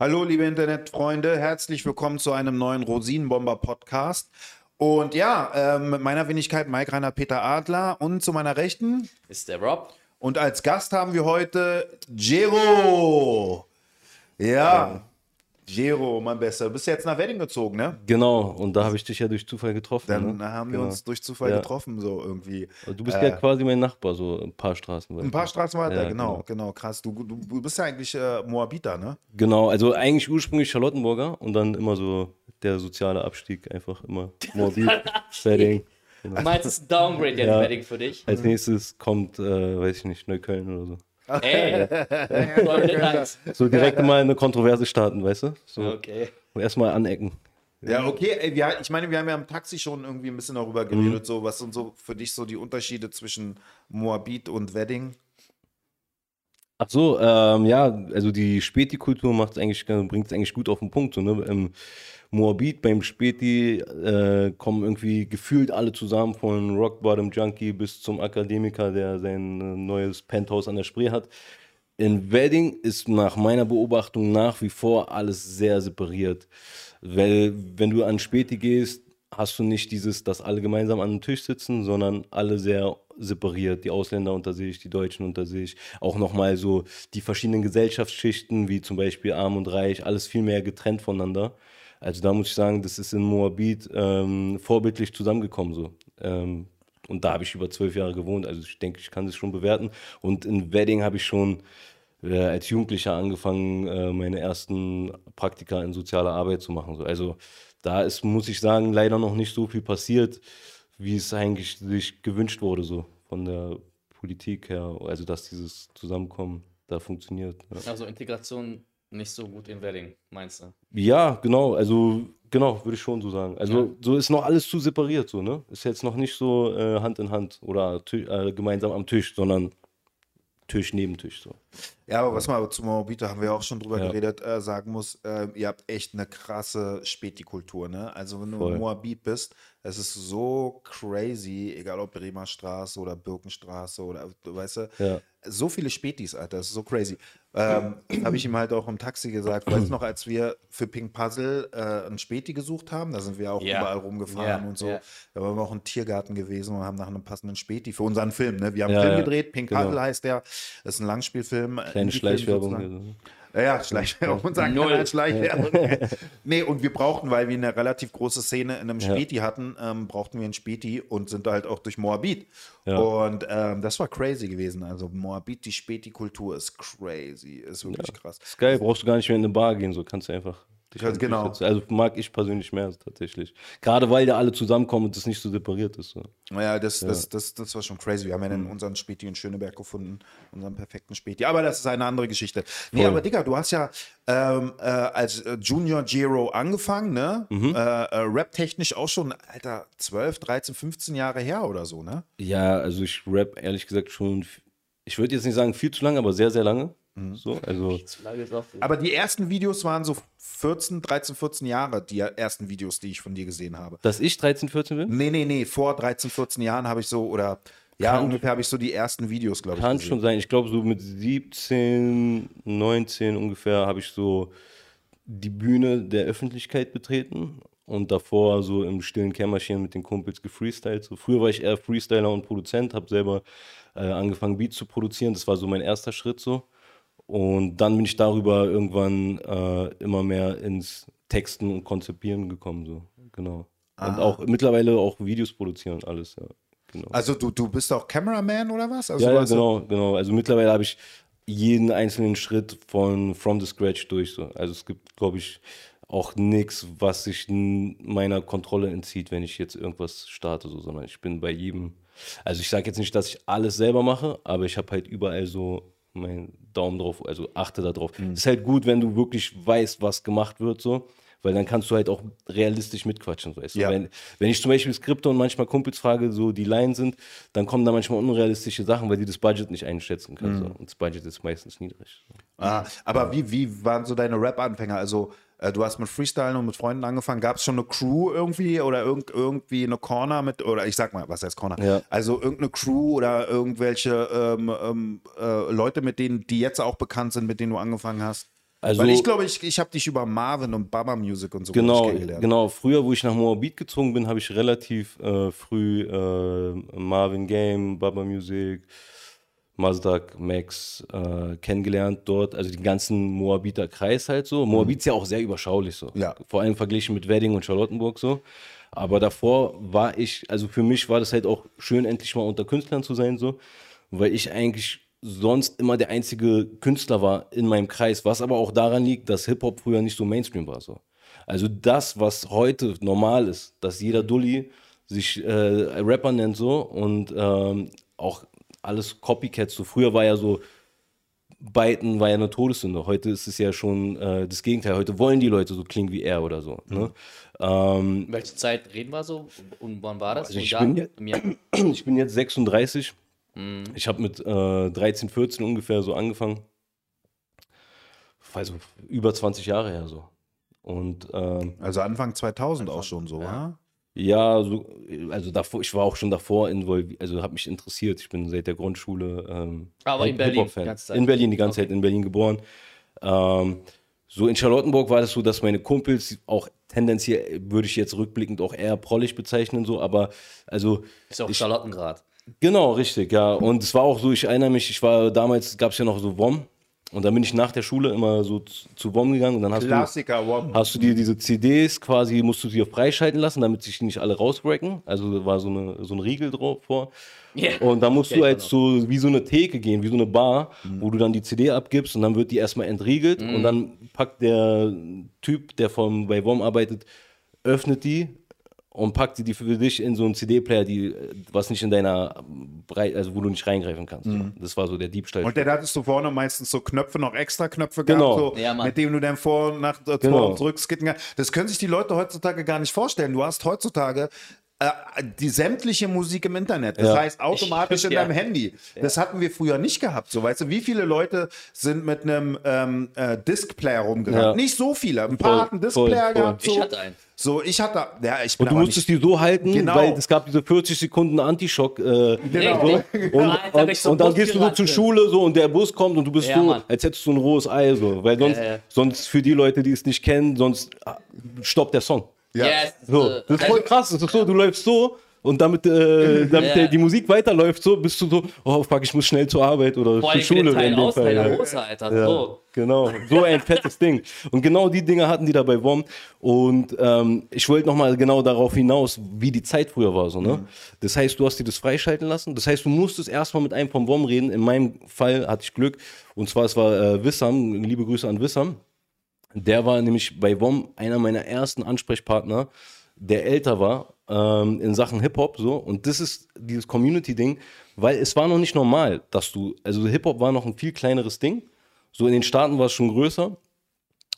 Hallo, liebe Internetfreunde, herzlich willkommen zu einem neuen Rosinenbomber-Podcast. Und ja, ähm, mit meiner Wenigkeit Mike Rainer Peter Adler und zu meiner Rechten. Ist der Rob. Und als Gast haben wir heute Jero. Ja, Jero, mein Bester. Du bist jetzt nach Wedding gezogen, ne? Genau, und da habe ich dich ja durch Zufall getroffen. Dann ne? haben wir Genau. uns durch Zufall Ja. getroffen, so irgendwie. Du bist Äh, ja quasi mein Nachbar, so ein paar Straßen weiter. Ein paar Straßen weiter, Ja, genau, genau, krass. Du, du, du bist ja eigentlich äh, Moabiter, ne? Genau, also eigentlich ursprünglich Charlottenburger und dann immer so der soziale Abstieg, einfach immer Moabit, Wedding. Du meinst, es ist ein Downgrade jetzt Ja. Wedding für dich? Als nächstes kommt, äh, weiß ich nicht, Neukölln oder so. Ey. So direkt mal eine Kontroverse starten, weißt du? So Okay. erstmal anecken. Ja, okay. Ey, wir, ich meine, wir haben ja im Taxi schon irgendwie ein bisschen darüber Mhm. geredet, so was sind so für dich so die Unterschiede zwischen Moabit und Wedding? Ach so, ähm, ja, also die Späti-Kultur macht's eigentlich, bringt es eigentlich gut auf den Punkt. So, ne? Im Moabit, beim Späti äh, kommen irgendwie gefühlt alle zusammen, von Rock Bottom Junkie bis zum Akademiker, der sein äh, neues Penthouse an der Spree hat. In Wedding ist nach meiner Beobachtung nach wie vor alles sehr separiert. Weil, wenn du an Späti gehst, hast du nicht dieses, dass alle gemeinsam an einem Tisch sitzen, sondern alle sehr separiert. Die Ausländer unter sich, die Deutschen unter sich. Auch nochmal so die verschiedenen Gesellschaftsschichten, wie zum Beispiel Arm und Reich, alles viel mehr getrennt voneinander. Also da muss ich sagen, das ist in Moabit ähm, vorbildlich zusammengekommen so. Ähm, und da habe ich über zwölf Jahre gewohnt. Also ich denke, ich kann das schon bewerten. Und in Wedding habe ich schon äh, als Jugendlicher angefangen, äh, meine ersten Praktika in sozialer Arbeit zu machen. So. Also da ist, muss ich sagen, leider noch nicht so viel passiert, wie es eigentlich sich gewünscht wurde, so von der Politik her. Also dass dieses Zusammenkommen da funktioniert. Ja. Also Integration nicht so gut in Wedding, meinst du? Ja, genau, also genau, würde ich schon so sagen. Also Ja. so ist noch alles zu separiert, so, ne? Ist jetzt noch nicht so äh, Hand in Hand oder äh, gemeinsam am Tisch, sondern Tisch neben Tisch. So. Ja, aber was man zu Moabit, da haben wir auch schon drüber Ja. geredet, äh, sagen muss, äh, ihr habt echt eine krasse Späti-Kultur, ne? Also wenn du Voll. Moabit bist, es ist so crazy, egal ob Bremer Straße oder Birkenstraße oder, du weißt du, Ja. so viele Spätis, Alter, das ist so crazy. Ähm, Habe ich ihm halt auch im Taxi gesagt, weißt noch, als wir für Pink Puzzle äh, ein Späti gesucht haben, da sind wir auch Ja. überall rumgefahren Ja, und so. ja. Da waren wir auch im Tiergarten gewesen und haben nach einem passenden Späti für unseren Film, ne? Wir haben einen Film gedreht, Pink genau. Puzzle heißt der, das ist ein Langspielfilm. Kleine Indie-Film Schleichwerbung. Ja, ja, Schleichwerbung. Unser Null. kleiner Schleichwerbung. nee, und wir brauchten, weil wir eine relativ große Szene in einem Ja. Späti hatten, ähm, brauchten wir einen Späti und sind halt auch durch Moabit. Ja. Und ähm, das war crazy gewesen. Also Moabit, die Späti-Kultur ist crazy, ist wirklich krass. Ist geil, brauchst du gar nicht mehr in eine Bar gehen, so kannst du einfach. Ja, genau. setzen. Also mag ich persönlich mehr tatsächlich. Gerade weil da alle zusammenkommen und das nicht so separiert ist. So. Naja, das, das, das, das war schon crazy. Wir haben ja Mhm. unseren Späti in Schöneberg gefunden, unseren perfekten Späti. Aber das ist eine andere Geschichte. Nee, Voll. aber Digga, du hast ja ähm, äh, als äh, Junior Jero angefangen, ne? Mhm. Äh, äh, Rap-technisch auch schon, Alter, 12, 13, 15 Jahre her oder so, ne? Ja, also ich rap ehrlich gesagt schon, ich würde jetzt nicht sagen viel zu lange, aber sehr, sehr lange. Mhm. So, also Aber die ersten Videos waren so 14, 13, 14 Jahre, die ersten Videos, die ich von dir gesehen habe. dass ich 13, 14 bin? Nee, nee, nee, vor 13, 14 Jahren habe ich so, oder ja, Kann- ungefähr habe ich so die ersten Videos, glaube ich. Kann gesehen. schon sein. Ich glaube, so mit 17, 19 ungefähr habe ich so die Bühne der Öffentlichkeit betreten und davor so im stillen Kämmerchen mit den Kumpels gefreestylt. So, früher war ich eher Freestyler und Produzent, habe selber äh, angefangen, Beats zu produzieren. Das war so mein erster Schritt so. Und dann bin ich darüber irgendwann äh, immer mehr ins Texten und Konzipieren gekommen. So. Genau. Und auch mittlerweile auch Videos produzieren, alles, ja. Genau. Also du, du bist auch Cameraman oder was? Also Ja, ja so- genau, genau. Also mittlerweile habe ich jeden einzelnen Schritt von from the scratch durch. So. Also es gibt, glaube ich, auch nichts, was sich meiner Kontrolle entzieht, wenn ich jetzt irgendwas starte, so, sondern ich bin bei jedem. Also ich sage jetzt nicht, dass ich alles selber mache, aber ich habe halt überall so meinen Daumen drauf, also achte da drauf. Mhm. Ist halt gut, wenn du wirklich weißt, was gemacht wird, so. Weil dann kannst du halt auch realistisch mitquatschen. Weißt du? Ja. wenn, wenn ich zum Beispiel Skripte und manchmal Kumpels frage, so die Line sind, dann kommen da manchmal unrealistische Sachen, weil die das Budget nicht einschätzen können. So. Und das Budget ist meistens niedrig. Ah, aber wie, wie waren so deine Rap-Anfänger? Also, äh, du hast mit Freestylen und mit Freunden angefangen. Gab es schon eine Crew irgendwie oder irgend, irgendwie eine Corner mit, oder ich sag mal, was heißt Corner? Ja. Also irgendeine Crew oder irgendwelche ähm, ähm, äh, Leute, mit denen, die jetzt auch bekannt sind, mit denen du angefangen hast? Also, Weil ich glaube, ich, ich habe dich über Marvin und Baba Music und so Genau, kennengelernt. genau. Früher, wo ich nach Moabit gezogen bin, habe ich relativ äh, früh äh, Marvin Game, Baba Music, Mazdak, Max äh, kennengelernt dort. Also den ganzen Moabiter Kreis halt so. Moabit ist ja auch sehr überschaulich so. Ja. Vor allem verglichen mit Wedding und Charlottenburg so. Aber davor war ich, also für mich war das halt auch schön, endlich mal unter Künstlern zu sein so. Weil ich eigentlich sonst immer der einzige Künstler war in meinem Kreis, was aber auch daran liegt, dass Hip-Hop früher nicht so Mainstream war. So. Also das, was heute normal ist, dass jeder Dulli sich äh, Rapper nennt so und ähm, auch alles Copycats. So früher war ja so, Biten war ja eine Todessünde. Heute ist es ja schon äh, das Gegenteil. Heute wollen die Leute so klingen wie er oder so. Ne? Ähm, Welche Zeit reden wir so? Und wann war das? Also ich bin jetzt- ich bin jetzt 36. Ich habe mit äh, 13, 14 ungefähr so angefangen. Also über 20 Jahre her so. Und ähm, Also Anfang 2000 auch schon so, ja? Ja, so, also davor, ich war auch schon davor involviert, also habe mich interessiert. Ich bin seit der Grundschule ähm, Aber in Berlin die ganze Zeit? In Berlin, die ganze Zeit in Berlin geboren. Ähm, so in Charlottenburg war das so, dass meine Kumpels auch tendenziell, würde ich jetzt rückblickend auch eher prollig bezeichnen, so, aber also Ist auch Charlottengrad. Genau, richtig, ja. Und es war auch so, ich erinnere mich, ich war damals, gab es ja noch so WOM. Und dann bin ich nach der Schule immer so zu, WOM gegangen und dann hast du, Klassiker, wow. hast du dir diese CDs quasi, musst du sie freischalten lassen, damit sich nicht alle rausbrecken. Also da war so, eine, so ein Riegel drauf vor. Ja. Und da musst Okay, du halt genau. so wie so eine Theke gehen, wie so eine Bar, wo du dann die CD abgibst und dann wird die erstmal entriegelt und dann packt der Typ, der vom, bei WOM arbeitet, öffnet die und packt die für dich in so einen CD-Player, die, was nicht in deiner Brei also wo du nicht reingreifen kannst. Das war so der Diebstahl. Und dann hattest du vorne meistens so Knöpfe, noch extra Knöpfe Genau. gehabt, so, Ja, mit denen du dann vor und nach äh, vor Genau. und zurück skippen kannst. Das können sich die Leute heutzutage gar nicht vorstellen. Du hast heutzutage äh, die sämtliche Musik im Internet. Das Ja. heißt automatisch in Ja. deinem Handy. Das hatten wir früher nicht gehabt. So, weißt du, wie viele Leute sind mit einem ähm, äh, Discplayer rumgerannt? Ja. Nicht so viele. Ein paar Voll, hatten Displayer voll, voll. gehabt. So. Ich hatte einen. So, ich hatte, ja, ich bin Und du musstest nicht, die so halten, Genau. weil es gab diese 40 Sekunden Antischock. Äh, Genau. Richtig. Und, Alter, und, ich so und dann gehst du so zur. Schule so und der Bus kommt und du bist Ja, so, Mann. als hättest du ein rohes Ei so. Weil sonst, Ja, ja. sonst für die Leute, die es nicht kennen, sonst ah, stoppt der Song. Ja. Yes, So, äh, das ist voll krass. Das ist so, du läufst so und damit, äh, damit Ja. der, die Musik weiterläuft, so bist du so, oh fuck, ich muss schnell zur Arbeit oder Vor zur Schule. Teil in dem aus Fall, ja. Hose, Alter. Ja, So. Genau, so ein fettes Ding. Und genau die Dinge hatten die da bei WOM. Und ähm, ich wollte nochmal genau darauf hinaus, wie die Zeit früher war. So, ne? Das heißt, du hast dir das freischalten lassen. Das heißt, du musstest erstmal mit einem vom WOM reden. In meinem Fall hatte ich Glück. Und zwar, es war äh, Wissam. Liebe Grüße an Wissam. Der war nämlich bei WOM einer meiner ersten Ansprechpartner, der älter war ähm, in Sachen Hip-Hop. So. Und das ist dieses Community-Ding, weil es war noch nicht normal, dass du, also Hip-Hop war noch ein viel kleineres Ding. So in den Staaten war es schon größer.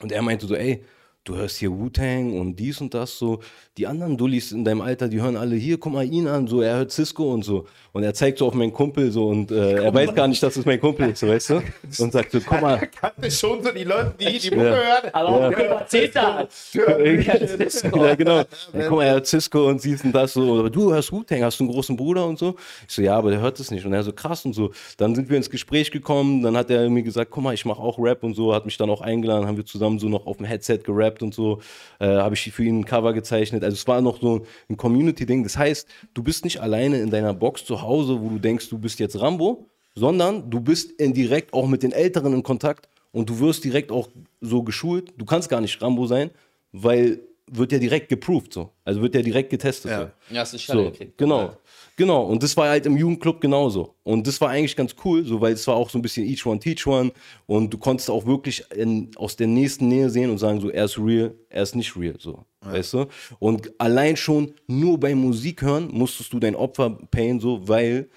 Und er meinte so, ey, du hörst hier Wu-Tang und dies und das so. Die anderen Dullis in deinem Alter, die hören alle hier, guck mal ihn an, so, er hört Cisco und so. Und er zeigt so auf meinen Kumpel so und äh, er weiß gar nicht, dass es mein Kumpel ist, so, weißt du? Und sagt so, guck mal. kannte schon so die Leute, die die Mucke Ja. hören. Aber auch Pubertäter. ja, genau. Ja, guck mal, er hört Cisco und siehst und das so. Aber du hörst Wu-Tang, hast du einen großen Bruder und so? Ich so, ja, aber der hört es nicht. Und er so, krass und so. Dann sind wir ins Gespräch gekommen. Dann hat er mir gesagt, guck mal, ich mache auch Rap und so. Hat mich dann auch eingeladen, haben wir zusammen so noch auf dem Headset gerappt und so. Äh, Habe ich für ihn ein Cover gezeichnet. Also es war noch so ein Community-Ding. Das heißt, du bist nicht alleine in deiner Box zu Hause, wo du denkst, du bist jetzt Rambo, sondern du bist in direkt auch mit den Älteren in Kontakt und du wirst direkt auch so geschult. Du kannst gar nicht Rambo sein, weil wird ja direkt geproved so. Also wird ja direkt getestet. Ja. So. Ja, hast du So, gekriegt. genau. Genau. Und das war halt im Jugendclub genauso. Und das war eigentlich ganz cool, so, weil es war auch so ein bisschen each one teach one. Und du konntest auch wirklich in, aus der nächsten Nähe sehen und sagen, so, er ist real, er ist nicht real, so. Weißt du? Und allein schon nur beim Musik hören musstest du dein Opfer payen, so, weil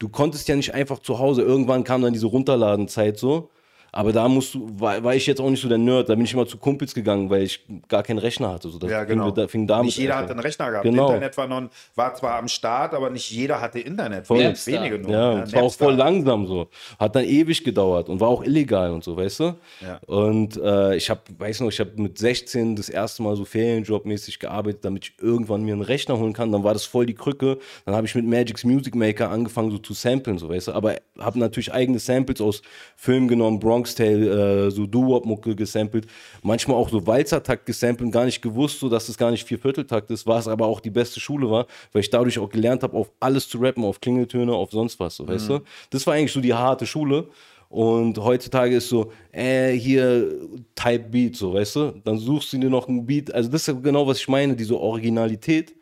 du konntest ja nicht einfach zu Hause, irgendwann kam dann diese Runterladenzeit so. Aber da musst du, war, war ich jetzt auch nicht so der Nerd, da bin ich immer zu Kumpels gegangen, weil ich gar keinen Rechner hatte. So, das Ja, fing, genau. da, fing damit nicht jeder hatte einen Rechner gehabt. Genau. Internet war, noch, war zwar am Start, aber nicht jeder hatte Internet. Voll. Wenige, wenige nur. Ja, es war auch voll langsam so. Hat dann ewig gedauert und war auch illegal und so, weißt du? Ja. Und äh, ich habe, weiß noch, ich habe mit 16 das erste Mal so Ferienjobmäßig gearbeitet, damit ich irgendwann mir einen Rechner holen kann. Dann war das voll die Krücke. Dann habe ich mit Magic's Music Maker angefangen so zu samplen, so weißt du. Aber habe natürlich eigene Samples aus Filmen genommen, Bronx Tale, äh, so Doo-Wop-Mucke gesampelt, manchmal auch so Walzertakt gesampelt, gar nicht gewusst, so dass es gar nicht Viervierteltakt ist, war es aber auch die beste Schule war, weil ich dadurch auch gelernt habe, auf alles zu rappen, auf Klingeltöne, auf sonst was, so, weißt du? Das war eigentlich so die harte Schule. Und heutzutage ist so, äh, hier Type Beat, so, weißt du? Dann suchst du dir noch einen Beat. Also, das ist genau, was ich meine, diese Originalität,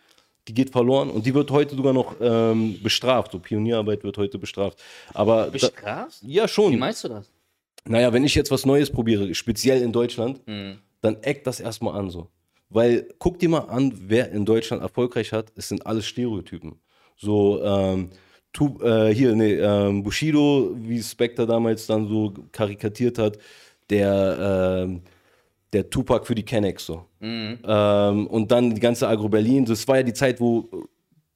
die geht verloren und die wird heute sogar noch ähm, bestraft. So, Pionierarbeit wird heute bestraft. Aber. Da, Bestraft? ja, schon. Wie meinst du das? Naja, wenn ich jetzt was Neues probiere, speziell in Deutschland, Mhm. dann eckt das erstmal an so. Weil guck dir mal an, wer in Deutschland erfolgreich hat, es sind alles Stereotypen. So, ähm, tu, äh, hier, nee, ähm, Bushido, wie Spectre damals dann so karikatiert hat, der, ähm, der Tupac für die Kennex so. Ähm, und dann die ganze Agro-Berlin, das war ja die Zeit, wo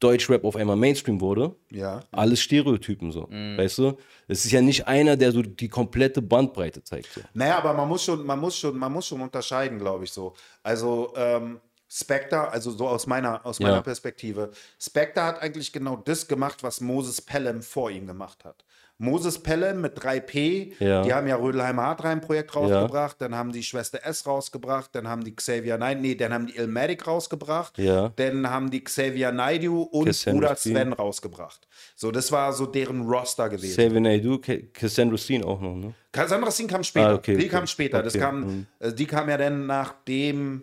Deutschrap auf einmal Mainstream wurde Ja. alles Stereotypen so. Mhm. Weißt du? Es ist ja nicht einer, der so die komplette Bandbreite zeigt. So. Naja, aber man muss schon, man muss schon, man muss schon unterscheiden, glaube ich so. Also ähm, Spectre, also so aus meiner, aus meiner Ja. Perspektive, Spectre hat eigentlich genau das gemacht, was Moses Pelham vor ihm gemacht hat. Moses Pelham mit 3P, Ja. die haben ja Rödelheimer Hartrein-Projekt rausgebracht, dann haben die Schwester S rausgebracht, dann haben die Xavier Naidoo, nee, dann haben die Ilmatic rausgebracht, Ja. dann haben die Xavier Naidoo und Cassandra Bruder Steen. Sven rausgebracht. So, das war so deren Roster gewesen. Do, Ca- Cassandra Steen auch noch, ne? Cassandra Steen kam später. Ah, okay, die okay. kam später. Das Okay, kam, mhm. die kam ja dann, nachdem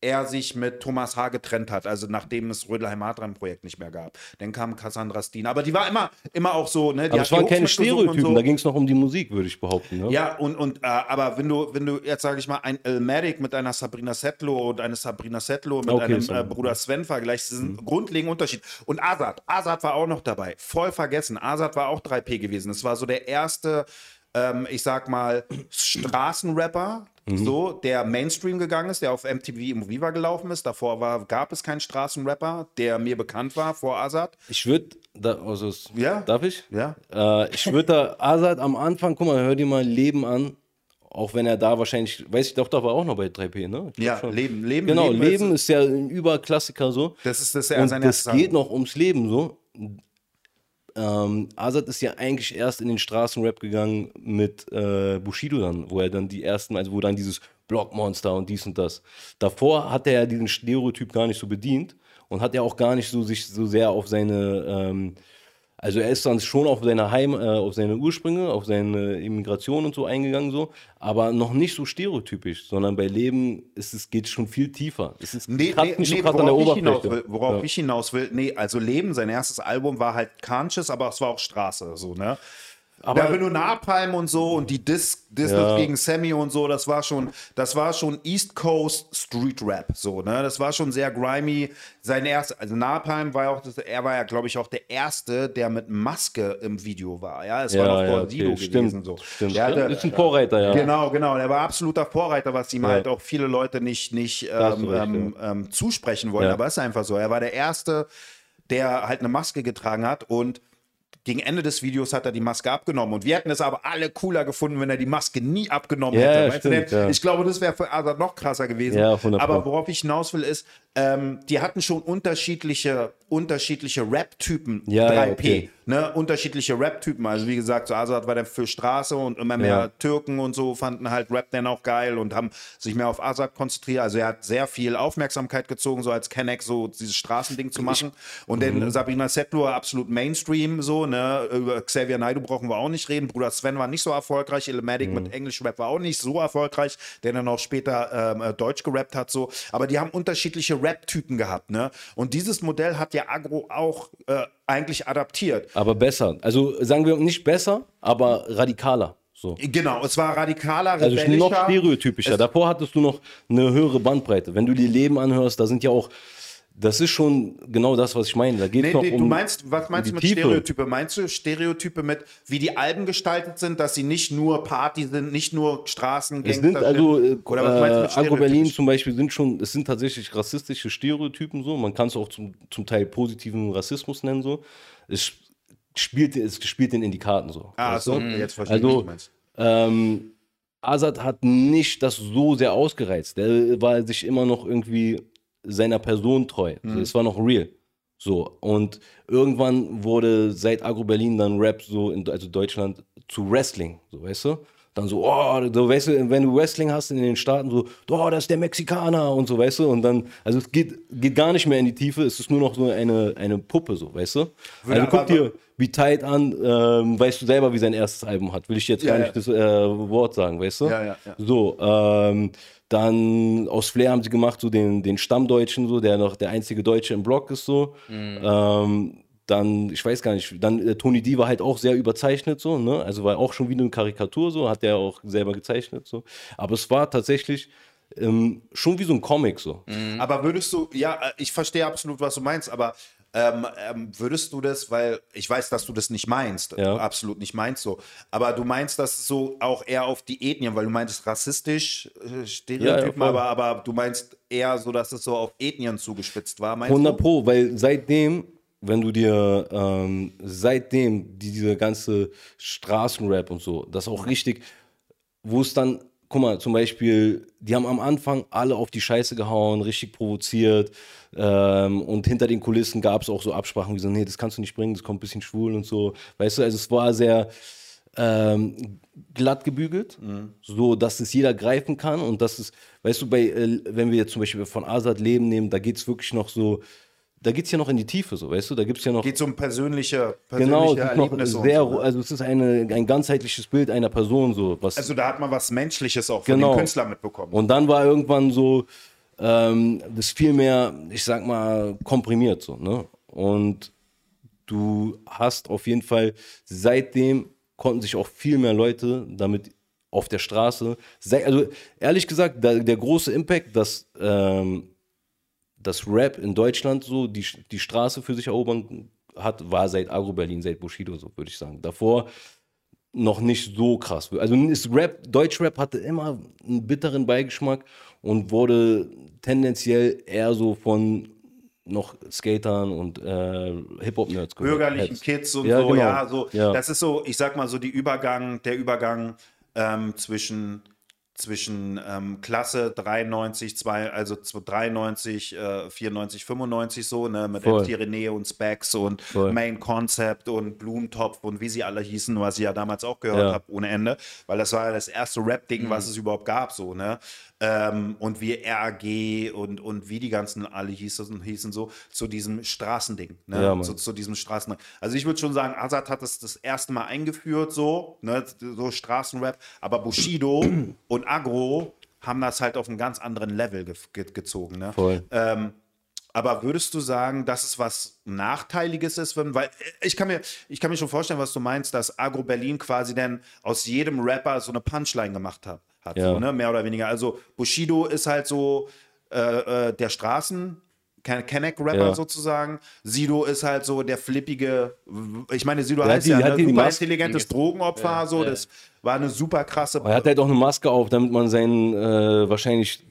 er sich mit Thomas H. getrennt hat, also nachdem es Rödelheim Hartrein Projekt nicht mehr gab. Dann kam Cassandra Steen. Aber die war immer, immer auch so, ne? Die Aber es waren keine Stereotypen, so. da ging es noch um die Musik, würde ich behaupten. Ne? Ja, und, und äh, aber wenn du, wenn du jetzt, sage ich mal, ein Elmatic mit einer Sabrina Settler und eine Sabrina Settler mit Okay, einem so. äh, Bruder Sven vergleichst, das ist ein grundlegender Unterschied. Und Azad, Azad war auch noch dabei. Voll vergessen. Azad war auch 3P gewesen. Das war so der erste, ähm, ich sag mal, Straßenrapper, so, der Mainstream gegangen ist, der auf MTV im Viva gelaufen ist. Davor war, gab es keinen Straßenrapper, der mir bekannt war vor Azad. Ich würde, da, also, Ja. darf ich? Ja. Äh, ich würde da Azad am Anfang, guck mal, hör dir mal Leben an. Auch wenn er da wahrscheinlich, weiß ich doch, da war auch noch bei 3P, ne? Ja, schon. Leben, Leben, Genau, Leben Leben, ist- ja ein Überklassiker so. Das ist das ist ja sein das geht noch ums Leben so. Ähm, Azad ist ja eigentlich erst in den Straßenrap gegangen mit äh, Bushido dann, wo er dann die ersten, also wo dann dieses Blockmonster und dies und das. Davor hat er ja diesen Stereotyp gar nicht so bedient und hat ja auch gar nicht so sich so sehr auf seine, ähm, also er ist dann schon auf seine Heim, äh, auf seine Ursprünge, auf seine Immigration und so eingegangen so, aber noch nicht so stereotypisch, sondern bei Leben ist es geht schon viel tiefer. Es ist Nee, nee, nicht nee, krass an der worauf, ich hinaus will, worauf Ja. ich hinaus will, nee, also Leben, sein erstes Album war halt Conscious, aber es war auch Straße, so, ne? Aber- ja, wenn du Napalm und so und die Dis, Dis Ja. gegen Sammy und so, das war schon, das war schon East Coast Street Rap, so, ne? Das war schon sehr grimy. Sein erst, also Napalm war ja auch, das, er war ja, glaube ich, auch der Erste, der mit Maske im Video war, ja? Es war noch vor Sido gewesen, so. Stimmt. Der hatte, ist ein Vorreiter, ja. Genau, genau. Der war absoluter Vorreiter, was ihm halt auch viele Leute nicht, nicht ähm, recht, ähm, ähm, zusprechen wollen. Ja. Aber es ist einfach so. Er war der Erste, der halt eine Maske getragen hat und gegen Ende des Videos hat er die Maske abgenommen. Und wir hätten es aber alle cooler gefunden, wenn er die Maske nie abgenommen Ja, hätte. du, stimmt, ja. Ich glaube, das wäre für Azad noch krasser gewesen. Ja, auf 100 Pro. aber worauf ich hinaus will, ist, ähm, die hatten schon unterschiedliche, unterschiedliche Rap-Typen. Ja, 3P. ja, okay. Ne? Unterschiedliche Rap-Typen. Also wie gesagt, so Azad war dann für Straße und immer mehr Ja. Türken und so fanden halt Rap dann auch geil und haben sich mehr auf Azad konzentriert. Also er hat sehr viel Aufmerksamkeit gezogen, so als Kenneck so dieses Straßending zu machen. Und Mhm. dann Sabrina Settler absolut Mainstream, so, ne? Über Xavier Naidoo brauchen wir auch nicht reden. Bruder Sven war nicht so erfolgreich. Ilmatic Mhm. mit Englisch Rap war auch nicht so erfolgreich, der dann auch später ähm, äh, Deutsch gerappt hat, so. Aber die haben unterschiedliche Rap-Typen gehabt, ne? Und dieses Modell hat ja Agro auch äh, eigentlich adaptiert. Aber besser. Also sagen wir nicht besser, aber radikaler. So. Genau, es war radikaler, Also noch rebellischer. stereotypischer. Davor hattest du noch eine höhere Bandbreite. Wenn du dir Leben anhörst, da sind ja auch, das ist schon genau das, was ich meine. Da geht es Nee, noch nee, um. du meinst, was meinst du mit Tiefe. Stereotype? Meinst du Stereotype mit, wie die Alben gestaltet sind, dass sie nicht nur Party sind, nicht nur Straßen, Es sind also, äh, Oder was meinst du mit äh, Agro Berlin zum Beispiel sind schon, es sind tatsächlich rassistische Stereotypen so. Man kann es auch zum, zum Teil positiven Rassismus nennen so. Es spielt, es spielt den in die Karten so. Ah, weißt so, du? jetzt verstehe ich, was Also, du meinst. ähm, Azad hat nicht das so sehr ausgereizt. Der war sich immer noch irgendwie seiner Person treu. Mhm. So, es war noch real. So, und irgendwann wurde seit Agro Berlin dann Rap so, in, also Deutschland, zu Wrestling, so weißt du? Dann so, oh, so, weißt du, wenn du Wrestling hast in den Staaten, so, oh, das ist der Mexikaner und so, weißt du, und dann, also es geht, geht gar nicht mehr in die Tiefe, es ist nur noch so eine, eine Puppe, so, weißt du? Würde also guck dir wie Tight an, ähm, weißt du selber, wie sein erstes Album hat, will ich jetzt Ja, gar ja. nicht das äh, Wort sagen, weißt du? Ja, ja, ja. So, ähm, dann aus Flair haben sie gemacht, so den, den Stammdeutschen, so, der noch der einzige Deutsche im Block ist, so. Ähm, dann, ich weiß gar nicht, dann äh, Tony D war halt auch sehr überzeichnet, so, ne? Also war auch schon wieder eine Karikatur, so, hat der auch selber gezeichnet, so. Aber es war tatsächlich ähm, schon wie so ein Comic, so. Aber würdest du, ja, äh, ich verstehe absolut, was du meinst, aber ähm, ähm, würdest du das, weil ich weiß, dass du das nicht meinst, Ja. absolut nicht meinst so, aber du meinst das so auch eher auf die Ethnien, weil du meintest rassistisch, äh, Stereotypen, voll. aber, aber du meinst eher so, dass es so auf Ethnien zugespitzt war, meinst 100 du? Pro, weil seitdem, wenn du dir, ähm, seitdem die, diese ganze Straßenrap und so, das auch richtig, wo es dann, guck mal, zum Beispiel, die haben am Anfang alle auf die Scheiße gehauen, richtig provoziert ähm, und hinter den Kulissen gab es auch so Absprachen wie so, nee, das kannst du nicht bringen, das kommt ein bisschen schwul und so, weißt du, also es war sehr ähm, glatt gebügelt, so dass es jeder greifen kann und dass es, weißt du, bei, äh, wenn wir jetzt zum Beispiel von Azad Leben nehmen, da geht es wirklich noch so, da geht es ja noch in die Tiefe, so, weißt du, da gibt es ja noch Geht so um persönliche, persönliche Genau, es ist noch Erlebnisse und sehr, so, ne? also es ist eine, ein ganzheitliches Bild einer Person, so was. Also da hat man was Menschliches auch von Genau. den Künstlern mitbekommen. und dann war irgendwann so, ähm, das viel mehr, ich sag mal, komprimiert so, ne? Und du hast auf jeden Fall seitdem konnten sich auch viel mehr Leute damit auf der Straße, also ehrlich gesagt, da, der große Impact, dass ähm, das Rap in Deutschland so die, die Straße für sich erobern hat, war seit Agro Berlin, seit Bushido, so würde ich sagen. Davor noch nicht so krass. Also ist Rap, Deutschrap hatte immer einen bitteren Beigeschmack und wurde tendenziell eher so von noch Skatern und äh, Hip-Hop-Nerds bürgerlichen. Kids und Ja, so, genau. ja, so. Ja. Das ist so, ich sag mal so, die Übergang, der Übergang ähm, zwischen zwischen ähm, Klasse 93, zwei, also zw- 93, äh, 94, 95 so, ne, mit René und Specs und Voll. Main Concept und Blumentopf und wie sie alle hießen, was ich ja damals auch gehört Ja. habe, ohne Ende, weil das war ja das erste Rap-Ding, was es überhaupt gab, so, ne, ähm, und wie RAG und, und wie die ganzen alle hießen, hießen so, zu diesem Straßending, ne, Ja, zu, zu diesem Straßending. Also ich würde schon sagen, Azad hat das das erste Mal eingeführt, so, ne, so Straßenrap, aber Bushido und Agro haben das halt auf einen ganz anderen Level ge ge gezogen, ne. Voll. Ähm, aber würdest du sagen, dass es was Nachteiliges ist, wenn, weil äh, ich kann mir, ich kann mir schon vorstellen, was du meinst, dass Agro Berlin quasi dann aus jedem Rapper so eine Punchline gemacht hat, hat Ja. so, ne? mehr oder weniger. Also Bushido ist halt so äh, äh, der Straßen. Ken- Kenneck-Rapper Ja. sozusagen. Sido ist halt so der flippige, ich meine, Sido heißt die- ja ne, super Maske- intelligentes Drogenopfer, so, das war eine super krasse. Er hat halt auch eine Maske auf, damit man sein, äh, wahrscheinlich,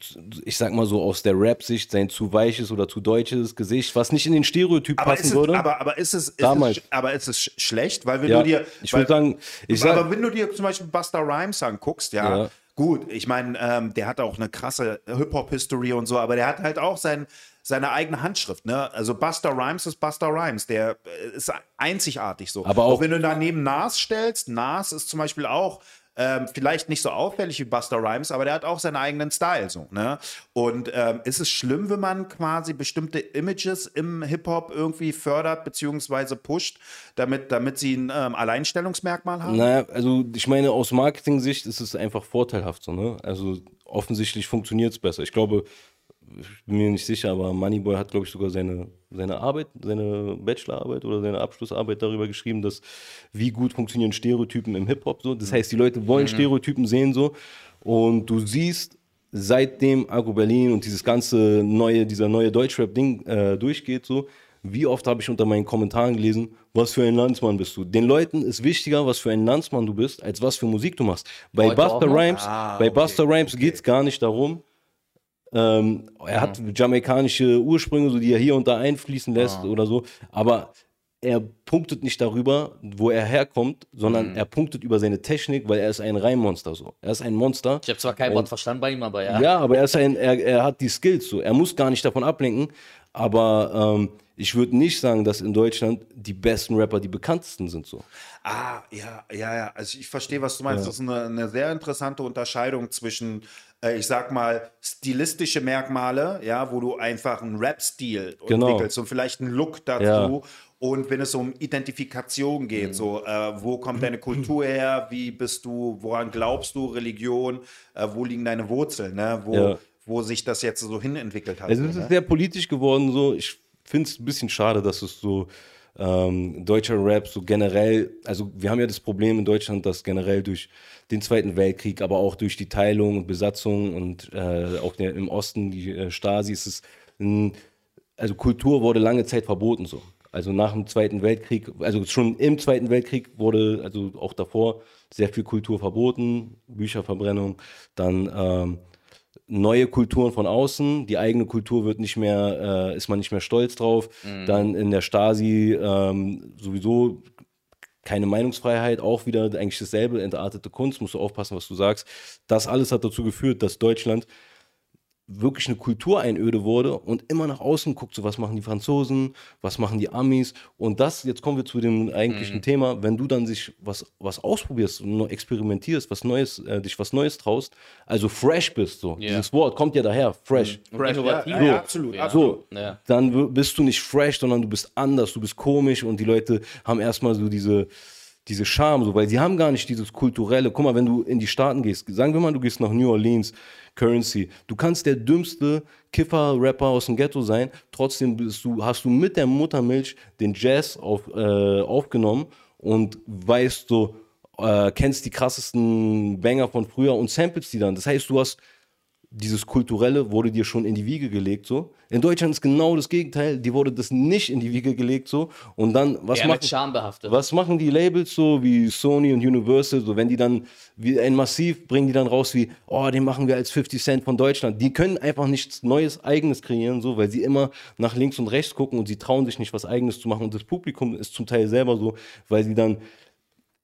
ich sag mal so aus der Rap-Sicht, sein zu weiches oder zu deutsches Gesicht, was nicht in den Stereotyp aber passen ist, es, würde. aber, aber ist es, ist Damals. es, aber ist es sch- schlecht, weil wenn ja, du dir, ich weil, würde sagen, ich aber sag, wenn du dir zum Beispiel Buster Rhymes anguckst, ja, Ja. Gut, ich meine, ähm, der hat auch eine krasse Hip-Hop-History und so, aber der hat halt auch sein, seine eigene Handschrift, ne? Also Buster Rhymes ist Buster Rhymes, der äh, ist einzigartig so. Aber auch- wenn du daneben Nas stellst, Nas ist zum Beispiel auch ähm, vielleicht nicht so auffällig wie Buster Rhymes, aber der hat auch seinen eigenen Style so, ne? Und ähm, ist es schlimm, wenn man quasi bestimmte Images im Hip-Hop irgendwie fördert beziehungsweise pusht, damit, damit sie ein ähm, Alleinstellungsmerkmal haben? naja, also ich meine, aus Marketing-Sicht ist es einfach vorteilhaft so, ne? Also offensichtlich funktioniert es besser. Ich glaube, ich bin mir nicht sicher, aber Moneyboy hat, glaube ich, sogar seine, seine Arbeit, seine Bachelorarbeit oder seine Abschlussarbeit darüber geschrieben, dass wie gut funktionieren Stereotypen im Hip-Hop so. Das heißt, die Leute wollen Stereotypen sehen so und du siehst, seitdem Agro Berlin und dieses ganze neue, dieser neue Deutschrap-Ding äh, durchgeht so, wie oft habe ich unter meinen Kommentaren gelesen, was für ein Landsmann bist du? Den Leuten ist wichtiger, was für ein Landsmann du bist, als was für Musik du machst. Bei Heute Buster? Rhymes, Ah, bei okay, Buster Rhymes geht es gar nicht darum, ähm, er hat jamaikanische Ursprünge, so die er hier und da einfließen lässt oder so, aber er punktet nicht darüber, wo er herkommt, sondern er punktet über seine Technik, weil er ist ein Reimmonster so. Er ist ein Monster. Ich habe zwar kein Wort verstanden bei ihm, aber ja. Ja, aber er, ist ein, er, er hat die Skills so. Er muss gar nicht davon ablenken. Aber ähm, ich würde nicht sagen, dass in Deutschland die besten Rapper die bekanntesten sind so. Ah, ja, ja, ja. Also ich verstehe, was du meinst. Das ist eine, eine sehr interessante Unterscheidung zwischen, äh, ich sag mal, stilistische Merkmale, ja, wo du einfach einen Rap-Stil Genau. entwickelst und vielleicht einen Look dazu. Ja. Und wenn es um Identifikation geht, so, äh, wo kommt deine Kultur her, wie bist du, woran glaubst du, Religion, äh, wo liegen deine Wurzeln, ne? wo, Ja. wo sich das jetzt so hinentwickelt hat. Also so, es ist ne? sehr politisch geworden so. Ich finde es ein bisschen schade, dass es so ähm, deutscher Rap so generell, also wir haben ja das Problem in Deutschland, dass generell durch den Zweiten Weltkrieg, aber auch durch die Teilung und Besatzung und äh, auch der, im Osten die äh, Stasi ist es ein, also Kultur wurde lange Zeit verboten so. Also nach dem Zweiten Weltkrieg, also schon im Zweiten Weltkrieg wurde, also auch davor, sehr viel Kultur verboten, Bücherverbrennung, dann ähm, neue Kulturen von außen, die eigene Kultur wird nicht mehr, äh, ist man nicht mehr stolz drauf. Dann in der Stasi ähm, sowieso keine Meinungsfreiheit, auch wieder eigentlich dasselbe, entartete Kunst, musst du aufpassen, was du sagst. Das alles hat dazu geführt, dass Deutschland wirklich eine Kultureinöde wurde und immer nach außen guckt, so was machen die Franzosen, was machen die Amis und das, jetzt kommen wir zu dem eigentlichen Thema, wenn du dann sich was, was ausprobierst und nur experimentierst, was Neues, äh, dich was Neues traust, also fresh bist so, Ja. dieses Wort kommt ja daher, fresh. Und Fresh, ja, ja, ja, absolut, Ja. absolut. So, Ja. dann bist du nicht fresh, sondern du bist anders, du bist komisch und die Leute haben erstmal so diese, diese Charme, so, weil sie haben gar nicht dieses kulturelle. Guck mal, wenn du in die Staaten gehst, sagen wir mal, du gehst nach New Orleans, Currency, du kannst der dümmste Kiffer-Rapper aus dem Ghetto sein, trotzdem du, hast du mit der Muttermilch den Jazz auf, äh, aufgenommen und weißt so, äh, kennst die krassesten Banger von früher und samples die dann. Das heißt, du hast dieses Kulturelle wurde dir schon in die Wiege gelegt, so. In Deutschland ist genau das Gegenteil, die wurde das nicht in die Wiege gelegt, so. Und dann, was machen, was machen die Labels so, wie Sony und Universal, so, wenn die dann, wie ein Massiv, bringen die dann raus wie, oh, den machen wir als 50 Cent von Deutschland. Die können einfach nichts Neues, Eigenes kreieren, so, weil sie immer nach links und rechts gucken und sie trauen sich nicht, was Eigenes zu machen. Und das Publikum ist zum Teil selber so, weil sie dann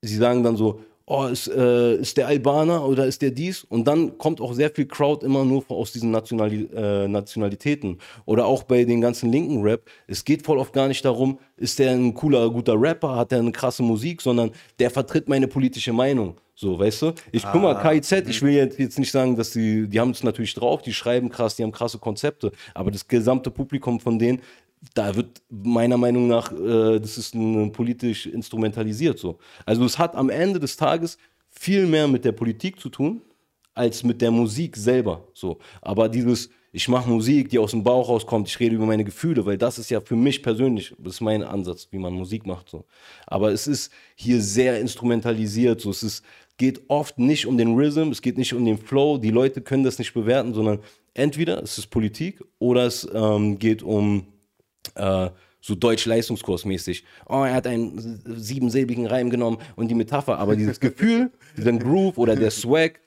sie sagen dann so, oh, ist, äh, ist der Albaner oder ist der dies? Und dann kommt auch sehr viel Crowd immer nur aus diesen Nationali äh, Nationalitäten. Oder auch bei den ganzen linken Rap. Es geht voll oft gar nicht darum, ist der ein cooler, guter Rapper, hat der eine krasse Musik, sondern der vertritt meine politische Meinung. So, weißt du? Ich guck mal, KIZ, ich will jetzt, jetzt nicht sagen, dass die, die haben es natürlich drauf, die schreiben krass, die haben krasse Konzepte, aber das gesamte Publikum von denen da wird meiner Meinung nach, äh, das ist ein, politisch instrumentalisiert so. Also es hat am Ende des Tages viel mehr mit der Politik zu tun, als mit der Musik selber. So. Aber dieses, ich mache Musik, die aus dem Bauch rauskommt, ich rede über meine Gefühle, weil das ist ja für mich persönlich, das ist mein Ansatz, wie man Musik macht. So. Aber es ist hier sehr instrumentalisiert. So. Es ist, geht oft nicht um den Rhythm, es geht nicht um den Flow, die Leute können das nicht bewerten, sondern entweder es ist Politik oder es ähm, geht um äh, so Deutsch-Leistungskursmäßig. Oh, er hat einen siebensilbigen Reim genommen und die Metapher, aber dieses Gefühl, diesen Groove oder der Swag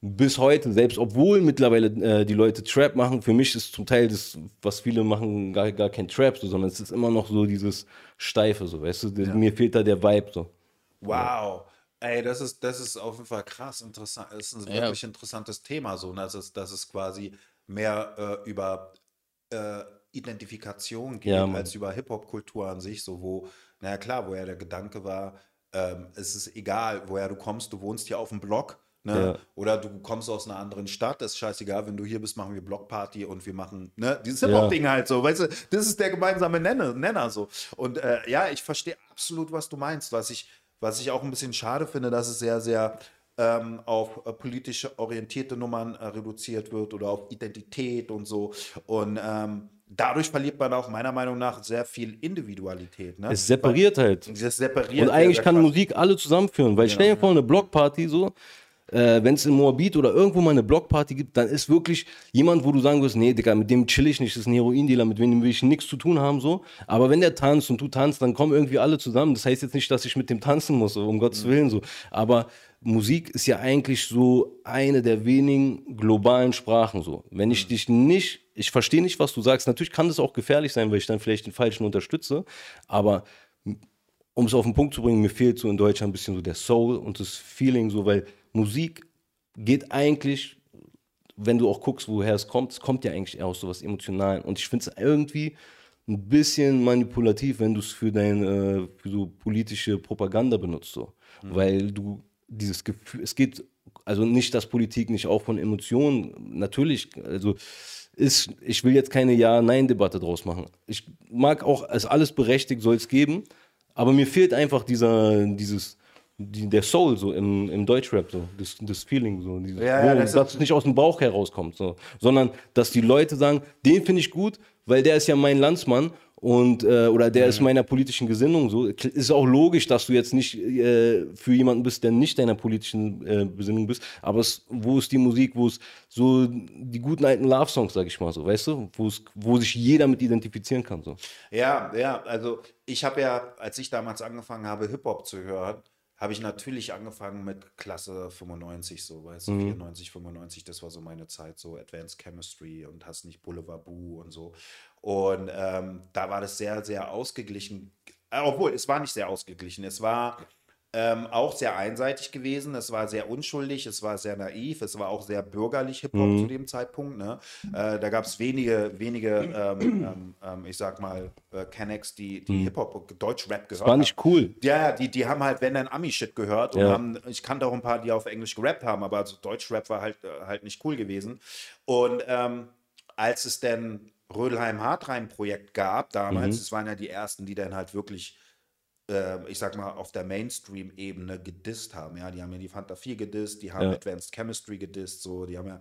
bis heute, selbst obwohl mittlerweile äh, die Leute Trap machen, für mich ist zum Teil das, was viele machen, gar, gar kein Trap, so, sondern es ist immer noch so dieses Steife, so, weißt du, mir fehlt da der Vibe, so. Wow. Ey, das ist, das ist auf jeden Fall krass interessant. Das ist ein Ja. wirklich interessantes Thema, so, ne? dass, es, dass es quasi mehr äh, über äh, Identifikation geht, Ja, als über Hip-Hop-Kultur an sich, so wo, naja klar, woher der Gedanke war, ähm, es ist egal, woher du kommst, du wohnst hier auf dem Block, ne? Ja. Oder du kommst aus einer anderen Stadt, das ist scheißegal, wenn du hier bist, machen wir Blockparty und wir machen, ne, dieses Hip-Hop-Ding halt so, weißt du, das ist der gemeinsame Nenner, Nenner so. Und äh, ja, ich verstehe absolut, was du meinst, was ich, was ich auch ein bisschen schade finde, dass es sehr, sehr ähm, auf äh, politisch orientierte Nummern äh, reduziert wird oder auf Identität und so. Und ähm, dadurch verliert man auch meiner Meinung nach sehr viel Individualität. Ne? Es separiert halt. Das separiert. Und eigentlich kann. Musik alle zusammenführen, weil stell dir vor, eine Blockparty so, äh, wenn es in Moabit oder irgendwo mal eine Blockparty gibt, dann ist wirklich jemand, wo du sagen wirst, nee, Digga, mit dem chill ich nicht, das ist ein Heroindealer, mit dem will ich nichts zu tun haben, so. Aber wenn der tanzt und du tanzt, dann kommen irgendwie alle zusammen. Das heißt jetzt nicht, dass ich mit dem tanzen muss, um Gottes Willen, so. Aber Musik ist ja eigentlich so eine der wenigen globalen Sprachen, so. Wenn ich dich nicht, ich verstehe nicht, was du sagst. Natürlich kann das auch gefährlich sein, weil ich dann vielleicht den Falschen unterstütze, aber um es auf den Punkt zu bringen, mir fehlt so in Deutschland ein bisschen so der Soul und das Feeling so, weil Musik geht eigentlich, wenn du auch guckst, woher es kommt, es kommt ja eigentlich eher aus sowas Emotionalen. Und ich finde es irgendwie ein bisschen manipulativ, wenn du es für dein, äh, für so politische Propaganda benutzt, so. Weil du dieses Gefühl, es geht, also nicht, dass Politik nicht auch von Emotionen, natürlich, also ist, ich will jetzt keine Ja-Nein-Debatte draus machen. Ich mag auch, es alles berechtigt soll es geben, aber mir fehlt einfach dieser, dieses, die, der Soul so im, im Deutschrap, so, das, das Feeling, so, dieses, Ja, ja, das dass es nicht aus dem Bauch herauskommt, so, sondern dass die Leute sagen, den finde ich gut, weil der ist ja mein Landsmann und äh, oder der Mhm. ist meiner politischen Gesinnung so. Ist auch logisch, dass du jetzt nicht äh, für jemanden bist, der nicht deiner politischen äh, Besinnung bist, aber es, wo ist die Musik, wo es so die guten alten Love-Songs, sag ich mal so, weißt du, wo es, wo sich jeder mit identifizieren kann, so. Ja, ja, also ich habe ja, als ich damals angefangen habe, Hip-Hop zu hören, habe ich natürlich angefangen mit Klasse 95, so, weißt du, 94, 95, das war so meine Zeit, so Advanced Chemistry und hast nicht Boulevard Boo und so. Und ähm, da war das sehr, sehr ausgeglichen. Obwohl, es war nicht sehr ausgeglichen. Es war ähm, auch sehr einseitig gewesen. Es war sehr unschuldig, es war sehr naiv, es war auch sehr bürgerlich Hip-Hop zu dem Zeitpunkt. Ne? Äh, da gab es wenige, wenige, ähm, ähm, ähm, ich sag mal, äh, Kennex, die, die Hip-Hop, Deutsch-Rap gehört War nicht cool. ja, die, die haben halt, wenn dann Ami-Shit gehört und Ja. haben, ich kannte auch ein paar, die auf Englisch gerappt haben, aber also Deutsch-Rap war halt, äh, halt nicht cool gewesen. Und ähm, als es dann Rödelheim Hartreim Projekt gab damals, das waren ja die ersten, die dann halt wirklich, äh, ich sag mal, auf der Mainstream-Ebene gedisst haben. Ja, die haben ja die Fanta 4 gedisst, die haben Ja. Advanced Chemistry gedisst, so, die haben ja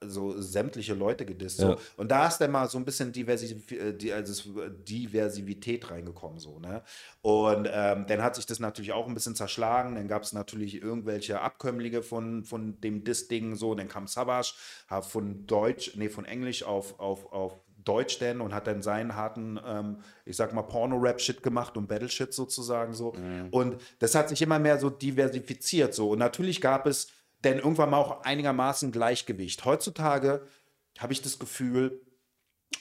äh, so sämtliche Leute gedisst. Ja. So. Und da ist dann mal so ein bisschen Diversi äh, die, also es- Diversität reingekommen. So, ne? Und ähm, dann hat sich das natürlich auch ein bisschen zerschlagen. Dann gab es natürlich irgendwelche Abkömmlinge von, von dem Diss-Ding. So. Dann kam Savage, von Deutsch, nee, von Englisch auf, auf, auf Deutsch denn und hat dann seinen harten, ähm, ich sag mal, Porno-Rap-Shit gemacht und Battle-Shit sozusagen so. Und das hat sich immer mehr so diversifiziert so. Und natürlich gab es dann irgendwann mal auch einigermaßen Gleichgewicht. Heutzutage habe ich das Gefühl,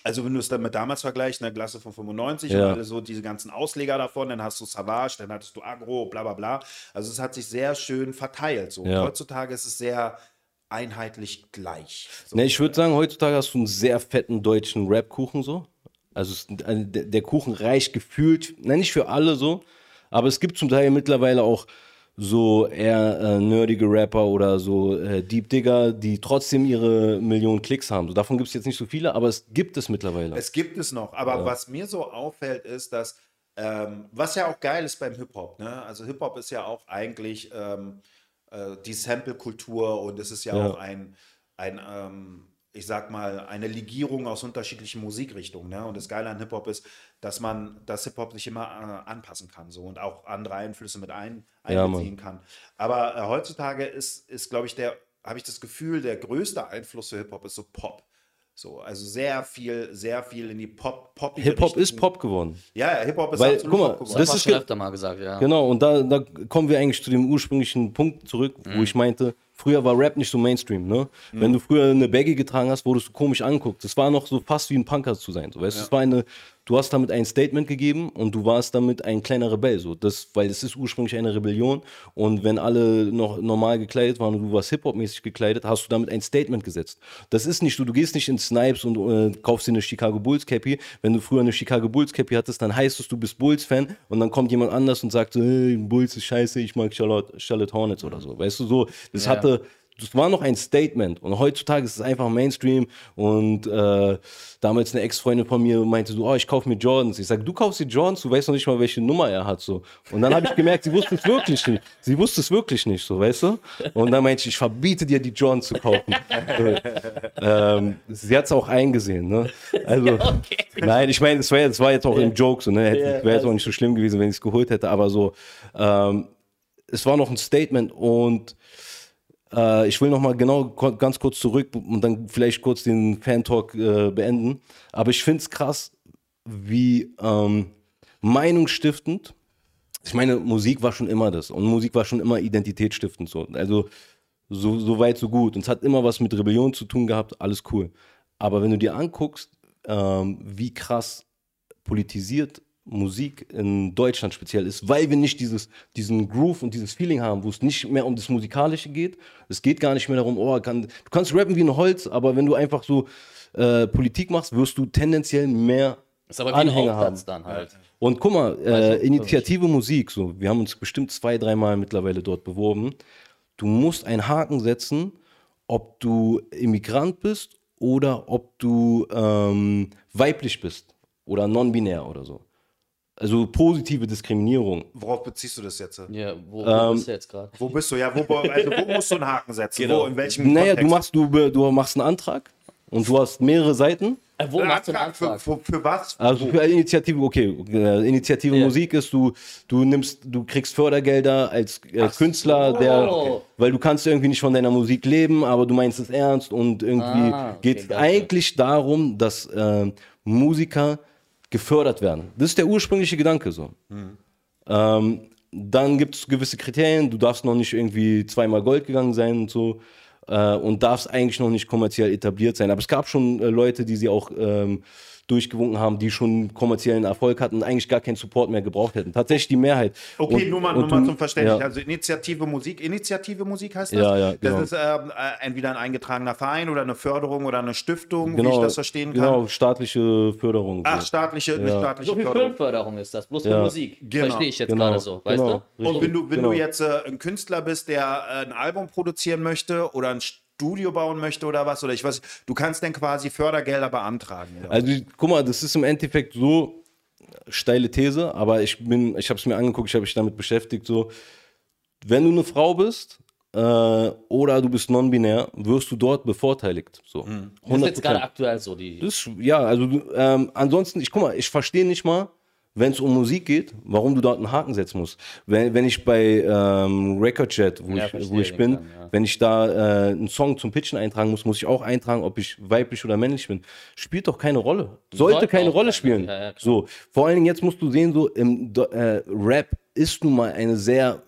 also wenn du es dann mit damals vergleichst, eine Klasse von 95 Ja. und alle so diese ganzen Ausleger davon, dann hast du Savage, dann hattest du Agro, bla bla bla. Also es hat sich sehr schön verteilt. So. Ja. heutzutage ist es sehr einheitlich gleich. So. Ne, ich würde sagen, heutzutage hast du einen sehr fetten deutschen Rap-Kuchen so. Also es, der, Kuchen reicht gefühlt, na nicht für alle so, aber es gibt zum Teil mittlerweile auch so eher äh, nerdige Rapper oder so äh, Deep Digger, die trotzdem ihre Millionen Klicks haben. So, davon gibt es jetzt nicht so viele, aber es gibt es mittlerweile. Es gibt es noch, aber was mir so auffällt, ist, dass, ähm, was ja auch geil ist beim Hip-Hop, ne? Also Hip-Hop ist ja auch eigentlich ähm, äh, die Sample-Kultur und es ist ja, Ja. auch ein, ein ähm, ich sag mal, eine Legierung aus unterschiedlichen Musikrichtungen. Ne? Und das Geile an Hip-Hop ist, dass man, dass Hip-Hop sich immer äh, anpassen kann so und auch andere Einflüsse mit ein, Ja, einbeziehen kann. Aber äh, heutzutage ist, ist glaube ich, der, habe ich das Gefühl, der größte Einfluss für Hip-Hop ist so Pop. So, also sehr viel, sehr viel in die Pop, Pop. Hip-Hop ist Pop geworden. Ja, ja Hip-Hop ist Weil, absolut guck mal, Pop geworden. Das Das ist schon ge- öfter mal gesagt, ja. Genau, und da, da kommen wir eigentlich zu dem ursprünglichen Punkt zurück, wo ich meinte, früher war Rap nicht so Mainstream, ne? Wenn du früher eine Baggy getragen hast, wurdest du komisch angeguckt. Das war noch so fast wie ein Punker zu sein, so, weißt du? Es war eine, du hast damit ein Statement gegeben und du warst damit ein kleiner Rebell, so. Das, weil es ist ursprünglich eine Rebellion und wenn alle noch normal gekleidet waren und du warst Hip-Hop-mäßig gekleidet, hast du damit ein Statement gesetzt. Das ist nicht, du, du gehst nicht in Snipes und äh, kaufst dir eine Chicago Bulls Cappy. Wenn du früher eine Chicago Bulls Cappy hattest, dann heißt es, du bist Bulls-Fan und dann kommt jemand anders und sagt so, hey, Bulls ist scheiße, ich mag Charlotte, Charlotte Hornets oder so. Weißt du, so, das Ja. hatte, das war noch ein Statement und heutzutage ist es einfach Mainstream und äh, damals eine Ex-Freundin von mir meinte so, oh, ich kaufe mir Jordans. Ich sage, du kaufst dir Jordans, du weißt noch nicht mal, welche Nummer er hat, so. Und dann habe ich gemerkt, sie wusste es wirklich nicht. Sie wusste es wirklich nicht, so, weißt du? Und dann meinte ich, ich verbiete dir, die Jordans zu kaufen. ähm, sie hat es auch eingesehen, ne? Also, nein, ich meine, es war, das war jetzt auch im Joke, so, ne? Hätte- Wäre jetzt auch nicht so schlimm gewesen, wenn ich es geholt hätte, aber so, ähm, es war noch ein Statement und äh, ich will noch mal genau ganz kurz zurück und dann vielleicht kurz den Fan-Talk äh, beenden. Aber ich finde es krass, wie ähm, meinungsstiftend. Ich meine, Musik war schon immer das und Musik war schon immer identitätsstiftend. So. Also so, so weit, so gut. Und es hat immer was mit Rebellion zu tun gehabt, alles cool. Aber wenn du dir anguckst, ähm, wie krass politisiert Musik in Deutschland speziell ist, weil wir nicht dieses, diesen Groove und dieses Feeling haben, wo es nicht mehr um das Musikalische geht. Es geht gar nicht mehr darum, oh, kann, du kannst rappen wie ein Holz, aber wenn du einfach so äh, Politik machst, wirst du tendenziell mehr Ist aber wie ein Anhänger haben. dann halt. Und guck mal, äh, Initiative Musik, so, wir haben uns bestimmt zwei, dreimal mittlerweile dort beworben. Du musst einen Haken setzen, ob du Immigrant bist oder ob du ähm, weiblich bist oder non-binär oder so. Also positive Diskriminierung. Worauf beziehst du das jetzt? Ja, wo, Ähm, wo bist du jetzt gerade? Wo bist du? Ja, wo, also wo musst du einen Haken setzen? Genau. Wo, in welchem Naja, du Kontext? machst, du, du machst einen Antrag und du hast mehrere Seiten. Äh, wo machst du einen Antrag für, für, für was? Also für eine Initiative, okay, äh, Initiative Ja. Musik ist, du, du nimmst, du kriegst Fördergelder als äh, Künstler, der, Okay. weil du kannst irgendwie nicht von deiner Musik leben, aber du meinst es ernst und irgendwie Ah, okay, geht es eigentlich darum, dass äh, Musiker gefördert werden. Das ist der ursprüngliche Gedanke so. Ähm, dann gibt es gewisse Kriterien, du darfst noch nicht irgendwie zweimal Gold gegangen sein und so äh, und darfst eigentlich noch nicht kommerziell etabliert sein. Aber es gab schon äh, Leute, die sie auch ähm, durchgewunken haben, die schon kommerziellen Erfolg hatten und eigentlich gar keinen Support mehr gebraucht hätten. Tatsächlich die Mehrheit. Okay, Und- nur mal, und nur mal zum Verständnis. Ja. Also Initiative Musik, Initiative Musik heißt das? Ja, ja, genau. Das ist ähm, äh, entweder ein eingetragener Verein oder eine Förderung oder eine Stiftung, wie ich Genau, das verstehen kann. genau, staatliche Förderung. Ach, staatliche, eine Ja. staatliche So viel Förderung. Filmförderung ist das, bloß für Ja. Musik. Genau. Verstehe ich jetzt Genau, gerade so, weißt genau. du? Und wenn du, wenn Genau. du jetzt äh, ein Künstler bist, der äh, ein Album produzieren möchte oder ein Studio bauen möchte oder was, oder ich weiß, du kannst dann quasi Fördergelder beantragen. Also guck mal, das ist im Endeffekt so steile These, aber ich bin, ich habe es mir angeguckt, ich habe mich damit beschäftigt. So, wenn du eine Frau bist äh, oder du bist non-binär, wirst du dort bevorteiligt. So, Das ist jetzt gerade aktuell so, die. Das, ist- ja, also du, ähm, ansonsten, ich guck mal, ich verstehe nicht mal, wenn es um Musik geht, warum du dort einen Haken setzen musst. Wenn, wenn ich bei ähm, Recordjet, wo, Ja, ich, wo ich bin, Kram, ja. wenn ich da äh, einen Song zum Pitchen eintragen muss, muss ich auch eintragen, ob ich weiblich oder männlich bin. Spielt doch keine Rolle. Sollte, Sollte keine Rolle spielen. ja, so, vor allen Dingen jetzt musst du sehen, so im äh, Rap ist nun mal eine sehr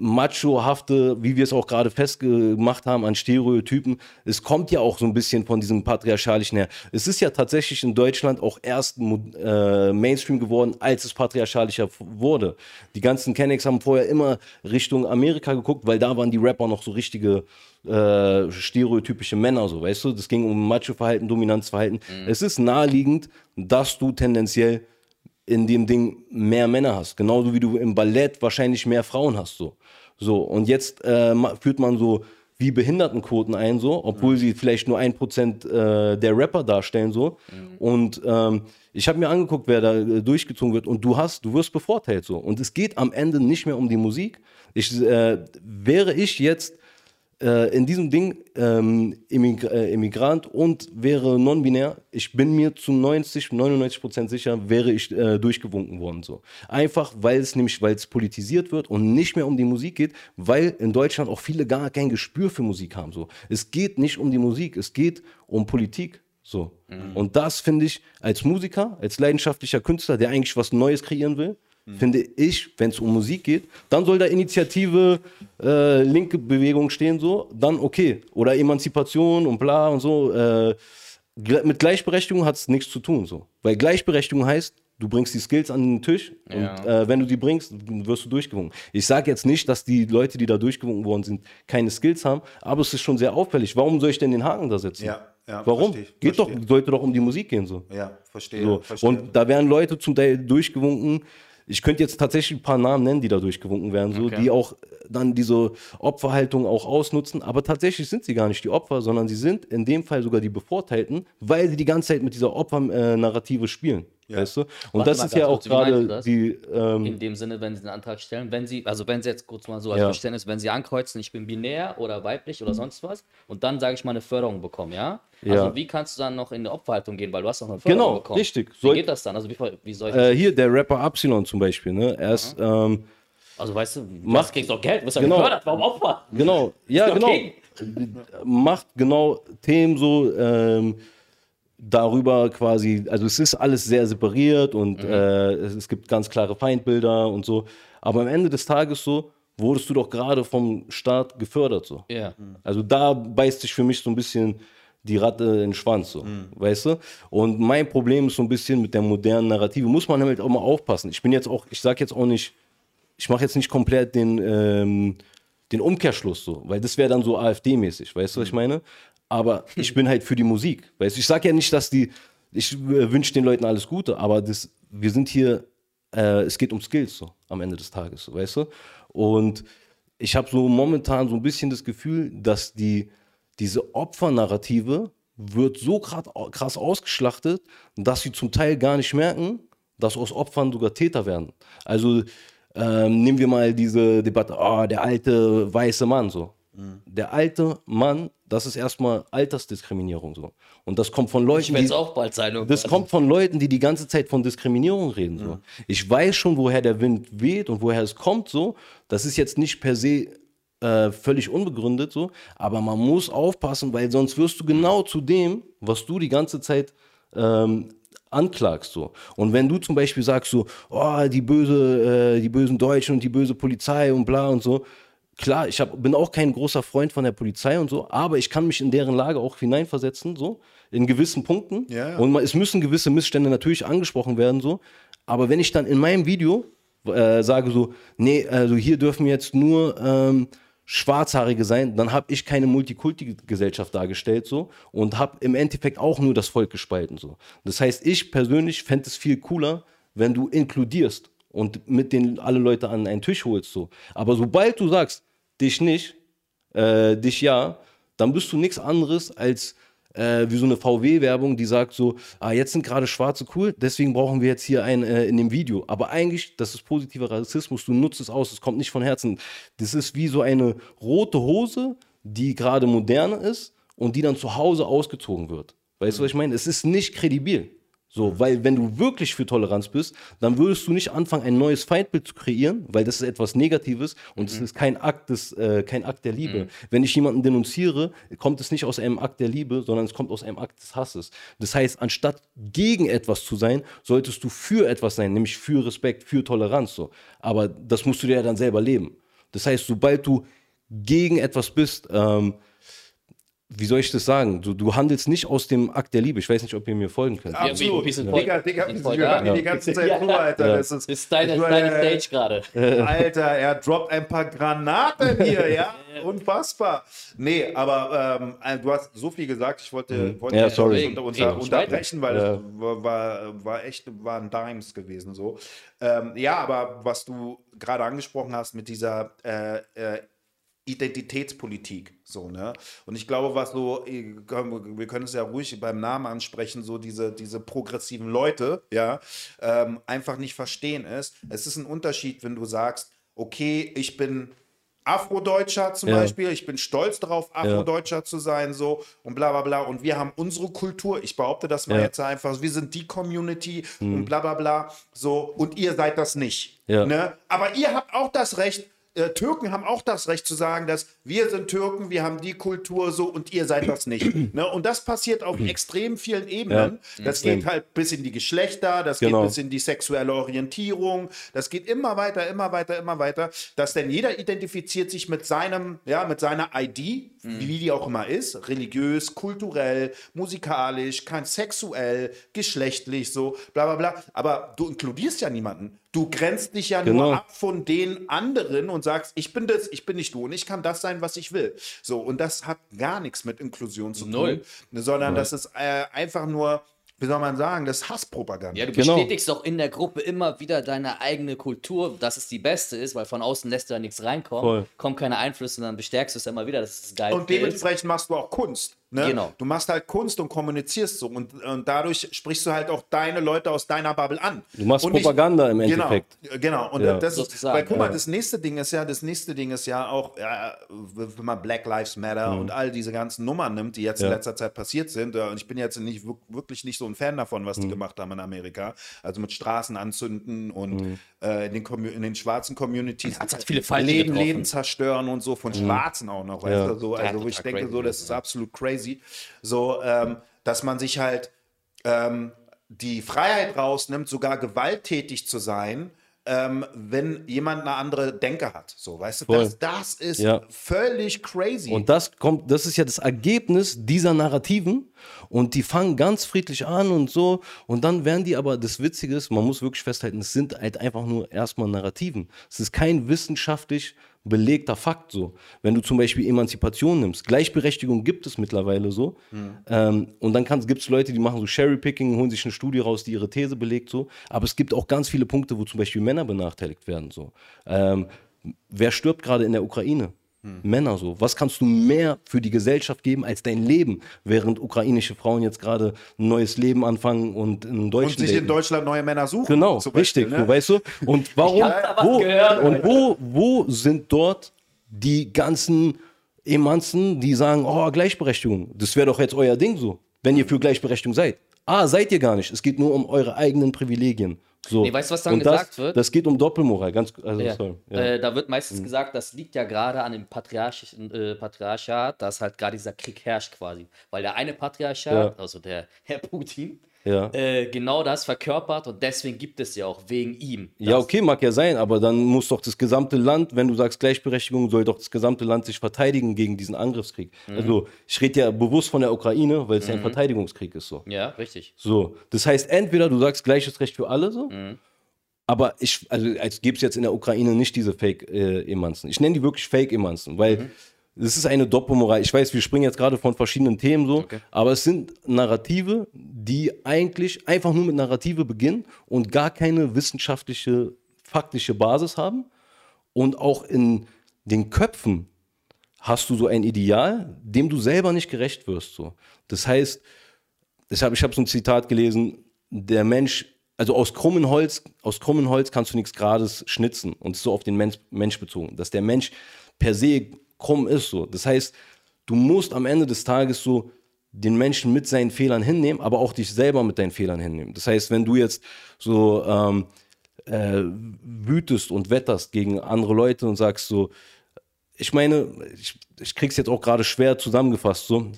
machohafte, wie wir es auch gerade festgemacht haben, an Stereotypen. Es kommt ja auch so ein bisschen von diesem patriarchalischen her. Es ist ja tatsächlich in Deutschland auch erst äh, Mainstream geworden, als es patriarchalischer wurde. Die ganzen Kennex haben vorher immer Richtung Amerika geguckt, weil da waren die Rapper noch so richtige äh, stereotypische Männer, so weißt du. Das ging um Macho-Verhalten, Dominanzverhalten. Es ist naheliegend, dass du tendenziell in dem Ding mehr Männer hast. Genauso wie du im Ballett wahrscheinlich mehr Frauen hast. So, so und jetzt äh, führt man so wie Behindertenquoten ein, so, obwohl sie vielleicht nur ein Prozent äh, der Rapper darstellen, so. Und ähm, ich habe mir angeguckt, wer da äh, durchgezogen wird. Und du hast, du wirst bevorteilt so. Und es geht am Ende nicht mehr um die Musik. Ich, äh, wäre ich jetzt äh, in diesem Ding ähm, Immig äh, Immigrant und wäre non-binär, ich bin mir zu 90, 99 Prozent sicher, wäre ich äh, durchgewunken worden. So. Einfach, weil es nämlich, weil es politisiert wird und nicht mehr um die Musik geht, weil in Deutschland auch viele gar kein Gespür für Musik haben. So. Es geht nicht um die Musik, es geht um Politik. So. Und das finde ich als Musiker, als leidenschaftlicher Künstler, der eigentlich was Neues kreieren will, finde ich, wenn es um Musik geht, dann soll da Initiative, äh, linke Bewegung stehen, so, dann okay. Oder Emanzipation und bla und so. Äh, mit Gleichberechtigung hat es nichts zu tun, so. Weil Gleichberechtigung heißt, du bringst die Skills an den Tisch Ja. und äh, wenn du die bringst, wirst du durchgewunken. Ich sage jetzt nicht, dass die Leute, die da durchgewunken worden sind, keine Skills haben, aber es ist schon sehr auffällig. Warum soll ich denn den Haken da setzen? Ja, ja, Warum? verstehe Geht doch, verstehe. sollte doch um die Musik gehen, so. ja, verstehe. So. verstehe. Und da werden Leute zum Teil durchgewunken. Ich könnte jetzt tatsächlich ein paar Namen nennen, die da durchgewunken werden, so, Okay. die auch dann diese Opferhaltung auch ausnutzen. Aber tatsächlich sind sie gar nicht die Opfer, sondern sie sind in dem Fall sogar die Bevorteilten, weil sie die ganze Zeit mit dieser Opfernarrative spielen. Weißt du? Und Warte das ist ja auch wie du gerade die. Ähm, In dem Sinne, wenn sie einen Antrag stellen, wenn sie, also wenn sie jetzt kurz mal so als Ja. Verständnis, wenn sie ankreuzen, ich bin binär oder weiblich oder sonst was und dann sage ich mal eine Förderung bekommen, ja? Ja. Also wie kannst du dann noch in eine Opferhaltung gehen, weil du hast noch eine Förderung Genau, bekommen. richtig. Wie Soll- geht das dann? Also wie, wie soll ich äh, hier der Rapper Epsilon zum Beispiel, ne? Er ist, ähm, Also weißt du, du Macht- hast- kriegst doch Geld, du bist ja Genau. gefördert, warum Opfer? Genau, ja, genau. King. Macht genau Themen so ähm, darüber quasi, also es ist alles sehr separiert und äh, es, es gibt ganz klare Feindbilder und so. Aber am Ende des Tages so wurdest du doch gerade vom Staat gefördert so. Ja. Also da beißt sich für mich so ein bisschen die Ratte in den Schwanz, so, weißt du? Und mein Problem ist so ein bisschen mit der modernen Narrative, muss man halt auch mal aufpassen. Ich bin jetzt auch, ich sag jetzt auch nicht, ich mache jetzt nicht komplett den, ähm, den Umkehrschluss so, weil das wäre dann so AfD-mäßig, weißt du, was ich meine? Aber ich bin halt für die Musik, weißt? Ich sag ja nicht, dass die ich äh, wünsche den Leuten alles Gute, aber das, wir sind hier, äh, es geht um Skills so am Ende des Tages, so, weißt du? Und ich habe so momentan so ein bisschen das Gefühl, dass die, diese Opfernarrative wird so grad, krass ausgeschlachtet, dass sie zum Teil gar nicht merken, dass aus Opfern sogar Täter werden. Also ähm, nehmen wir mal diese Debatte, oh, der alte weiße Mann so. Mhm. Der alte Mann, das ist erstmal Altersdiskriminierung so. Und das kommt von Leuten, ich die, auch bald sein. Oh das kommt von Leuten, die die ganze Zeit von Diskriminierung reden so. Mhm. Ich weiß schon, woher der Wind weht und woher es kommt so. Das ist jetzt nicht per se äh, völlig unbegründet so, aber man muss aufpassen, weil sonst wirst du genau zu dem, was du die ganze Zeit ähm, anklagst so. Und wenn du zum Beispiel sagst so, oh, die böse, äh, die bösen Deutschen und die böse Polizei und bla und so, klar, ich hab, bin auch kein großer Freund von der Polizei und so, aber ich kann mich in deren Lage auch hineinversetzen, so, in gewissen Punkten. Ja, ja. Und es müssen gewisse Missstände natürlich angesprochen werden, so. Aber wenn ich dann in meinem Video äh, sage so, nee, also hier dürfen jetzt nur ähm, Schwarzhaarige sein, dann habe ich keine Multikulti-Gesellschaft dargestellt so und habe im Endeffekt auch nur das Volk gespalten so. Das heißt, ich persönlich fände es viel cooler, wenn du inkludierst und mit den alle Leute an einen Tisch holst so. Aber sobald du sagst, dich nicht, äh, dich ja, dann bist du nichts anderes als äh, wie so eine VW-Werbung, die sagt so, ah, jetzt sind gerade Schwarze cool, deswegen brauchen wir jetzt hier einen äh, in dem Video. Aber eigentlich, das ist positiver Rassismus, du nutzt es aus, es kommt nicht von Herzen. Das ist wie so eine rote Hose, die gerade moderne ist und die dann zu Hause ausgezogen wird. Weißt du, was ich meine? Es ist nicht kredibil. So, weil wenn du wirklich für Toleranz bist, dann würdest du nicht anfangen, ein neues Feindbild zu kreieren, weil das ist etwas Negatives und es mhm. ist kein Akt, des, äh, kein Akt der Liebe. Mhm. Wenn ich jemanden denunziere, kommt es nicht aus einem Akt der Liebe, sondern es kommt aus einem Akt des Hasses. Das heißt, anstatt gegen etwas zu sein, solltest du für etwas sein, nämlich für Respekt, für Toleranz. So. Aber das musst du dir ja dann selber leben. Das heißt, sobald du gegen etwas bist, ähm, wie soll ich das sagen? Du, du handelst nicht aus dem Akt der Liebe. Ich weiß nicht, ob ihr mir folgen könnt. Absolut. Ja, Digga, Digga, wir hören ja. die ganze Zeit zu, Alter. Ja. Das ist, das ist deine, deine Stage gerade. Alter, er droppt ein paar Granaten hier, ja? Unfassbar. Nee, aber ähm, äh, du hast so viel gesagt, ich wollte, mhm. wollte ja, sorry. Unter, unter, unterbrechen, weil ja. es war, war echt, waren Dimes gewesen so. Ähm, ja, aber was du gerade angesprochen hast mit dieser äh, äh, Identitätspolitik. So, ne? Und ich glaube, was so, äh, wir können es ja ruhig beim Namen ansprechen, so diese, diese progressiven Leute, ja, ähm, einfach nicht verstehen ist. Es ist ein Unterschied, wenn du sagst, okay, ich bin Afrodeutscher zum ja. Beispiel, ich bin stolz darauf, Afrodeutscher ja. zu sein, so und bla bla bla. Und wir haben unsere Kultur, ich behaupte das mal ja. jetzt einfach, wir sind die Community mhm. und bla bla bla. So, und ihr seid das nicht. Ne? Aber ihr habt auch das Recht, äh, Türken haben auch das Recht zu sagen, dass wir sind Türken, wir haben die Kultur so und ihr seid das nicht. ne? Und das passiert auf extrem vielen Ebenen. Ja, das geht halt bis in die Geschlechter, das genau. geht bis in die sexuelle Orientierung, das geht immer weiter, immer weiter, immer weiter, dass denn jeder identifiziert sich mit seinem, ja, mit seiner ID, mhm. wie die auch immer ist, religiös, kulturell, musikalisch, kein sexuell, geschlechtlich, so, bla bla bla. Aber du inkludierst ja niemanden. Du grenzt dich ja genau. nur ab von den anderen und sagst, ich bin das, ich bin nicht du und ich kann das sein, was ich will. So, und das hat gar nichts mit Inklusion zu Null. tun, sondern Null. das ist äh, einfach nur wie soll man sagen, das ist Hasspropaganda. Ja, du genau. bestätigst doch in der Gruppe immer wieder deine eigene Kultur, dass es die beste ist, weil von außen lässt du ja nichts reinkommen, Voll. kommen keine Einflüsse und dann bestärkst du es immer wieder, das ist geil. Und dementsprechend machst du auch Kunst. Ne? Genau. Du machst halt Kunst und kommunizierst so und, und dadurch sprichst du halt auch deine Leute aus deiner Bubble an. Du machst und Propaganda ich, im genau, Endeffekt. Genau, genau. Und ja. das ist, weil guck mal, das nächste Ding ist ja, das nächste Ding ist ja auch, ja, wenn man Black Lives Matter mhm. und all diese ganzen Nummern nimmt, die jetzt ja. in letzter Zeit passiert sind, äh, und ich bin jetzt nicht wirklich nicht so ein Fan davon, was mhm. die gemacht haben in Amerika, also mit Straßen anzünden und mhm. äh, in, den in, den schwarzen Communities hat viele Leben, Leben zerstören und so von mhm. Schwarzen auch noch, weißt du, so, also wo ich denke so, das ist absolut crazy crazy. So, ähm, dass man sich halt ähm, die Freiheit rausnimmt, sogar gewalttätig zu sein, ähm, wenn jemand eine andere Denke hat. So, weißt du, das, das, ist ja. völlig crazy. Und das kommt, das ist ja das Ergebnis dieser Narrativen. Und die fangen ganz friedlich an und so. Und dann werden die aber, das Witzige ist, man muss wirklich festhalten, es sind halt einfach nur erstmal Narrativen. Es ist kein wissenschaftlich belegter Fakt so. Wenn du zum Beispiel Emanzipation nimmst, Gleichberechtigung gibt es mittlerweile so. Mhm. Ähm, und dann gibt es Leute, die machen so Cherry-Picking, holen sich eine Studie raus, die ihre These belegt so. Aber es gibt auch ganz viele Punkte, wo zum Beispiel Männer benachteiligt werden so. Ähm, wer stirbt gerade in der Ukraine? Hm. Männer so. Was kannst du mehr für die Gesellschaft geben als dein Leben, während ukrainische Frauen jetzt gerade ein neues Leben anfangen und in Deutschland. Und sich in Deutschland neue Männer suchen. Genau, richtig, ne? weißt du? Und warum? wo, gehört, und wo, wo sind dort die ganzen Emanzen, die sagen, oh, Gleichberechtigung, das wäre doch jetzt euer Ding so, wenn ihr für Gleichberechtigung seid. Ah, seid ihr gar nicht. Es geht nur um eure eigenen Privilegien. So. Nee, weißt du, was dann und gesagt das, wird? Das geht um Doppelmoral. Ganz, also, ja. sorry, ja. Äh, da wird meistens mhm. gesagt, das liegt ja gerade an dem Patriarchischen, äh, Patriarchat, dass halt gerade dieser Krieg herrscht quasi. Weil der eine Patriarchat, ja. also der Herr Putin, ja. äh, genau das verkörpert und deswegen gibt es ja auch wegen ihm. Ja, okay, mag ja sein, aber dann muss doch das gesamte Land, wenn du sagst Gleichberechtigung, soll doch das gesamte Land sich verteidigen gegen diesen Angriffskrieg. Mhm. Also ich rede ja bewusst von der Ukraine, weil es mhm. ja ein mhm. Verteidigungskrieg ist so. Ja, richtig. So, das heißt entweder du sagst gleiches Recht für alle so. Mhm. Aber ich, also als gäbe es jetzt in der Ukraine nicht diese Fake-Emanzen. Äh, ich nenne die wirklich Fake-Emanzen, weil mhm. Es ist eine Doppelmoral. Ich weiß, wir springen jetzt gerade von verschiedenen Themen so, okay. aber es sind Narrative, die eigentlich einfach nur mit Narrative beginnen und gar keine wissenschaftliche, faktische Basis haben. Und auch in den Köpfen hast du so ein Ideal, dem du selber nicht gerecht wirst. So. Das heißt, ich habe ich hab so ein Zitat gelesen, der Mensch, also aus krummen Holz, aus krummen Holz kannst du nichts Grades schnitzen und so auf den Mensch, Mensch bezogen, dass der Mensch per se krumm ist. So. Das heißt, du musst am Ende des Tages so den Menschen mit seinen Fehlern hinnehmen, aber auch dich selber mit deinen Fehlern hinnehmen. Das heißt, wenn du jetzt so ähm, äh, wütest und wetterst gegen andere Leute und sagst so, ich meine, ich, ich krieg's jetzt auch gerade schwer zusammengefasst, so,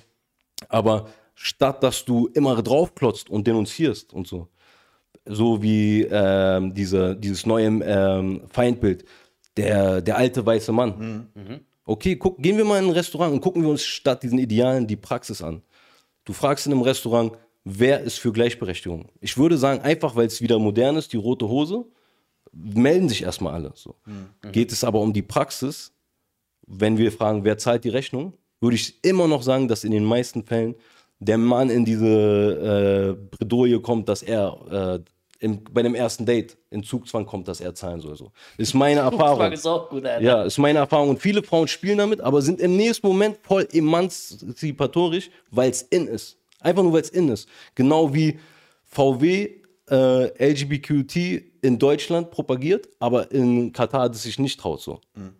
aber statt dass du immer draufklotzt und denunzierst und so, so wie ähm, diese, dieses neue ähm, Feindbild, der, der alte weiße Mann. Mhm. Mhm. Okay, guck, gehen wir mal in ein Restaurant und gucken wir uns statt diesen Idealen die Praxis an. Du fragst in einem Restaurant, wer ist für Gleichberechtigung? Ich würde sagen, einfach weil es wieder modern ist, die rote Hose, melden sich erstmal alle. So. Mhm. Geht es aber um die Praxis, wenn wir fragen, wer zahlt die Rechnung, würde ich immer noch sagen, dass in den meisten Fällen der Mann in diese äh, Bredouille kommt, dass er äh, im, bei dem ersten Date in Zugzwang kommt, dass er zahlen soll. So. Ist meine Erfahrung. Ist auch gut, Alter. Ja, ist meine Erfahrung. Und viele Frauen spielen damit, aber sind im nächsten Moment voll emanzipatorisch, weil es in ist. Einfach nur, weil es in ist. Genau wie VW äh, LGBTQT in Deutschland propagiert, aber in Katar das sich nicht traut. So. Mhm.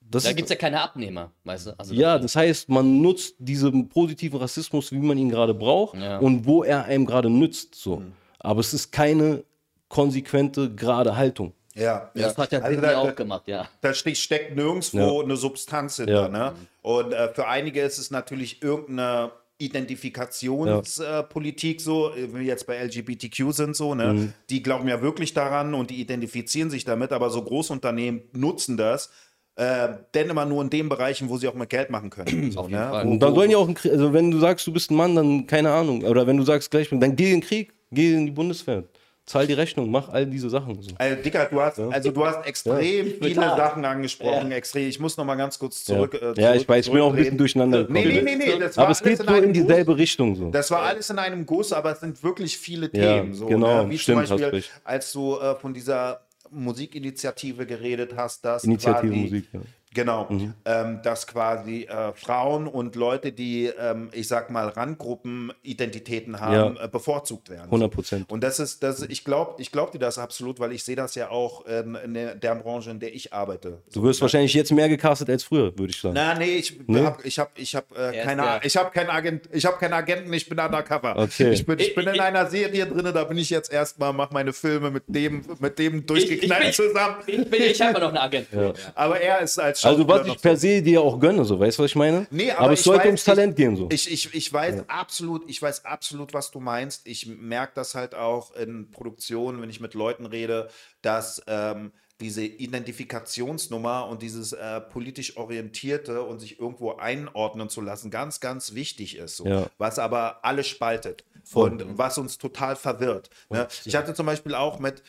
Das da gibt es ja keine Abnehmer, weißt du? Also ja, das heißt, man nutzt diesen positiven Rassismus, wie man ihn gerade braucht ja. und wo er einem gerade nützt. So. Mhm. Aber es ist keine konsequente, gerade Haltung. Ja, das ja. hat ja also da, auch gemacht, ja. Da steckt nirgendwo ja. eine Substanz hinter. Ja. Ne? Und äh, für einige ist es natürlich irgendeine Identifikationspolitik ja. äh, so, wie jetzt bei LGBTQ sind so, ne? Mhm. Die glauben ja wirklich daran und die identifizieren sich damit, aber so Großunternehmen nutzen das, äh, denn immer nur in den Bereichen, wo sie auch mit Geld machen können. So, ne? Und dann sollen ja auch, also wenn du sagst, du bist ein Mann, dann keine Ahnung, oder wenn du sagst gleich, dann geh in den Krieg. Geh in die Bundeswehr. Zahl die Rechnung, mach all diese Sachen. So. Also, Dicker, du hast, ja. also du hast extrem ja. viele Klar. Sachen angesprochen. Ja. Extrem. Ich muss noch mal ganz kurz zurück. Ja, äh, zurück, ja ich weiß, ich bin auch ein bisschen durcheinander gekommen. Nee, nee, nee, nee aber es geht so in dieselbe Guss. Richtung. So. Das war alles in einem Guss, aber es sind wirklich viele Themen. So, genau, ne? Wie stimmt, zum Beispiel, als du äh, von dieser Musikinitiative geredet hast, dass Initiative Musik, ja. Genau, mhm. ähm, dass quasi äh, Frauen und Leute, die, ähm, ich sag mal, Randgruppenidentitäten haben, ja. äh, bevorzugt werden. 100 Prozent. Und das ist, das, ich glaube ich glaub dir das absolut, weil ich sehe das ja auch in, in, der Branche, in der ich arbeite. Du wirst so, wahrscheinlich jetzt mehr gecastet als früher, würde ich sagen. Na, nee, ich nee? habe ich hab, ich hab, äh, keine, hab keinen Agent, ich habe keinen Agenten, ich bin undercover. Okay. Ich bin, ich bin in einer Serie drin, da bin ich jetzt erstmal, mache meine Filme mit dem, mit dem durchgeknallt zusammen. Ich, bin, ich habe noch einen Agenten. Ja. Aber er ist als Also was ich per se dir auch gönne, so weißt du, was ich meine? Nee, aber, aber es sollte weiß, ums Talent ich, gehen so. Ich, ich, ich weiß ja. absolut, ich weiß absolut, was du meinst. Ich merke das halt auch in Produktionen, wenn ich mit Leuten rede, dass ähm, diese Identifikationsnummer und dieses äh, politisch orientierte und sich irgendwo einordnen zu lassen ganz, ganz wichtig ist. So. Ja. Was aber alle spaltet Voll. und was uns total verwirrt. Ne? Ich hatte zum Beispiel auch mit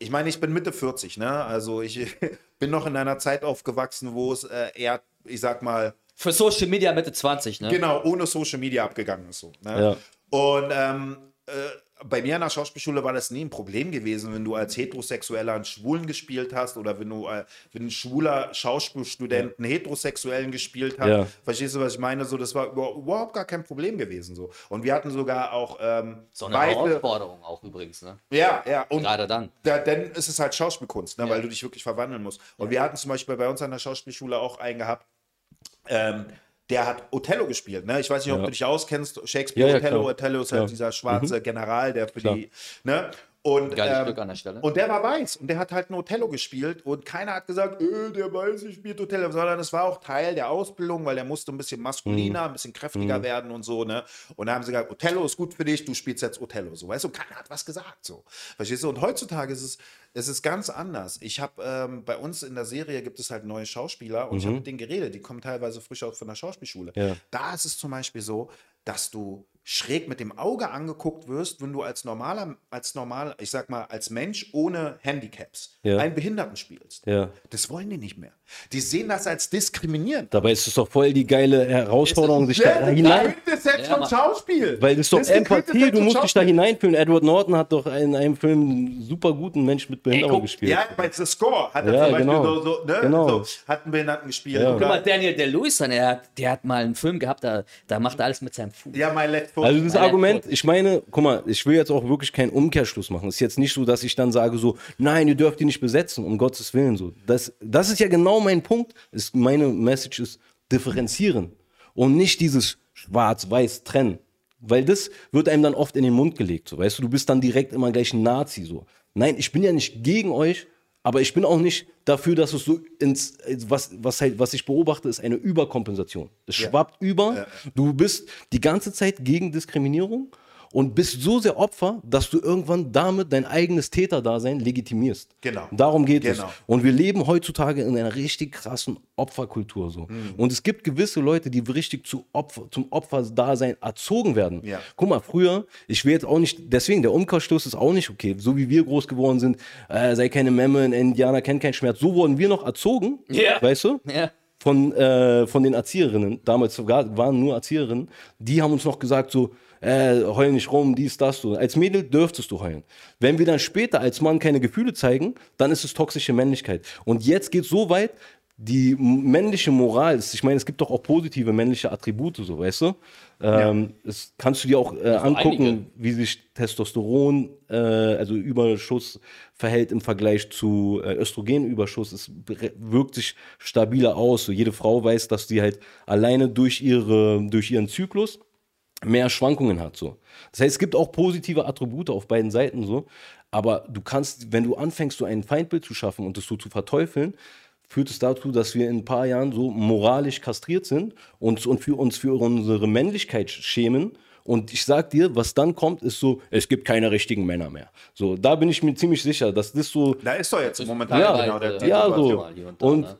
ich meine, ich bin Mitte 40, ne? Also ich bin noch in einer Zeit aufgewachsen, wo es äh, eher, ich sag mal. Für Social Media Mitte 20, ne? Genau, ohne Social Media abgegangen ist so. Ne? Ja. Und ähm, äh, bei mir an der Schauspielschule war das nie ein Problem gewesen, wenn du als Heterosexueller einen Schwulen gespielt hast oder wenn du äh, wenn ein schwuler Schauspielstudent einen Heterosexuellen gespielt hat. Ja. Verstehst du, was ich meine? So, das war überhaupt gar kein Problem gewesen. So. Und wir hatten sogar auch. Ähm, so eine beide, Herausforderung auch übrigens, ne? Ja, ja. Und Gerade dann. Da, dann ist es halt Schauspielkunst, ne? Ja. weil du dich wirklich verwandeln musst. Und ja. wir hatten zum Beispiel bei uns an der Schauspielschule auch einen gehabt. Ähm, der hat Othello gespielt. Ne? Ich weiß nicht, ob ja. du dich auskennst. Shakespeare, ja, ja, Othello. Klar. Othello ist halt dieser schwarze mhm. General, der für klar. die. Ne? Und, ähm, an der Stelle. und der war weiß und der hat halt ein Othello gespielt und keiner hat gesagt, äh, der Weiße spielt Othello, sondern es war auch Teil der Ausbildung, weil der musste ein bisschen maskuliner, mhm. ein bisschen kräftiger mhm. werden und so, ne? Und da haben sie gesagt, Othello ist gut für dich, du spielst jetzt Othello, so, weißt du, keiner hat was gesagt, so. Verstehst du? Und heutzutage ist es, es ist ganz anders. Ich habe, ähm, bei uns in der Serie gibt es halt neue Schauspieler und mhm. ich habe mit denen geredet, die kommen teilweise frisch aus von der Schauspielschule. Ja. Da ist es zum Beispiel so, dass du schräg mit dem Auge angeguckt wirst, wenn du als normaler, als normal, ich sag mal, als Mensch ohne Handicaps ja. einen Behinderten spielst. Ja. Das wollen die nicht mehr. Die sehen das als diskriminierend. Dabei ist es doch voll die geile Herausforderung, sich da hinein. Das ist ja, Schauspiel. Weil das ist doch das Empathie, du musst dich da hineinfühlen. Edward Norton hat doch in einem Film einen super guten Mensch mit Behinderung Ey, guck, gespielt. Ja, bei The Score hat er ja, zum Beispiel genau. so, so, ne, genau. so, hat einen Behinderten gespielt. Ja. Guck mal, Daniel DeLuis, der hat, der hat mal einen Film gehabt, da, da macht er alles mit seinem Fuß. Ja, mein Left Foot. Also das Argument, ich meine, guck mal, ich will jetzt auch wirklich keinen Umkehrschluss machen. Es ist jetzt nicht so, dass ich dann sage so, nein, ihr dürft die nicht besetzen, um Gottes Willen so. Das, das ist ja genau mein Punkt. Ist, meine Message ist differenzieren und nicht dieses schwarz-weiß trennen. Weil das wird einem dann oft in den Mund gelegt. So, weißt du, du bist dann direkt immer gleich ein Nazi. So. Nein, ich bin ja nicht gegen euch, aber ich bin auch nicht dafür, dass es so ins, was, was, halt, was ich beobachte, ist eine Überkompensation. Es ja. schwappt über. Ja. Du bist die ganze Zeit gegen Diskriminierung und bist so sehr Opfer, dass du irgendwann damit dein eigenes Täterdasein legitimierst. Genau. Darum geht genau. es. Und wir leben heutzutage in einer richtig krassen Opferkultur so. Mhm. Und es gibt gewisse Leute, die richtig zu Opfer, zum Opferdasein erzogen werden. Ja. Guck mal, früher, ich will jetzt auch nicht, deswegen, der Umkehrstoß ist auch nicht okay. So wie wir groß geworden sind, äh, sei keine Memme, ein Indianer kennt keinen Schmerz. So wurden wir noch erzogen, yeah. weißt du? Ja von, äh, von den Erzieherinnen, damals sogar waren nur Erzieherinnen, die haben uns noch gesagt so, äh, heul nicht rum, dies, das. So. Als Mädel dürftest du heulen. Wenn wir dann später als Mann keine Gefühle zeigen, dann ist es toxische Männlichkeit. Und jetzt geht es so weit, die männliche Moral ist, ich meine, es gibt doch auch positive männliche Attribute, so weißt du. Ähm, ja. Das kannst du dir auch äh, angucken, einige. wie sich Testosteron, äh, also Überschuss, verhält im Vergleich zu äh, Östrogenüberschuss. Es wirkt sich stabiler aus. So, jede Frau weiß, dass sie halt alleine durch, ihre, durch ihren Zyklus mehr Schwankungen hat. So. Das heißt, es gibt auch positive Attribute auf beiden Seiten so. Aber du kannst, wenn du anfängst, so ein Feindbild zu schaffen und das so zu verteufeln, führt es dazu, dass wir in ein paar Jahren so moralisch kastriert sind und, und für uns für unsere Männlichkeit schämen. Und ich sag dir, was dann kommt, ist so, es gibt keine richtigen Männer mehr. So, da bin ich mir ziemlich sicher, dass das so. Da ist doch jetzt momentan ja, genau der, der Ja, so. Und, ne?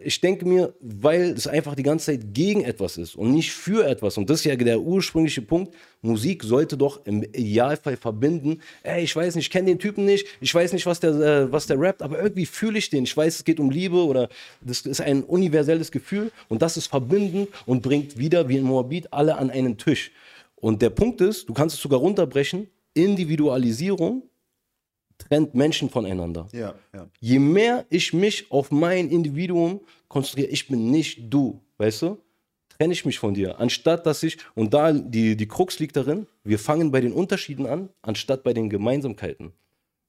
Ich denke mir, weil es einfach die ganze Zeit gegen etwas ist und nicht für etwas. Und das ist ja der ursprüngliche Punkt. Musik sollte doch im Idealfall verbinden. Ey, ich weiß nicht, ich kenne den Typen nicht, ich weiß nicht, was der, äh, was der rappt, aber irgendwie fühle ich den. Ich weiß, es geht um Liebe oder das ist ein universelles Gefühl und das ist verbinden und bringt wieder, wie in Moabit, alle an einen Tisch. Und der Punkt ist, du kannst es sogar runterbrechen, Individualisierung trennt Menschen voneinander. Ja, ja. Je mehr ich mich auf mein Individuum konzentriere, ich bin nicht du, weißt du? Trenne ich mich von dir. Anstatt dass ich, und da die, die Krux liegt darin, wir fangen bei den Unterschieden an, anstatt bei den Gemeinsamkeiten.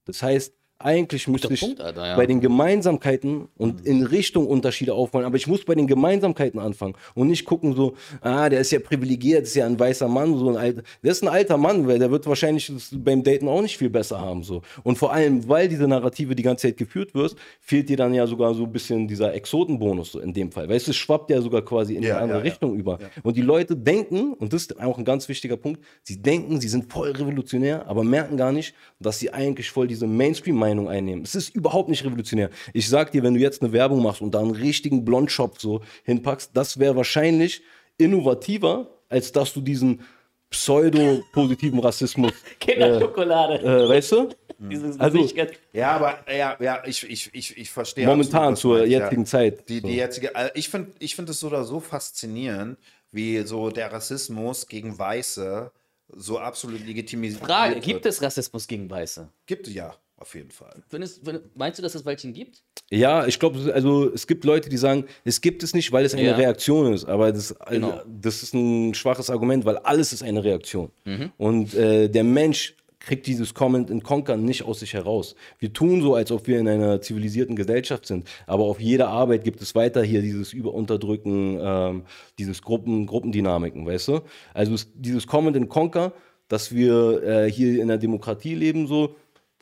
Das heißt, eigentlich müsste ich Punkt, Alter, ja. bei den Gemeinsamkeiten und in Richtung Unterschiede aufbauen, aber ich muss bei den Gemeinsamkeiten anfangen und nicht gucken so, ah, der ist ja privilegiert, ist ja ein weißer Mann, so ein alter, der ist ein alter Mann, weil der wird wahrscheinlich beim Daten auch nicht viel besser haben so. Und vor allem, weil diese Narrative die ganze Zeit geführt wird, fehlt dir dann ja sogar so ein bisschen dieser Exotenbonus so in dem Fall. Weißt du, es schwappt ja sogar quasi in ja, eine andere ja, Richtung über. Und die Leute denken, und das ist auch ein ganz wichtiger Punkt, sie denken, sie sind voll revolutionär, aber merken gar nicht, dass sie eigentlich voll diese Mainstream Meinung einnehmen. Es ist überhaupt nicht revolutionär. Ich sag dir, wenn du jetzt eine Werbung machst und da einen richtigen Blondshop so hinpackst, das wäre wahrscheinlich innovativer, als dass du diesen pseudo-positiven Rassismus. Kinderschokolade. Äh, äh, weißt du? Dieses also. Ja, aber ja, ja, ich, ich, ich, ich verstehe. Momentan absolut, zur jetzigen ja. Zeit. Die, so. die jetzige, also ich finde ich find es so oder so faszinierend, wie so der Rassismus gegen Weiße so absolut legitimisiert Frage, wird. gibt es Rassismus gegen Weiße? Gibt es ja, auf jeden Fall. Findest, meinst du, dass es welchen gibt? Ja, ich glaube, also es gibt Leute, die sagen, es gibt es nicht, weil es eine ja. Reaktion ist. Aber das, genau. das ist ein schwaches Argument, weil alles ist eine Reaktion. Mhm. Und äh, der Mensch kriegt dieses Comment and Conquer nicht aus sich heraus. Wir tun so, als ob wir in einer zivilisierten Gesellschaft sind, aber auf jeder Arbeit gibt es weiter hier dieses Überunterdrücken, ähm, dieses Gruppen, Gruppendynamiken, weißt du? Also dieses Comment and Conquer, dass wir äh, hier in der Demokratie leben, so,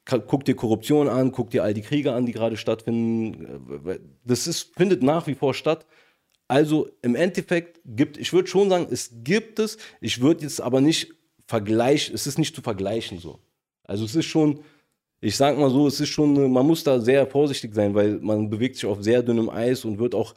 guck dir Korruption an, guck dir all die Kriege an, die gerade stattfinden. Äh, das ist, findet nach wie vor statt. Also im Endeffekt gibt, ich würde schon sagen, es gibt es, ich würde jetzt aber nicht Vergleich, es ist nicht zu vergleichen so. Also es ist schon, ich sag mal so, es ist schon, man muss da sehr vorsichtig sein, weil man bewegt sich auf sehr dünnem Eis und wird auch,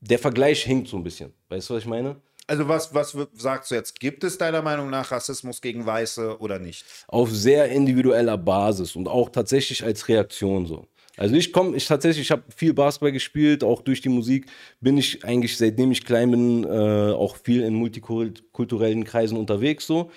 der Vergleich hinkt so ein bisschen. Weißt du, was ich meine? Also was, was sagst du jetzt? Gibt es deiner Meinung nach Rassismus gegen Weiße oder nicht? Auf sehr individueller Basis und auch tatsächlich als Reaktion so. Also ich komme, ich tatsächlich, ich habe viel Basketball gespielt, auch durch die Musik bin ich eigentlich, seitdem ich klein bin, äh, auch viel in multikulturellen Kreisen unterwegs so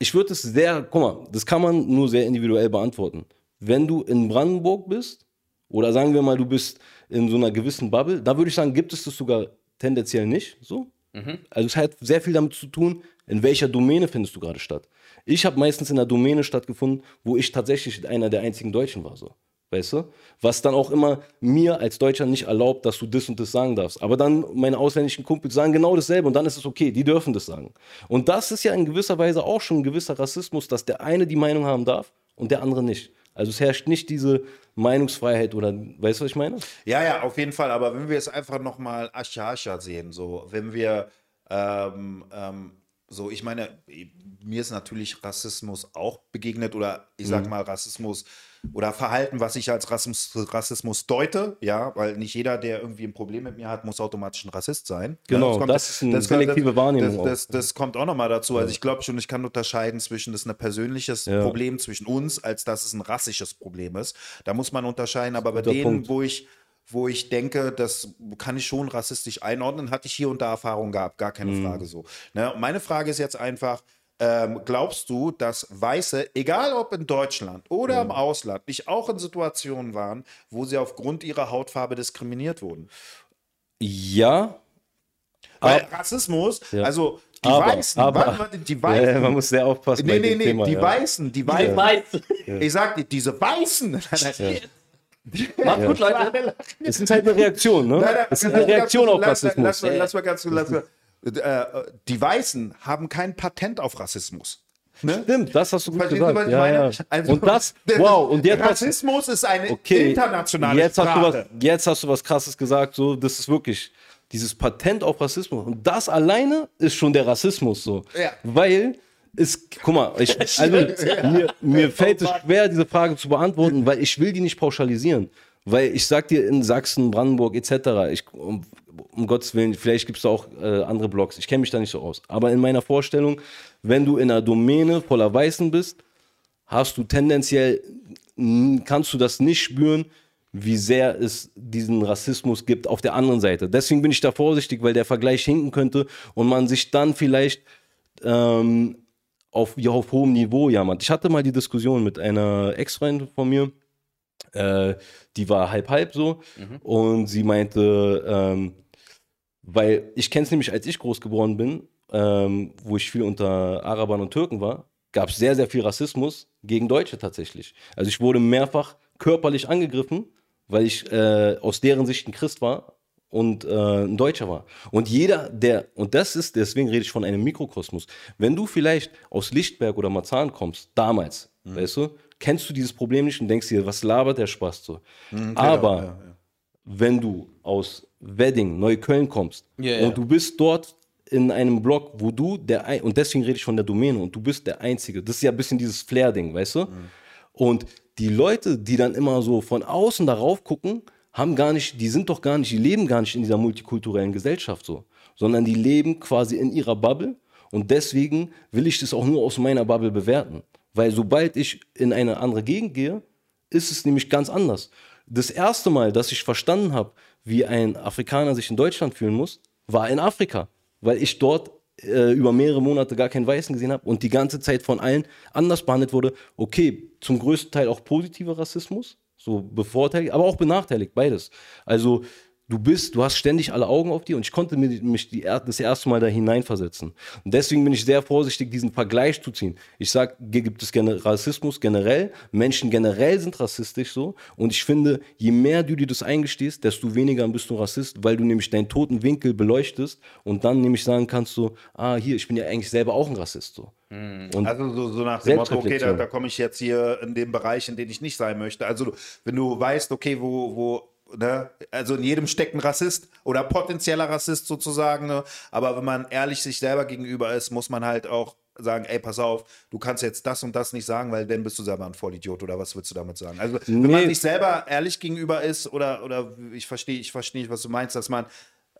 ich würde es sehr, guck mal, das kann man nur sehr individuell beantworten. Wenn du in Brandenburg bist, oder sagen wir mal, du bist in so einer gewissen Bubble, da würde ich sagen, gibt es das sogar tendenziell nicht so. Mhm. Also es hat sehr viel damit zu tun, in welcher Domäne findest du gerade statt. Ich habe meistens in einer Domäne stattgefunden, wo ich tatsächlich einer der einzigen Deutschen war. So weißt du? Was dann auch immer mir als Deutscher nicht erlaubt, dass du das und das sagen darfst. Aber dann meine ausländischen Kumpels sagen genau dasselbe und dann ist es okay, die dürfen das sagen. Und das ist ja in gewisser Weise auch schon ein gewisser Rassismus, dass der eine die Meinung haben darf und der andere nicht. Also es herrscht nicht diese Meinungsfreiheit oder weißt du, was ich meine? Ja, ja, auf jeden Fall. Aber wenn wir es einfach nochmal Ascha Ascha sehen, so wenn wir ähm, ähm, so, ich meine, mir ist natürlich Rassismus auch begegnet oder ich sag mhm. mal Rassismus oder Verhalten, was ich als Rassismus, Rassismus deute, ja, weil nicht jeder, der irgendwie ein Problem mit mir hat, muss automatisch ein Rassist sein. Genau, das, kommt, das, ist eine das, selektive Wahrnehmung. Das, das, kommt auch nochmal dazu. Also ich glaube schon, ich kann unterscheiden zwischen, das ist ein persönliches ja. Problem zwischen uns, als dass es ein rassisches Problem ist. Da muss man unterscheiden, aber bei denen, Punkt. wo ich wo ich denke, das kann ich schon rassistisch einordnen, hatte ich hier und da Erfahrung gehabt, gar keine mhm. Frage so. Ne? Meine Frage ist jetzt einfach, ähm, glaubst du, dass Weiße, egal ob in Deutschland oder ja. im Ausland, nicht auch in Situationen waren, wo sie aufgrund ihrer Hautfarbe diskriminiert wurden? Ja. Weil Ab, Rassismus, ja. also die aber, Weißen, aber, die Weißen. Ja, man muss sehr aufpassen. Nee, nee, nee, Thema, die Weißen, die Weißen. Die Weißen. Ich sag dir, diese Weißen. Macht gut, Leute. Es ist halt eine Reaktion, ne? Es ist eine Reaktion auf Rassismus. Lass, mal ganz kurz, lass mal. Äh, die Weißen haben kein Patent auf Rassismus. Ne? Stimmt, das hast du gut Verstehst gesagt. Ja, ja. Also, und das, wow, und jetzt Rassismus ist eine okay, internationale jetzt Sprache. Hast du was, jetzt hast du was Krasses gesagt, so, das ist wirklich dieses Patent auf Rassismus. Und das alleine ist schon der Rassismus so. Ja. Weil es, guck mal, ich, also, mir, mir fällt es schwer, diese Frage zu beantworten, weil ich will die nicht pauschalisieren. Weil ich sag dir, in Sachsen, Brandenburg etc., ich, um, Gottes Willen, vielleicht gibt es auch äh, andere Blogs, ich kenne mich da nicht so aus. Aber in meiner Vorstellung, wenn du in einer Domäne voller Weißen bist, hast du tendenziell, kannst du das nicht spüren, wie sehr es diesen Rassismus gibt auf der anderen Seite. Deswegen bin ich da vorsichtig, weil der Vergleich hinken könnte und man sich dann vielleicht ähm, auf, ja, auf hohem Niveau jammert. Ich hatte mal die Diskussion mit einer Ex-Freundin von mir, äh, die war halb halb so mhm. und sie meinte, ähm, weil ich kenne es nämlich, als ich groß geworden bin, ähm, wo ich viel unter Arabern und Türken war, gab es sehr, sehr viel Rassismus gegen Deutsche tatsächlich. Also ich wurde mehrfach körperlich angegriffen, weil ich äh, aus deren Sicht ein Christ war und äh, ein Deutscher war. Und jeder, der, und das ist, deswegen rede ich von einem Mikrokosmos, wenn du vielleicht aus Lichtberg oder Marzahn kommst, damals, mhm. weißt du, kennst du dieses Problem nicht und denkst dir, was labert der Spaß so. Mhm, genau, Aber ja, ja. wenn du aus Wedding, Neukölln kommst yeah, und du bist dort in einem Blog, wo du der ein und deswegen rede ich von der Domäne und du bist der Einzige. Das ist ja ein bisschen dieses Flair-Ding, weißt du? Mhm. Und die Leute, die dann immer so von außen darauf gucken, haben gar nicht, die sind doch gar nicht, die leben gar nicht in dieser multikulturellen Gesellschaft so, sondern die leben quasi in ihrer Bubble und deswegen will ich das auch nur aus meiner Bubble bewerten. Weil sobald ich in eine andere Gegend gehe, ist es nämlich ganz anders. Das erste Mal, dass ich verstanden habe, wie ein Afrikaner sich in Deutschland fühlen muss, war in Afrika, weil ich dort äh, über mehrere Monate gar keinen Weißen gesehen habe und die ganze Zeit von allen anders behandelt wurde. Okay, zum größten Teil auch positiver Rassismus, so bevorteiligt, aber auch benachteiligt, beides. Also du bist, du hast ständig alle Augen auf dir und ich konnte mich die, das erste Mal da hineinversetzen. Und deswegen bin ich sehr vorsichtig, diesen Vergleich zu ziehen. Ich sage, hier gibt es Rassismus generell, Menschen generell sind rassistisch so und ich finde, je mehr du dir das eingestehst, desto weniger bist du Rassist, weil du nämlich deinen toten Winkel beleuchtest und dann nämlich sagen kannst so, ah hier, ich bin ja eigentlich selber auch ein Rassist so. Mhm. Und also so, so nach dem Motto, okay, da, da komme ich jetzt hier in den Bereich, in den ich nicht sein möchte. Also wenn du weißt, okay, wo, wo Ne? Also in jedem steckt ein Rassist oder potenzieller Rassist sozusagen. Ne? Aber wenn man ehrlich sich selber gegenüber ist, muss man halt auch sagen, ey, pass auf, du kannst jetzt das und das nicht sagen, weil dann bist du selber ein Vollidiot oder was willst du damit sagen? Also wenn nee. man sich selber ehrlich gegenüber ist oder, oder ich verstehe ich verstehe nicht, was du meinst, dass man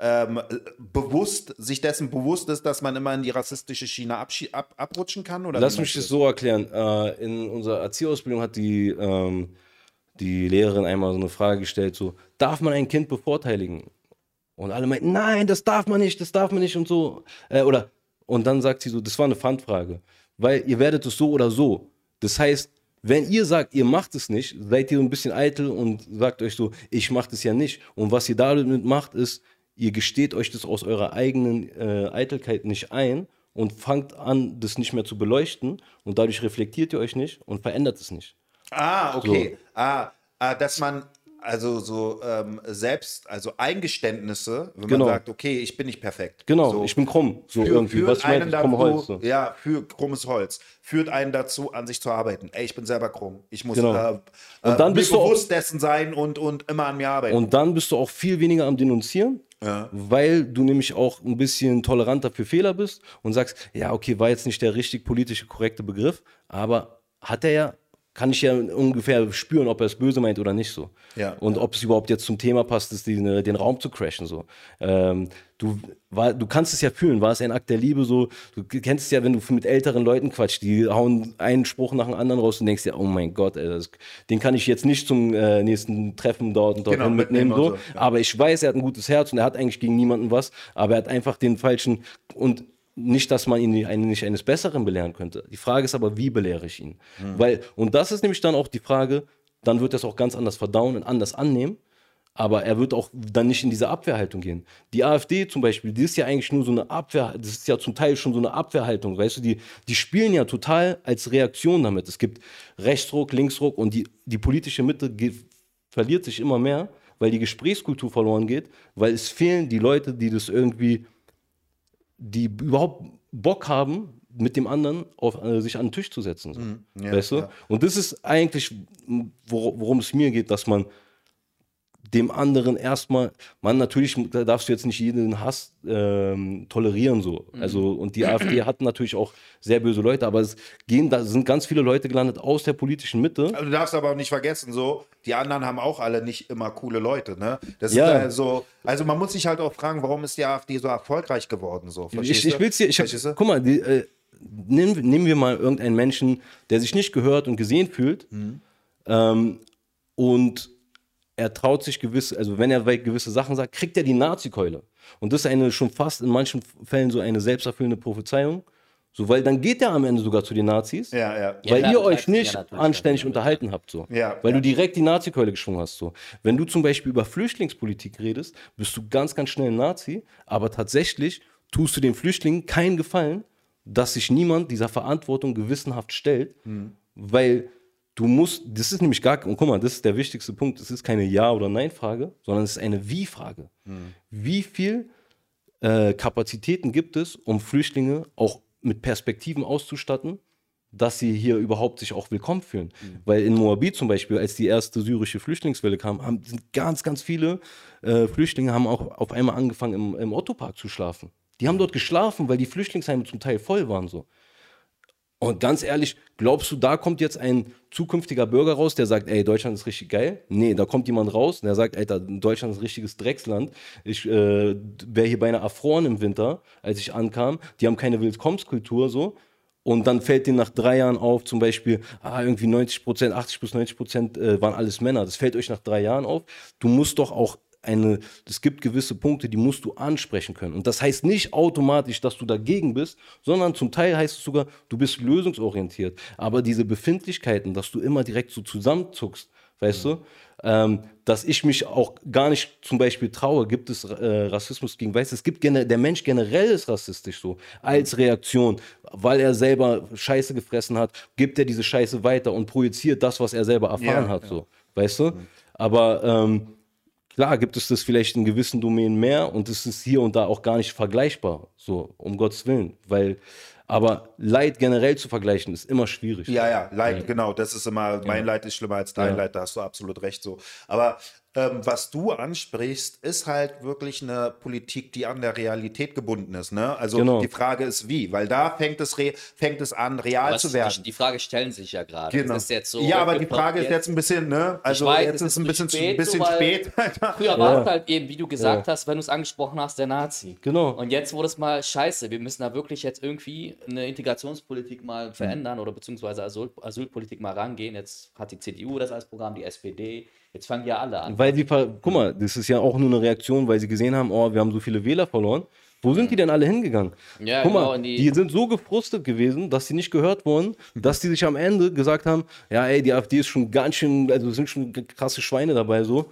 ähm, bewusst, sich dessen bewusst ist, dass man immer in die rassistische Schiene ab, abrutschen kann? Oder Lass mich das so erklären. Äh, in unserer Erzieherausbildung hat die ähm, die Lehrerin einmal so eine Frage gestellt, so, darf man ein Kind bevorteiligen? Und alle meinten, nein, das darf man nicht, das darf man nicht und so. Äh, oder, und dann sagt sie so, das war eine Pfandfrage, weil ihr werdet es so oder so. Das heißt, wenn ihr sagt, ihr macht es nicht, seid ihr ein bisschen eitel und sagt euch so, ich mache das ja nicht. Und was ihr damit macht, ist, ihr gesteht euch das aus eurer eigenen äh, Eitelkeit nicht ein und fangt an, das nicht mehr zu beleuchten und dadurch reflektiert ihr euch nicht und verändert es nicht. Ah, okay. So. Ah, ah, dass man also so ähm, selbst, also Eingeständnisse, wenn genau. man sagt, okay, ich bin nicht perfekt. Genau, so, ich bin krumm, so für, irgendwie. Was ich meine, ich krumme Holz. So. Ja, für krummes Holz. Führt einen dazu, an sich zu arbeiten. Ey, ich bin selber krumm. Ich muss genau. äh, und dann äh, bist du bewusst auch, dessen sein und, und immer an mir arbeiten. Und dann bist du auch viel weniger am Denunzieren. Ja. Weil du nämlich auch ein bisschen toleranter für Fehler bist und sagst, ja, okay, war jetzt nicht der richtig politisch korrekte Begriff, aber hat er ja kann ich ja ungefähr spüren, ob er es böse meint oder nicht so. Ja, und ja. ob es überhaupt jetzt zum Thema passt, ist die, ne, den Raum zu crashen. So. Ähm, du, war, du kannst es ja fühlen, war es ein Akt der Liebe so. Du kennst es ja, wenn du mit älteren Leuten quatschst, die hauen einen Spruch nach dem anderen raus und denkst dir, oh mein Gott, ey, das, den kann ich jetzt nicht zum äh, nächsten Treffen dort und dort genau, mitnehmen. So. so ja. Aber ich weiß, er hat ein gutes Herz und er hat eigentlich gegen niemanden was, aber er hat einfach den falschen und nicht, dass man ihn nicht eines Besseren belehren könnte. Die Frage ist aber, wie belehre ich ihn? Mhm. Weil, und das ist nämlich dann auch die Frage, dann wird er es auch ganz anders verdauen und anders annehmen. Aber er wird auch dann nicht in diese Abwehrhaltung gehen. Die AfD zum Beispiel, die ist ja eigentlich nur so eine Abwehr, das ist ja zum Teil schon so eine Abwehrhaltung, weißt du, die, die spielen ja total als Reaktion damit. Es gibt Rechtsruck, Linksruck und die, die politische Mitte verliert sich immer mehr, weil die Gesprächskultur verloren geht, weil es fehlen die Leute, die das irgendwie die überhaupt Bock haben, mit dem anderen auf, äh, sich an den Tisch zu setzen. So. Mhm. Ja, weißt du? Ja. Und das ist eigentlich, worum es mir geht, dass man dem anderen erstmal, man natürlich da darfst du jetzt nicht jeden Hass ähm, tolerieren so. Mhm. Also und die AfD hat natürlich auch sehr böse Leute, aber es gehen, da sind ganz viele Leute gelandet aus der politischen Mitte. Also du darfst aber auch nicht vergessen, so die anderen haben auch alle nicht immer coole Leute, ne? Das ja. ist also, also man muss sich halt auch fragen, warum ist die AfD so erfolgreich geworden so? Ich, ich will's dir, ich hab, guck mal, die, äh, nehmen, nehmen wir mal irgendeinen Menschen, der sich nicht gehört und gesehen fühlt. Mhm. Ähm, und er traut sich gewisse, also wenn er gewisse Sachen sagt, kriegt er die Nazi-Keule. Und das ist eine schon fast in manchen Fällen so eine selbsterfüllende Prophezeiung. So, weil dann geht er am Ende sogar zu den Nazis, ja, ja. weil ja, ihr euch nicht anständig unterhalten habt, so. Ja, weil du direkt die Nazi-Keule geschwungen hast, so. Wenn du zum Beispiel über Flüchtlingspolitik redest, bist du ganz, ganz schnell ein Nazi, aber tatsächlich tust du den Flüchtlingen keinen Gefallen, dass sich niemand dieser Verantwortung gewissenhaft stellt, mhm. weil Du musst, das ist nämlich gar, und guck mal, das ist der wichtigste Punkt, es ist keine Ja- oder Nein-Frage, sondern es ist eine Wie-Frage. Mhm. Wie viel äh, Kapazitäten gibt es, um Flüchtlinge auch mit Perspektiven auszustatten, dass sie hier überhaupt sich auch willkommen fühlen. Mhm. Weil in Moabit zum Beispiel, als die erste syrische Flüchtlingswelle kam, haben sind ganz, ganz viele äh, Flüchtlinge haben auch auf einmal angefangen, im, im Ottopark zu schlafen. Die haben dort geschlafen, weil die Flüchtlingsheime zum Teil voll waren. So. Und ganz ehrlich, glaubst du, da kommt jetzt ein zukünftiger Bürger raus, der sagt, ey, Deutschland ist richtig geil? Nee, da kommt jemand raus, der sagt, Alter, Deutschland ist ein richtiges Drecksland. Ich äh, wäre hier beinahe erfroren im Winter, als ich ankam. Die haben keine Willkommenskultur so. und dann fällt dir nach drei Jahren auf, zum Beispiel, ah, irgendwie 90 Prozent, 80 bis 90 Prozent äh, waren alles Männer. Das fällt euch nach drei Jahren auf. Du musst doch auch eine, es gibt gewisse Punkte, die musst du ansprechen können. Und das heißt nicht automatisch, dass du dagegen bist, sondern zum Teil heißt es sogar, du bist lösungsorientiert. Aber diese Befindlichkeiten, dass du immer direkt so zusammenzuckst, weißt mhm. du, ähm, dass ich mich auch gar nicht zum Beispiel traue, gibt es äh, Rassismus gegen Weiße. Es gibt der Mensch generell ist rassistisch so, als Reaktion, weil er selber Scheiße gefressen hat, gibt er diese Scheiße weiter und projiziert das, was er selber erfahren ja, hat, ja. so, weißt du? Mhm. Aber ähm, Klar gibt es das vielleicht in gewissen Domänen mehr und es ist hier und da auch gar nicht vergleichbar, so um Gottes Willen, weil aber Leid generell zu vergleichen ist immer schwierig. Ja, ja, Leid, ja. genau, das ist immer, mein ja. Leid ist schlimmer als dein ja. Leid, da hast du absolut recht so. Aber ähm, was du ansprichst, ist halt wirklich eine Politik, die an der Realität gebunden ist. Ne? Also genau. die Frage ist wie, weil da fängt es, fängt es an, real Was, zu werden. Die, die, Frage stellen sich ja gerade. Genau. So ja, aber die Frage ist jetzt ein bisschen, ne? Also weiß, jetzt ist es ein bisschen spät. Bisschen so, spät früher war es halt eben, wie du gesagt ja. hast, wenn du es angesprochen hast, der Nazi. Genau. Und jetzt wurde es mal scheiße. Wir müssen da wirklich jetzt irgendwie eine Integrationspolitik mal mhm. verändern mhm. oder beziehungsweise Asyl, Asylpolitik mal rangehen. Jetzt hat die CDU das als Programm, die SPD. Jetzt fangen ja alle an. Weil sie, guck mal, das ist ja auch nur eine Reaktion, weil sie gesehen haben, oh, wir haben so viele Wähler verloren. Wo sind die denn alle hingegangen? Ja, Guck mal, genau, die, die, sind so gefrustet gewesen, dass sie nicht gehört wurden, dass die sich am Ende gesagt haben, ja, ey, die AfD ist schon ganz schön, also sind schon krasse Schweine dabei so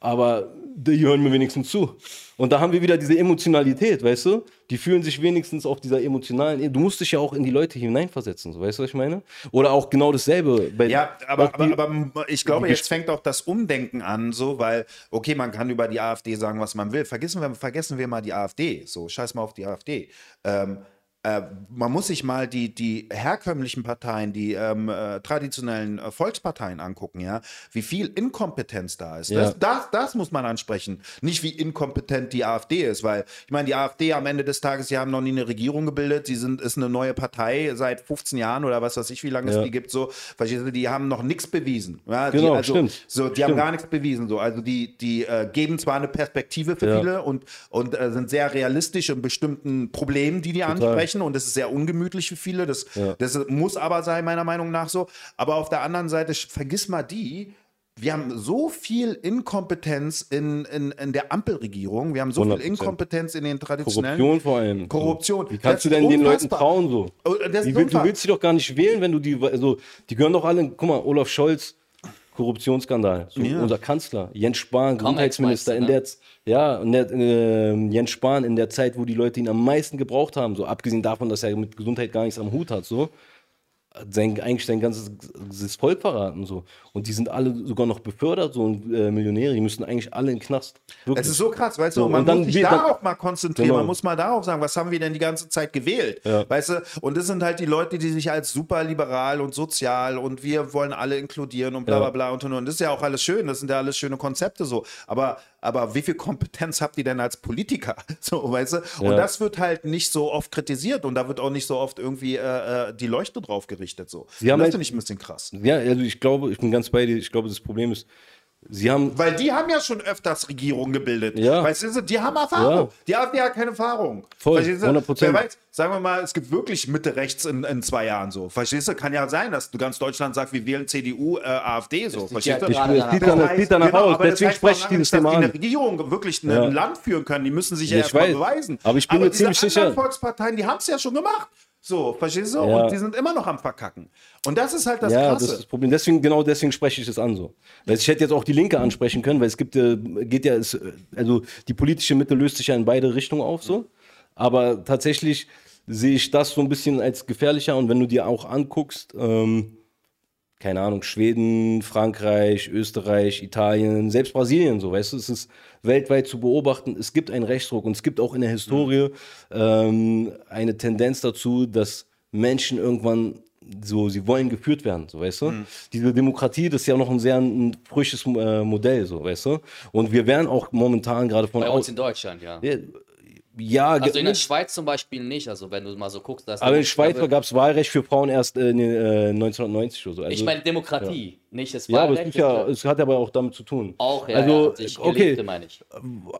aber die hören mir wenigstens zu. Und da haben wir wieder diese Emotionalität, weißt du? Die fühlen sich wenigstens auf dieser emotionalen Ebene. Du musst dich ja auch in die Leute hineinversetzen, so, weißt du, was ich meine? Oder auch genau dasselbe. ja, aber, aber, die, aber, ich glaube, jetzt fängt auch das Umdenken an, so, weil, okay, man kann über die AfD sagen, was man will. Vergessen wir, vergessen wir mal die AfD. So, scheiß mal auf die AfD. Ähm, äh, man muss sich mal die, die herkömmlichen Parteien, die ähm, äh, traditionellen äh, Volksparteien angucken, ja, wie viel Inkompetenz da ist. Ja. Das, das, das, muss man ansprechen. Nicht wie inkompetent die AfD ist, weil ich meine, die AfD am Ende des Tages, sie haben noch nie eine Regierung gebildet, sie sind, ist eine neue Partei seit 15 Jahren oder was weiß ich, wie lange ja. es die gibt, so, die haben noch nichts bewiesen. Ja, genau, die, also, stimmt. So, die stimmt. haben gar nichts bewiesen. So. Also die, die geben zwar eine Perspektive für viele und, und sind sehr realistisch in bestimmten Problemen, die die Total. ansprechen sprechen und das ist sehr ungemütlich für viele. Das, ja. das muss aber sein, meiner Meinung nach so. Aber auf der anderen Seite, vergiss mal die, wir haben so viel Inkompetenz in, in, in der Ampelregierung, wir haben so 100%. viel Inkompetenz in den traditionellen. Korruption vor allem. Korruption. Wie kannst das du denn den Leuten trauen so? Wie, du willst sie doch gar nicht wählen, wenn du die, also die gehören doch alle, guck mal, Olaf Scholz, Korruptionsskandal. So, ja. Unser Kanzler, Jens Spahn, Gesundheitsminister in der, ne? ja, und der, äh, Jens Spahn in der Zeit, wo die Leute ihn am meisten gebraucht haben, so abgesehen davon, dass er mit Gesundheit gar nichts am Hut hat, so sein, eigentlich sein ganzes Volk verraten. So. Und die sind alle sogar noch befördert, so äh, Millionäre, die müssen eigentlich alle in den Knast. Wirklich. Es ist so krass, weißt du, so, man muss sich darauf dann, mal konzentrieren, genau. man muss mal darauf sagen, was haben wir denn die ganze Zeit gewählt, ja. weißt du, und das sind halt die Leute, die sich als super liberal und sozial und wir wollen alle inkludieren und bla bla bla und, und, und das ist ja auch alles schön, das sind ja alles schöne Konzepte so, aber aber wie viel Kompetenz habt ihr denn als Politiker? So, weißt du? Und ja. das wird halt nicht so oft kritisiert und da wird auch nicht so oft irgendwie äh, äh die Leuchte drauf gerichtet. So. Sie haben das halt, finde ich ein bisschen krass. Ja, also ich glaube, ich bin ganz bei dir, ich glaube, das Problem ist, Sie haben Weil die haben ja schon öfters Regierungen gebildet. Ja. Weißt du, die haben Erfahrung. Ja. Die AfD hat keine Erfahrung. Voll, Verstehst du? 100%. Wer weiß, sagen wir mal, es gibt wirklich Mitte rechts in, in zwei Jahren so. Verstehst du? Kann ja sein, dass du ganz Deutschland sagst, wir wählen CDU, äh, AfD so. Verstehst du? Ich, das sieht danach, sieht danach genau, aus. Deswegen spreche ich dieses Thema an. Dass die eine Regierung wirklich ein ja. Land führen können, die müssen sich ja, ja erstmal beweisen. Aber ich bin aber mir ziemlich sicher. Volksparteien, die haben es ja schon gemacht. So, verstehst du? Ja. Und die sind immer noch am Verkacken. Und das ist halt das ja, Krasse. das ist das Problem. Deswegen, genau deswegen spreche ich das an so. Weil ich hätte jetzt auch die Linke ansprechen können, weil es gibt, geht ja, es, also die politische Mitte löst sich ja in beide Richtungen auf so. Aber tatsächlich sehe ich das so ein bisschen als gefährlicher. Und wenn du dir auch anguckst, ähm, keine Ahnung, Schweden, Frankreich, Österreich, Italien, selbst Brasilien, so, weißt du, es ist weltweit zu beobachten, es gibt einen Rechtsdruck und es gibt auch in der Historie ähm, eine Tendenz dazu, dass Menschen irgendwann so, sie wollen geführt werden, so, weißt du? Mhm. Diese Demokratie, das ist ja noch ein sehr ein frisches äh, Modell, so, weißt du? Und wir werden auch momentan gerade von. Bei uns in Deutschland, ja. ja ja, also in der Schweiz zum Beispiel nicht, also wenn du mal so guckst. Aber in der Schweiz gab es Wahlrecht für Frauen erst äh, 1990 oder so. Also, ich meine Demokratie, ja. nicht das Wahlrecht. Ja, aber es, ja, es, hat aber auch damit zu tun. Auch, ja, also, ja, okay, meine ich.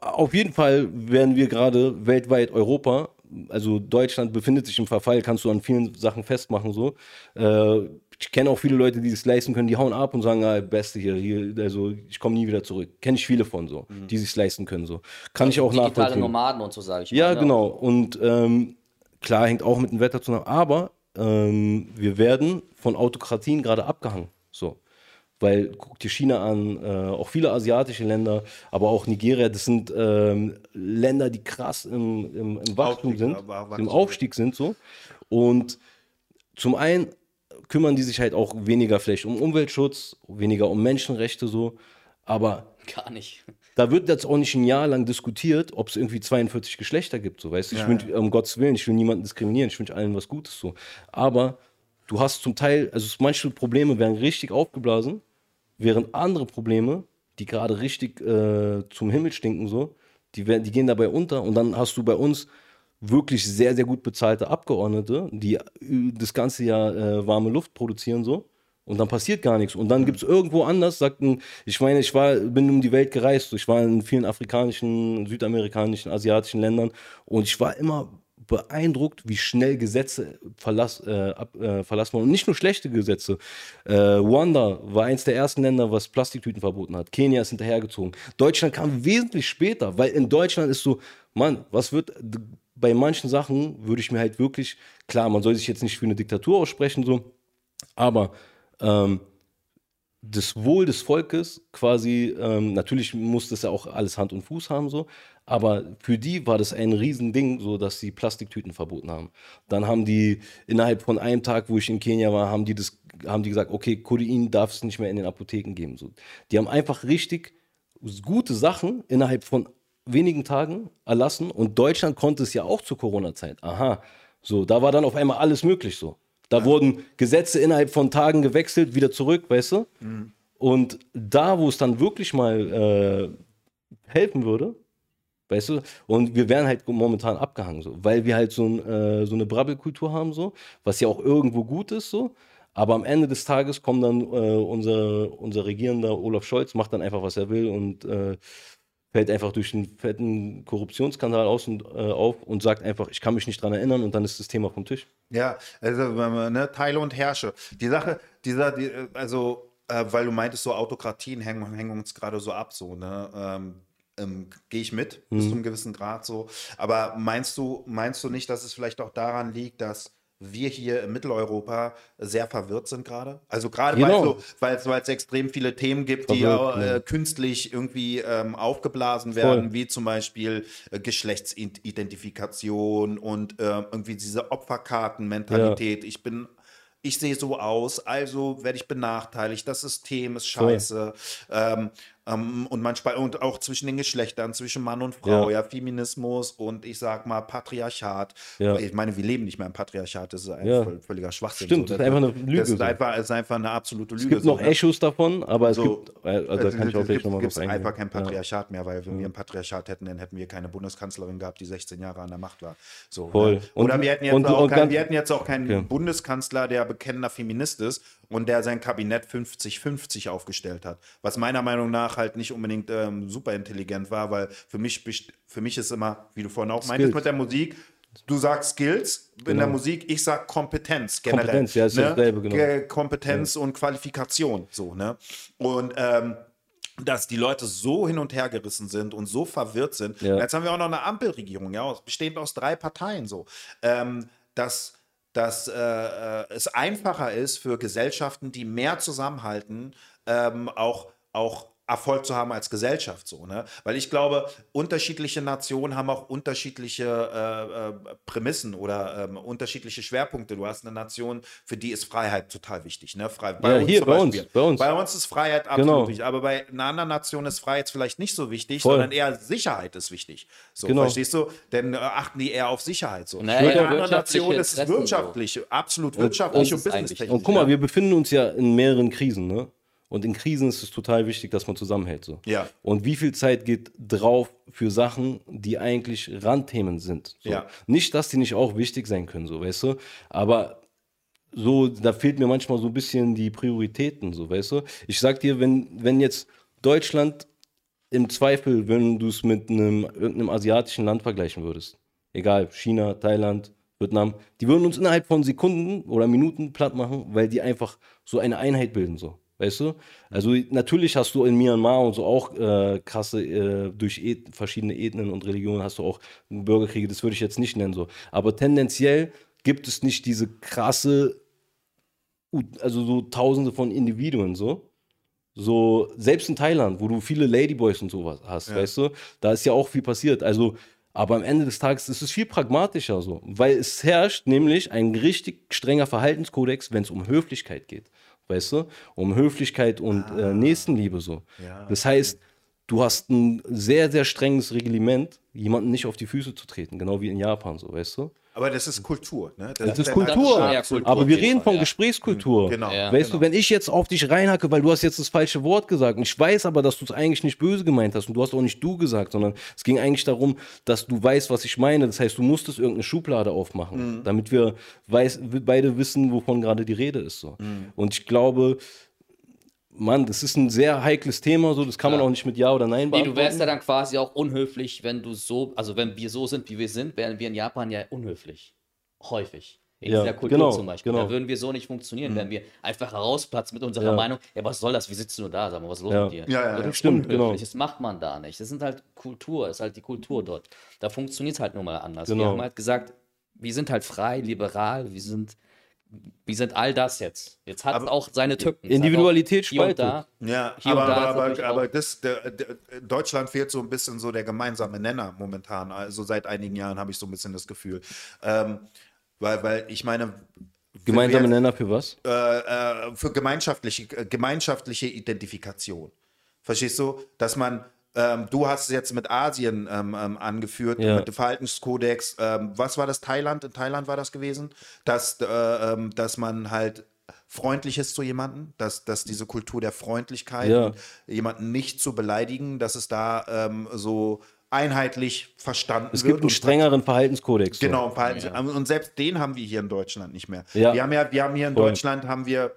Auf jeden Fall werden wir gerade weltweit Europa also Deutschland befindet sich im Verfall, kannst du an vielen Sachen festmachen so. Äh, ich kenne auch viele Leute, die es leisten können, die hauen ab und sagen, ah, Beste hier, hier also ich komme nie wieder zurück. Kenne ich viele von so, mhm. die sich leisten können so. Kann also ich auch nachvollziehen. Digitale Nomaden und so sage ich. Ja, mal, ne? genau. Und ähm, klar hängt auch mit dem Wetter zusammen, aber ähm, wir werden von Autokratien gerade abgehangen. Weil, guck dir China an, äh, auch viele asiatische Länder, aber auch Nigeria, das sind ähm, Länder, die krass im, im, im Wachstum Aufstieg, sind, Wachstum. im Aufstieg sind so. Und zum einen kümmern die sich halt auch weniger vielleicht um Umweltschutz, weniger um Menschenrechte so, aber gar nicht. Da wird jetzt auch nicht ein Jahr lang diskutiert, ob es irgendwie 42 Geschlechter gibt, so weißt du. Ja, ich will, um Gottes Willen, ich will niemanden diskriminieren, ich wünsche allen was Gutes so. Aber du hast zum Teil, also manche Probleme werden richtig aufgeblasen, während andere Probleme, die gerade richtig äh, zum Himmel stinken, so, die, werden, die gehen dabei unter und dann hast du bei uns wirklich sehr, sehr gut bezahlte Abgeordnete, die das ganze Jahr äh, warme Luft produzieren, so. Und dann passiert gar nichts. Und dann gibt es irgendwo anders, sagten, ich meine, ich war, bin um die Welt gereist. Ich war in vielen afrikanischen, südamerikanischen, asiatischen Ländern und ich war immer beeindruckt, wie schnell Gesetze verlass, äh, ab, äh, verlassen wurden. Und nicht nur schlechte Gesetze. Äh, Rwanda war eins der ersten Länder, was Plastiktüten verboten hat. Kenia ist hinterhergezogen. Deutschland kam wesentlich später, weil in Deutschland ist so, Mann, was wird bei manchen Sachen würde ich mir halt wirklich, klar, man soll sich jetzt nicht für eine Diktatur aussprechen, so, aber ähm, das Wohl des Volkes quasi, ähm, natürlich muss das ja auch alles Hand und Fuß haben, so, aber für die war das ein Riesending, so dass sie Plastiktüten verboten haben. Dann haben die innerhalb von einem Tag, wo ich in Kenia war, haben die das, haben die gesagt, okay, Codein darf es nicht mehr in den Apotheken geben. So. Die haben einfach richtig gute Sachen innerhalb von wenigen Tagen erlassen und Deutschland konnte es ja auch zur Corona-Zeit. Aha, so, da war dann auf einmal alles möglich so. Da ja. wurden Gesetze innerhalb von Tagen gewechselt, wieder zurück, weißt du? Mhm. Und da, wo es dann wirklich mal äh, helfen würde, weißt du, und wir wären halt momentan abgehangen, so, weil wir halt so, ein, äh, so eine Brabbelkultur haben, so, was ja auch irgendwo gut ist, so. Aber am Ende des Tages kommt dann äh, unser, unser Regierender Olaf Scholz, macht dann einfach, was er will und äh, fällt einfach durch einen fetten Korruptionsskandal aus und, äh, auf und sagt einfach, ich kann mich nicht dran erinnern und dann ist das Thema vom Tisch. Ja, also ne, Teile und Herrsche. Die Sache, dieser, die, also, äh, weil du meintest, so Autokratien hängen, hängen uns gerade so ab, so, ne? Ähm, ähm, Gehe ich mit, mhm. bis zu einem gewissen Grad so. Aber meinst du, meinst du nicht, dass es vielleicht auch daran liegt, dass wir hier in Mitteleuropa sehr verwirrt sind gerade. Also gerade genau. weil es so, extrem viele Themen gibt, verwirrt, die äh, künstlich irgendwie ähm, aufgeblasen werden, Voll. wie zum Beispiel äh, Geschlechtsidentifikation und äh, irgendwie diese Opferkartenmentalität. Ja. Ich bin ich sehe so aus, also werde ich benachteiligt, das System ist scheiße. Ähm, ähm, und manchmal und auch zwischen den Geschlechtern, zwischen Mann und Frau, ja, ja Feminismus und ich sag mal Patriarchat. Ja. Ich meine, wir leben nicht mehr im Patriarchat, das ist ein ja. völliger Schwachsinn. Stimmt, so. das ist einfach eine Lüge. Das ist einfach, ist einfach eine absolute Lüge. Es gibt so, noch ne? Echos davon, aber es so, gibt, also da kann ich auch gleich nochmal was einfach kein Patriarchat mehr, weil wenn wir ein Patriarchat hätten, dann hätten wir keine Bundeskanzlerin gehabt, die 16 Jahre an der Macht war. So, ne? Voll. Ne? Oder und, wir, hätten jetzt und, auch und kein, wir hätten jetzt auch keinen okay. Bundeskanzler, der bekennender Feminist ist und der sein Kabinett 50-50 aufgestellt hat. Was meiner Meinung nach halt nicht unbedingt ähm, super intelligent war, weil für mich, für mich ist immer, wie du vorhin auch Skills. meintest mit der Musik, Du sagst Skills in genau. der Musik, ich sag Kompetenz generell. Kompetenz, ja, ist ne? dasselbe, genau. Kompetenz ja. und Qualifikation, so, ne? Und ähm, dass die Leute so hin und her gerissen sind und so verwirrt sind. Ja. Jetzt haben wir auch noch eine Ampelregierung, ja, bestehend aus drei Parteien, so, ähm, dass dass äh, äh, es einfacher ist für Gesellschaften, die mehr zusammenhalten, ähm, auch, auch Erfolg zu haben als Gesellschaft so, ne? Weil ich glaube, unterschiedliche Nationen haben auch unterschiedliche äh, äh, Prämissen oder ähm, unterschiedliche Schwerpunkte. Du hast eine Nation, für die ist Freiheit total wichtig, ne? Frei, bei ja, uns hier bei uns, bei uns. Bei uns ist Freiheit absolut genau. wichtig, aber bei einer anderen Nation ist Freiheit vielleicht nicht so wichtig, Voll. sondern eher Sicherheit ist wichtig. So, genau. verstehst du? Denn äh, achten die eher auf Sicherheit so. Naja, in einer anderen Nation ist es wirtschaftlich, so. absolut wirtschaftlich und, und, und businesstechnisch. Und guck mal, wir befinden uns ja in mehreren Krisen, ne? Und in Krisen ist es total wichtig, dass man zusammenhält. So. Ja. Und wie viel Zeit geht drauf für Sachen, die eigentlich Randthemen sind? So. Ja. Nicht, dass die nicht auch wichtig sein können, so, weißt du? Aber so, da fehlt mir manchmal so ein bisschen die Prioritäten, so, weißt du? Ich sag dir, wenn, wenn jetzt Deutschland im Zweifel, wenn du es mit einem irgendeinem asiatischen Land vergleichen würdest, egal, China, Thailand, Vietnam, die würden uns innerhalb von Sekunden oder Minuten platt machen, weil die einfach so eine Einheit bilden, so. Weißt du? Also natürlich hast du in Myanmar und so auch äh, krasse, äh, durch et verschiedene Ethnien und Religionen hast du auch Bürgerkriege, das würde ich jetzt nicht nennen so. Aber tendenziell gibt es nicht diese krasse, also so tausende von Individuen so. So, selbst in Thailand, wo du viele Ladyboys und sowas hast, ja. weißt du, da ist ja auch viel passiert. Also, aber am Ende des Tages ist es viel pragmatischer so, weil es herrscht nämlich ein richtig strenger Verhaltenskodex, wenn es um Höflichkeit geht weißt du? Um Höflichkeit und äh, ah. äh, Nächstenliebe so. Ja. Das heißt, du hast ein sehr, sehr strenges Reglement, jemanden nicht auf die Füße zu treten, genau wie in Japan so, weißt du? Aber das ist Kultur. Ne? Das, das ist Kultur. Kultur. Aber wir reden von ja. Gesprächskultur. Mhm, genau. Ja. Weißt genau. du, wenn ich jetzt auf dich reinhacke, weil du hast jetzt das falsche Wort gesagt und ich weiß aber, dass du es eigentlich nicht böse gemeint hast und du hast auch nicht du gesagt, sondern es ging eigentlich darum, dass du weißt, was ich meine. Das heißt, du musstest irgendeine Schublade aufmachen, mhm. damit wir weiß, beide wissen, wovon gerade die Rede ist. So. Mhm. Und ich glaube, Mann, das ist ein sehr heikles Thema, so das kann man auch nicht mit Ja oder Nein beantworten. Nee, du wärst ja dann quasi auch unhöflich, wenn du so, also wenn wir so sind, wie wir sind, wären wir in Japan ja unhöflich. Häufig. In ja, dieser Kultur genau, zum Beispiel. Genau. Da würden wir so nicht funktionieren, mhm. wenn wir einfach herausplatzen mit unserer ja. Meinung, ja, was soll das? Wie sitzt du nur da? Sag mal, was ist los ja. mit dir? Ja, ja, ja. stimmt, genau. Das macht man da nicht. Das sind halt Kultur, das ist halt die Kultur dort. Da funktioniert es halt nun mal anders. Genau. Wir haben halt gesagt, wir sind halt frei, liberal, wir sind wie sind all das jetzt? Jetzt hat es auch seine Tücken. Individualität spaltet. Ja, aber, da aber, aber das, der, der, Deutschland fehlt so ein bisschen so der gemeinsame Nenner momentan. Also seit einigen Jahren habe ich so ein bisschen das Gefühl. Ähm, weil, weil ich meine. Gemeinsame wir, Nenner für was? Äh, äh, für gemeinschaftliche, gemeinschaftliche Identifikation. Verstehst du? Dass man ähm, du hast es jetzt mit Asien ähm, ähm, angeführt, ja. mit dem Verhaltenskodex. Ähm, was war das? Thailand? In Thailand war das gewesen? Dass, äh, ähm, dass man halt freundlich ist zu jemandem, dass, dass diese Kultur der Freundlichkeit, ja. jemanden nicht zu beleidigen, dass es da ähm, so einheitlich verstanden es wird. Es gibt einen strengeren Verhaltenskodex. So. Genau, Verhaltens ja. und selbst den haben wir hier in Deutschland nicht mehr. Ja. Wir haben ja, wir haben hier in Voll. Deutschland haben wir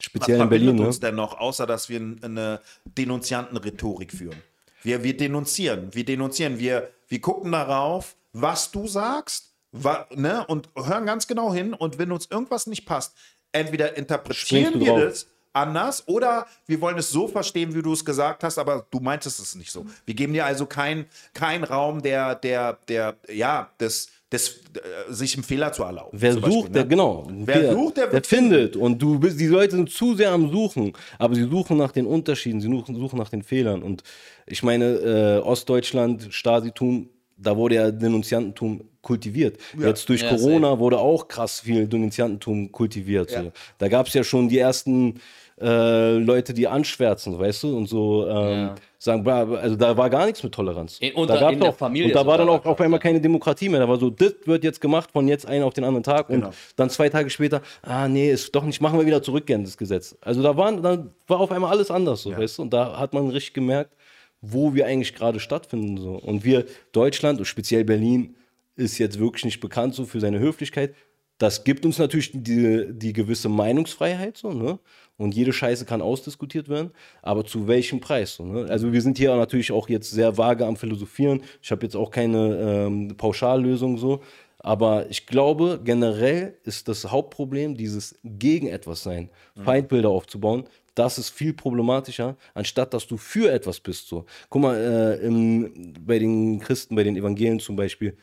speziell in Berlin uns ne? denn noch, außer dass wir eine Denunziantenrhetorik führen. Wir, wir denunzieren, wir denunzieren, wir, wir gucken darauf, was du sagst wa, ne, und hören ganz genau hin und wenn uns irgendwas nicht passt, entweder interpretieren wir das anders oder wir wollen es so verstehen, wie du es gesagt hast, aber du meintest es nicht so. Wir geben dir also keinen kein Raum der, der, der, ja, des, des, äh, sich einen Fehler zu erlauben. Wer sucht, Beispiel, der, ne? genau. Wer der, sucht, der, der findet. Und du bist, die Leute sind zu sehr am Suchen, aber sie suchen nach den Unterschieden, sie suchen, suchen nach den Fehlern. Und ich meine, äh, Ostdeutschland, Stasitum, da wurde ja Denunziantentum kultiviert. Ja. Jetzt durch ja, Corona wurde auch krass viel Denunziantentum kultiviert. So. Da gab es ja schon die ersten äh, Leute, die anschwärzen, weißt du, und so ähm, ja. sagen, also da war gar nichts mit Toleranz. In, unter, da in der Familie. Und da war dann auch auf einmal keine Demokratie mehr. Da war so, das wird jetzt gemacht von jetzt einen auf den anderen Tag genau. und dann zwei Tage später, ah nee, ist doch nicht, machen wir wieder zurück das Gesetz. Also da waren, dann war auf einmal alles anders, so, ja. weißt du, und da hat man richtig gemerkt, wo wir eigentlich gerade stattfinden. So. Und wir, Deutschland und speziell Berlin, ist jetzt wirklich nicht bekannt so für seine Höflichkeit. Das gibt uns natürlich die, die gewisse Meinungsfreiheit, so, ne? Und jede Scheiße kann ausdiskutiert werden, aber zu welchem Preis? So, ne? Also wir sind hier natürlich auch jetzt sehr vage am Philosophieren. Ich habe jetzt auch keine ähm, Pauschallösung so. Aber ich glaube, generell ist das Hauptproblem dieses gegen etwas sein, mhm. Feindbilder aufzubauen. Das ist viel problematischer, anstatt dass du für etwas bist. So. Guck mal, äh, im, bei den Christen, bei den Evangelien zum Beispiel,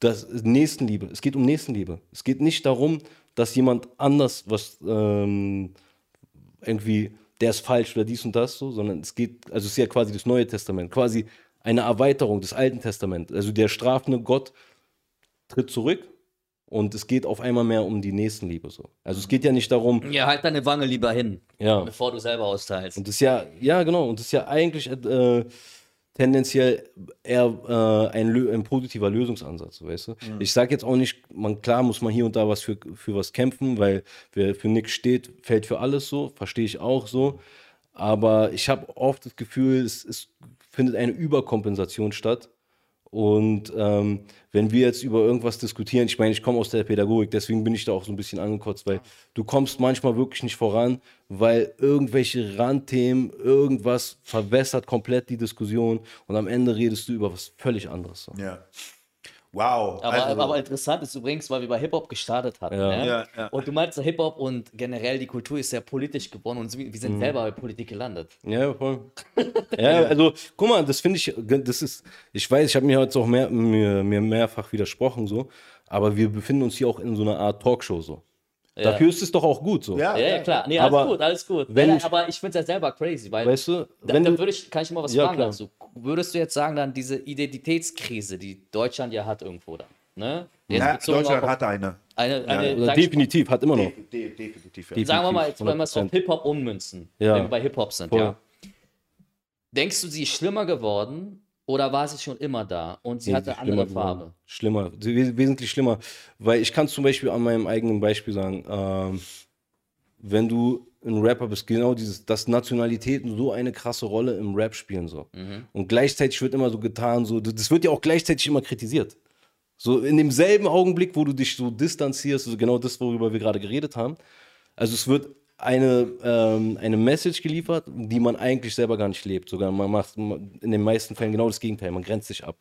das Nächstenliebe. Es geht um Nächstenliebe. Es geht nicht darum, dass jemand anders was ähm, irgendwie, der ist falsch oder dies und das so, sondern es geht, also es ist ja quasi das Neue Testament, quasi eine Erweiterung des Alten Testaments. Also der strafende Gott tritt zurück und es geht auf einmal mehr um die Nächstenliebe so. Also es geht ja nicht darum. Ja, halt deine Wange lieber hin, ja. bevor du selber austeilst. Und das ist ja, ja genau, und das ist ja eigentlich äh, tendenziell eher äh, ein, ein, positiver Lösungsansatz, weißt du? Mhm. Ich sage jetzt auch nicht, man klar muss man hier und da was für, für was kämpfen, weil wer für nichts steht, fällt für alles so, verstehe ich auch so. Aber ich habe oft das Gefühl, es, es findet eine Überkompensation statt und ähm, wenn wir jetzt über irgendwas diskutieren, ich meine, ich komme aus der Pädagogik, deswegen bin ich da auch so ein bisschen angekotzt, weil du kommst manchmal wirklich nicht voran, weil irgendwelche Randthemen, irgendwas verwässert komplett die Diskussion und am Ende redest du über was völlig anderes. So. Ja. Wow. Aber, also, aber interessant ist übrigens, weil wir bei Hip-Hop gestartet hatten. Ja. Ne? Ja, ja. Und du meinst, Hip-Hop und generell die Kultur ist sehr politisch geworden und wir sind mhm. selber bei Politik gelandet. Ja, voll. ja, also, guck mal, das finde ich, das ist, ich weiß, ich habe mir heute auch mehr, mir, mir mehrfach widersprochen, so, aber wir befinden uns hier auch in so einer Art Talkshow, so. Ja. Dafür ist es doch auch gut so. Ja, ja, klar. Nee, alles aber gut, alles gut. Wenn ich, aber ich finde es ja selber crazy, weil weißt du, da, da würde ich, kann ich mal was ja, fragen klar. dazu. Würdest du jetzt sagen, dann diese Identitätskrise, die Deutschland ja hat irgendwo da, ne? ja, Deutschland hat eine. Eine, eine ja, definitiv, hat immer noch. De de definitiv, ja. Sagen wir mal, jetzt, wenn wir es auf Hip-Hop ummünzen, ja. wenn wir bei Hip-Hop sind, Voll. ja. Denkst du, sie ist schlimmer geworden oder war sie schon immer da und sie nee, hatte andere Farbe? Schlimmer, wesentlich schlimmer. Weil ich kann zum Beispiel an meinem eigenen Beispiel sagen, ähm, wenn du ein Rapper bist, genau dieses, dass Nationalitäten so eine krasse Rolle im Rap spielen so. Mhm. Und gleichzeitig wird immer so getan, so, das wird ja auch gleichzeitig immer kritisiert. So in demselben Augenblick, wo du dich so distanzierst, also genau das, worüber wir gerade geredet haben. Also es wird eine, ähm, eine Message geliefert, die man eigentlich selber gar nicht lebt. Sogar man macht in den meisten Fällen genau das Gegenteil, man grenzt sich ab.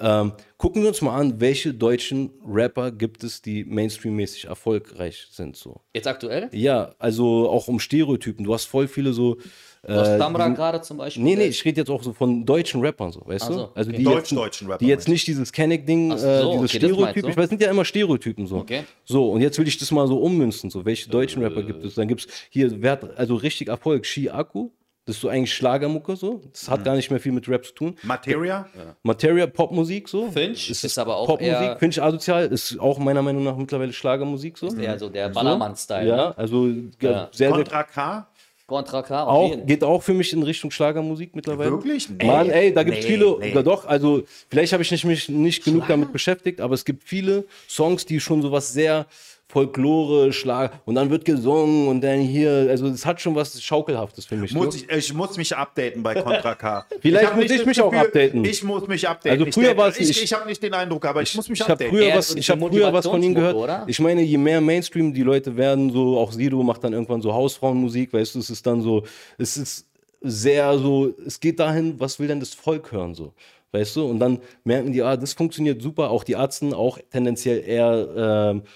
Ähm, gucken wir uns mal an, welche deutschen Rapper gibt es, die mainstreammäßig erfolgreich sind. So. Jetzt aktuell? Ja, also auch um Stereotypen. Du hast voll viele so. Äh, Samra gerade zum Beispiel. Nee, nee, ich rede jetzt auch so von deutschen Rappern, so, weißt so, du? Also okay. die Deutsch-deutschen Rapper. Die jetzt nicht dieses Kenneck-Ding, so, äh, dieses okay, Stereotyp. Ich weiß, sind ja immer Stereotypen so. Okay. So, und jetzt will ich das mal so ummünzen. So, welche deutschen Rapper gibt es? Dann gibt es hier, wer hat also richtig Erfolg? Shi Akku. Das ist so eigentlich Schlagermucke so. Das hat mhm. gar nicht mehr viel mit Rap zu tun. Materia? Ja. Materia, Popmusik so. Finch ist, ist aber auch Popmusik. Eher Finch asozial ist auch meiner Meinung nach mittlerweile Schlagermusik so. Ist eher so der Ballermann-Style. Ja, ne? also ja. sehr, Contra K? Contra K auch, geht auch für mich in Richtung Schlagermusik mittlerweile. Wirklich? Nee. Mann, ey, da gibt es nee, viele, nee. doch, also vielleicht habe ich nicht, mich nicht genug damit beschäftigt, aber es gibt viele Songs, die schon sowas sehr Folklore, Schlag und dann wird gesungen und dann hier, also es hat schon was Schaukelhaftes für mich. Muss ich, ich, muss mich updaten bei Contra K. Vielleicht ich muss ich mich Gefühl, auch updaten. Ich muss mich updaten. Also früher war es Ich, ich habe nicht den Eindruck, aber ich, ich muss mich ich updaten. Früher was, ich habe früher was von ihm gehört. Oder? Ich meine, je mehr Mainstream die Leute werden, so auch Sido macht dann irgendwann so Hausfrauenmusik, weißt du, es ist dann so, es ist sehr so, es geht dahin, was will denn das Volk hören so weißt du? Und dann merken die, ah, das funktioniert super, auch die Ärzte, auch tendenziell eher äh,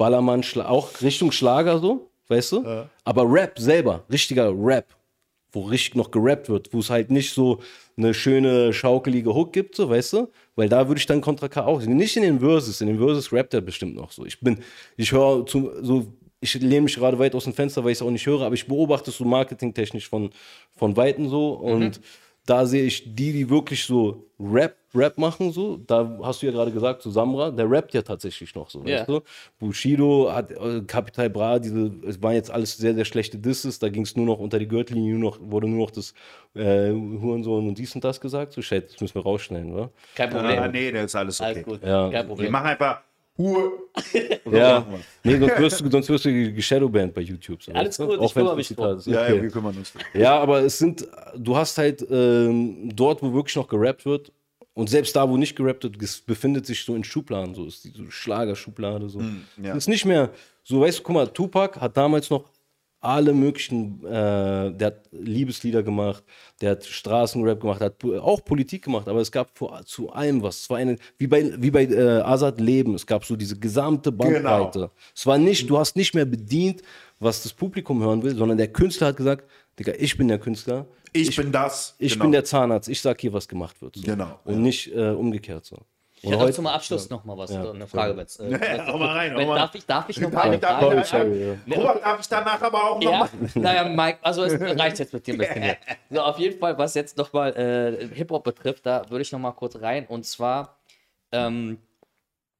Ballermann, auch Richtung Schlager so, weißt du? Ja. Aber Rap selber, richtiger Rap, wo richtig noch gerappt wird, wo es halt nicht so eine schöne, schaukelige Hook gibt, so, weißt du? Weil da würde ich dann Contra K auch, nicht in den Verses, in den Verses rappt er bestimmt noch so. Ich bin, ich höre so, ich lehne mich gerade weit aus dem Fenster, weil ich es auch nicht höre, aber ich beobachte es so marketingtechnisch von, von Weitem so und mhm da sehe ich die, die wirklich so Rap, Rap machen, so. Da hast du ja gerade gesagt, so Samra, der rappt ja tatsächlich noch so, yeah. weißt du? Bushido hat äh, Capital Bra, diese, es waren jetzt alles sehr, sehr schlechte Disses, da ging es nur noch unter die Gürtellinie, nur noch, wurde nur noch das äh, Hurensohn und dies und das gesagt. So, shit, das müssen wir rausschneiden, oder? Kein Problem. Ah, nee, das ist alles okay. Alles gut. Ja. Kein Problem. Wir machen einfach Ruhe. ja, nee, sonst wirst du, sonst wirst du geshadowbanned bei YouTube. So, Alles gut, auch ich kümmere mich drum. Okay. Ja, ja, wir kümmern uns. Ja, aber es sind, du hast halt ähm, dort, wo wirklich noch gerappt wird, und selbst da, wo nicht gerappt wird, befindet sich so in Schubladen, so ist die so Schlagerschublade. So. Mm, ja. ist nicht mehr so, weißt du, guck mal, Tupac hat damals noch alle möglichen, äh, der hat Liebeslieder gemacht, der hat Straßenrap gemacht, hat auch Politik gemacht, aber es gab vor, zu allem was. Es war eine, wie bei, wie bei äh, Azad Leben, es gab so diese gesamte Bandbreite. Genau. Es war nicht, du hast nicht mehr bedient, was das Publikum hören will, sondern der Künstler hat gesagt, Digga, ich bin der Künstler. Ich, ich bin das. Ich genau. bin der Zahnarzt, ich sag hier, was gemacht wird. So. Genau. Und ja. nicht äh, umgekehrt so. Ich hätte zum Abschluss ja. noch mal was, ja. eine Frage. Wenn, äh, ja, hau mal rein, wenn, mal. Darf, ich, darf ich noch mal eine Frage? Darf, ja. Robert, darf ich danach aber auch noch ja. Naja, Mike, also es reicht jetzt mit dir ein bisschen hier. So, auf jeden Fall, was jetzt noch mal äh, Hip-Hop betrifft, da würde ich noch mal kurz rein. Und zwar, ähm,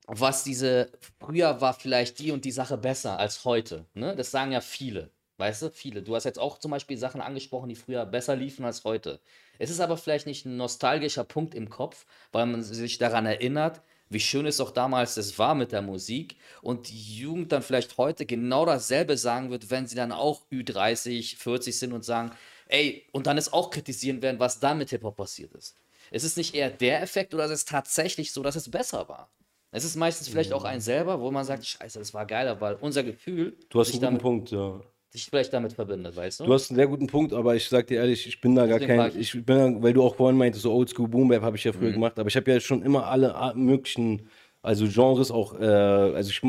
was diese, früher war vielleicht die und die Sache besser als heute. Ne? Das sagen ja viele. Weißt du, viele. Du hast jetzt auch zum Beispiel Sachen angesprochen, die früher besser liefen als heute. Es ist aber vielleicht nicht ein nostalgischer Punkt im Kopf, weil man sich daran erinnert, wie schön es auch damals das war mit der Musik und die Jugend dann vielleicht heute genau dasselbe sagen wird, wenn sie dann auch Ü30, 40 sind und sagen, ey, und dann es auch kritisieren werden, was dann mit Hip-Hop passiert ist. Ist es nicht eher der Effekt oder ist es tatsächlich so, dass es besser war? Es ist meistens vielleicht auch ein selber, wo man sagt, scheiße, das war geiler, weil unser Gefühl... Du hast einen guten Punkt, ja. Sich vielleicht damit verbindet, weißt du? Du hast einen sehr guten Punkt, aber ich sag dir ehrlich, ich bin da gar kein, ich bin da, weil du auch vorhin meintest, so Oldschool Boom Bap habe ich ja früher mhm. gemacht, aber ich habe ja schon immer alle möglichen, also Genres auch, äh, also ich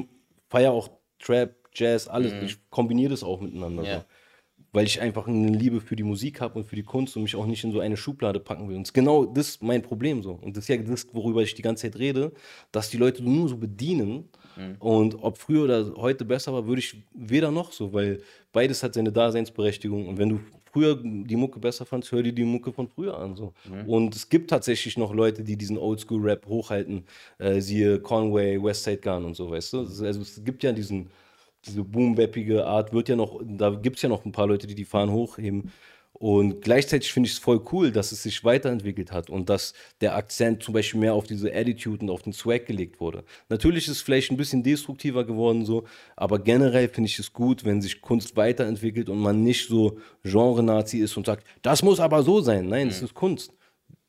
feiere auch Trap, Jazz, alles, mhm. ich kombiniere das auch miteinander. Ja. So weil ich einfach eine Liebe für die Musik habe und für die Kunst und mich auch nicht in so eine Schublade packen will. Und genau das ist mein Problem so. Und das ist ja das, worüber ich die ganze Zeit rede, dass die Leute nur so bedienen. Mhm. Und ob früher oder heute besser war, würde ich weder noch so, weil beides hat seine Daseinsberechtigung. Und wenn du früher die Mucke besser fandst, hör dir die Mucke von früher an. So. Mhm. Und es gibt tatsächlich noch Leute, die diesen Oldschool-Rap hochhalten, äh, siehe Conway, Westside Gun und so, weißt du? Also es gibt ja diesen diese boom-bappige Art wird ja noch, da gibt es ja noch ein paar Leute, die die Fahnen hochheben. Und gleichzeitig finde ich es voll cool, dass es sich weiterentwickelt hat und dass der Akzent zum Beispiel mehr auf diese Attitude und auf den Swag gelegt wurde. Natürlich ist es vielleicht ein bisschen destruktiver geworden so, aber generell finde ich es gut, wenn sich Kunst weiterentwickelt und man nicht so Genre-Nazi ist und sagt, das muss aber so sein. Nein, es mhm. ist Kunst.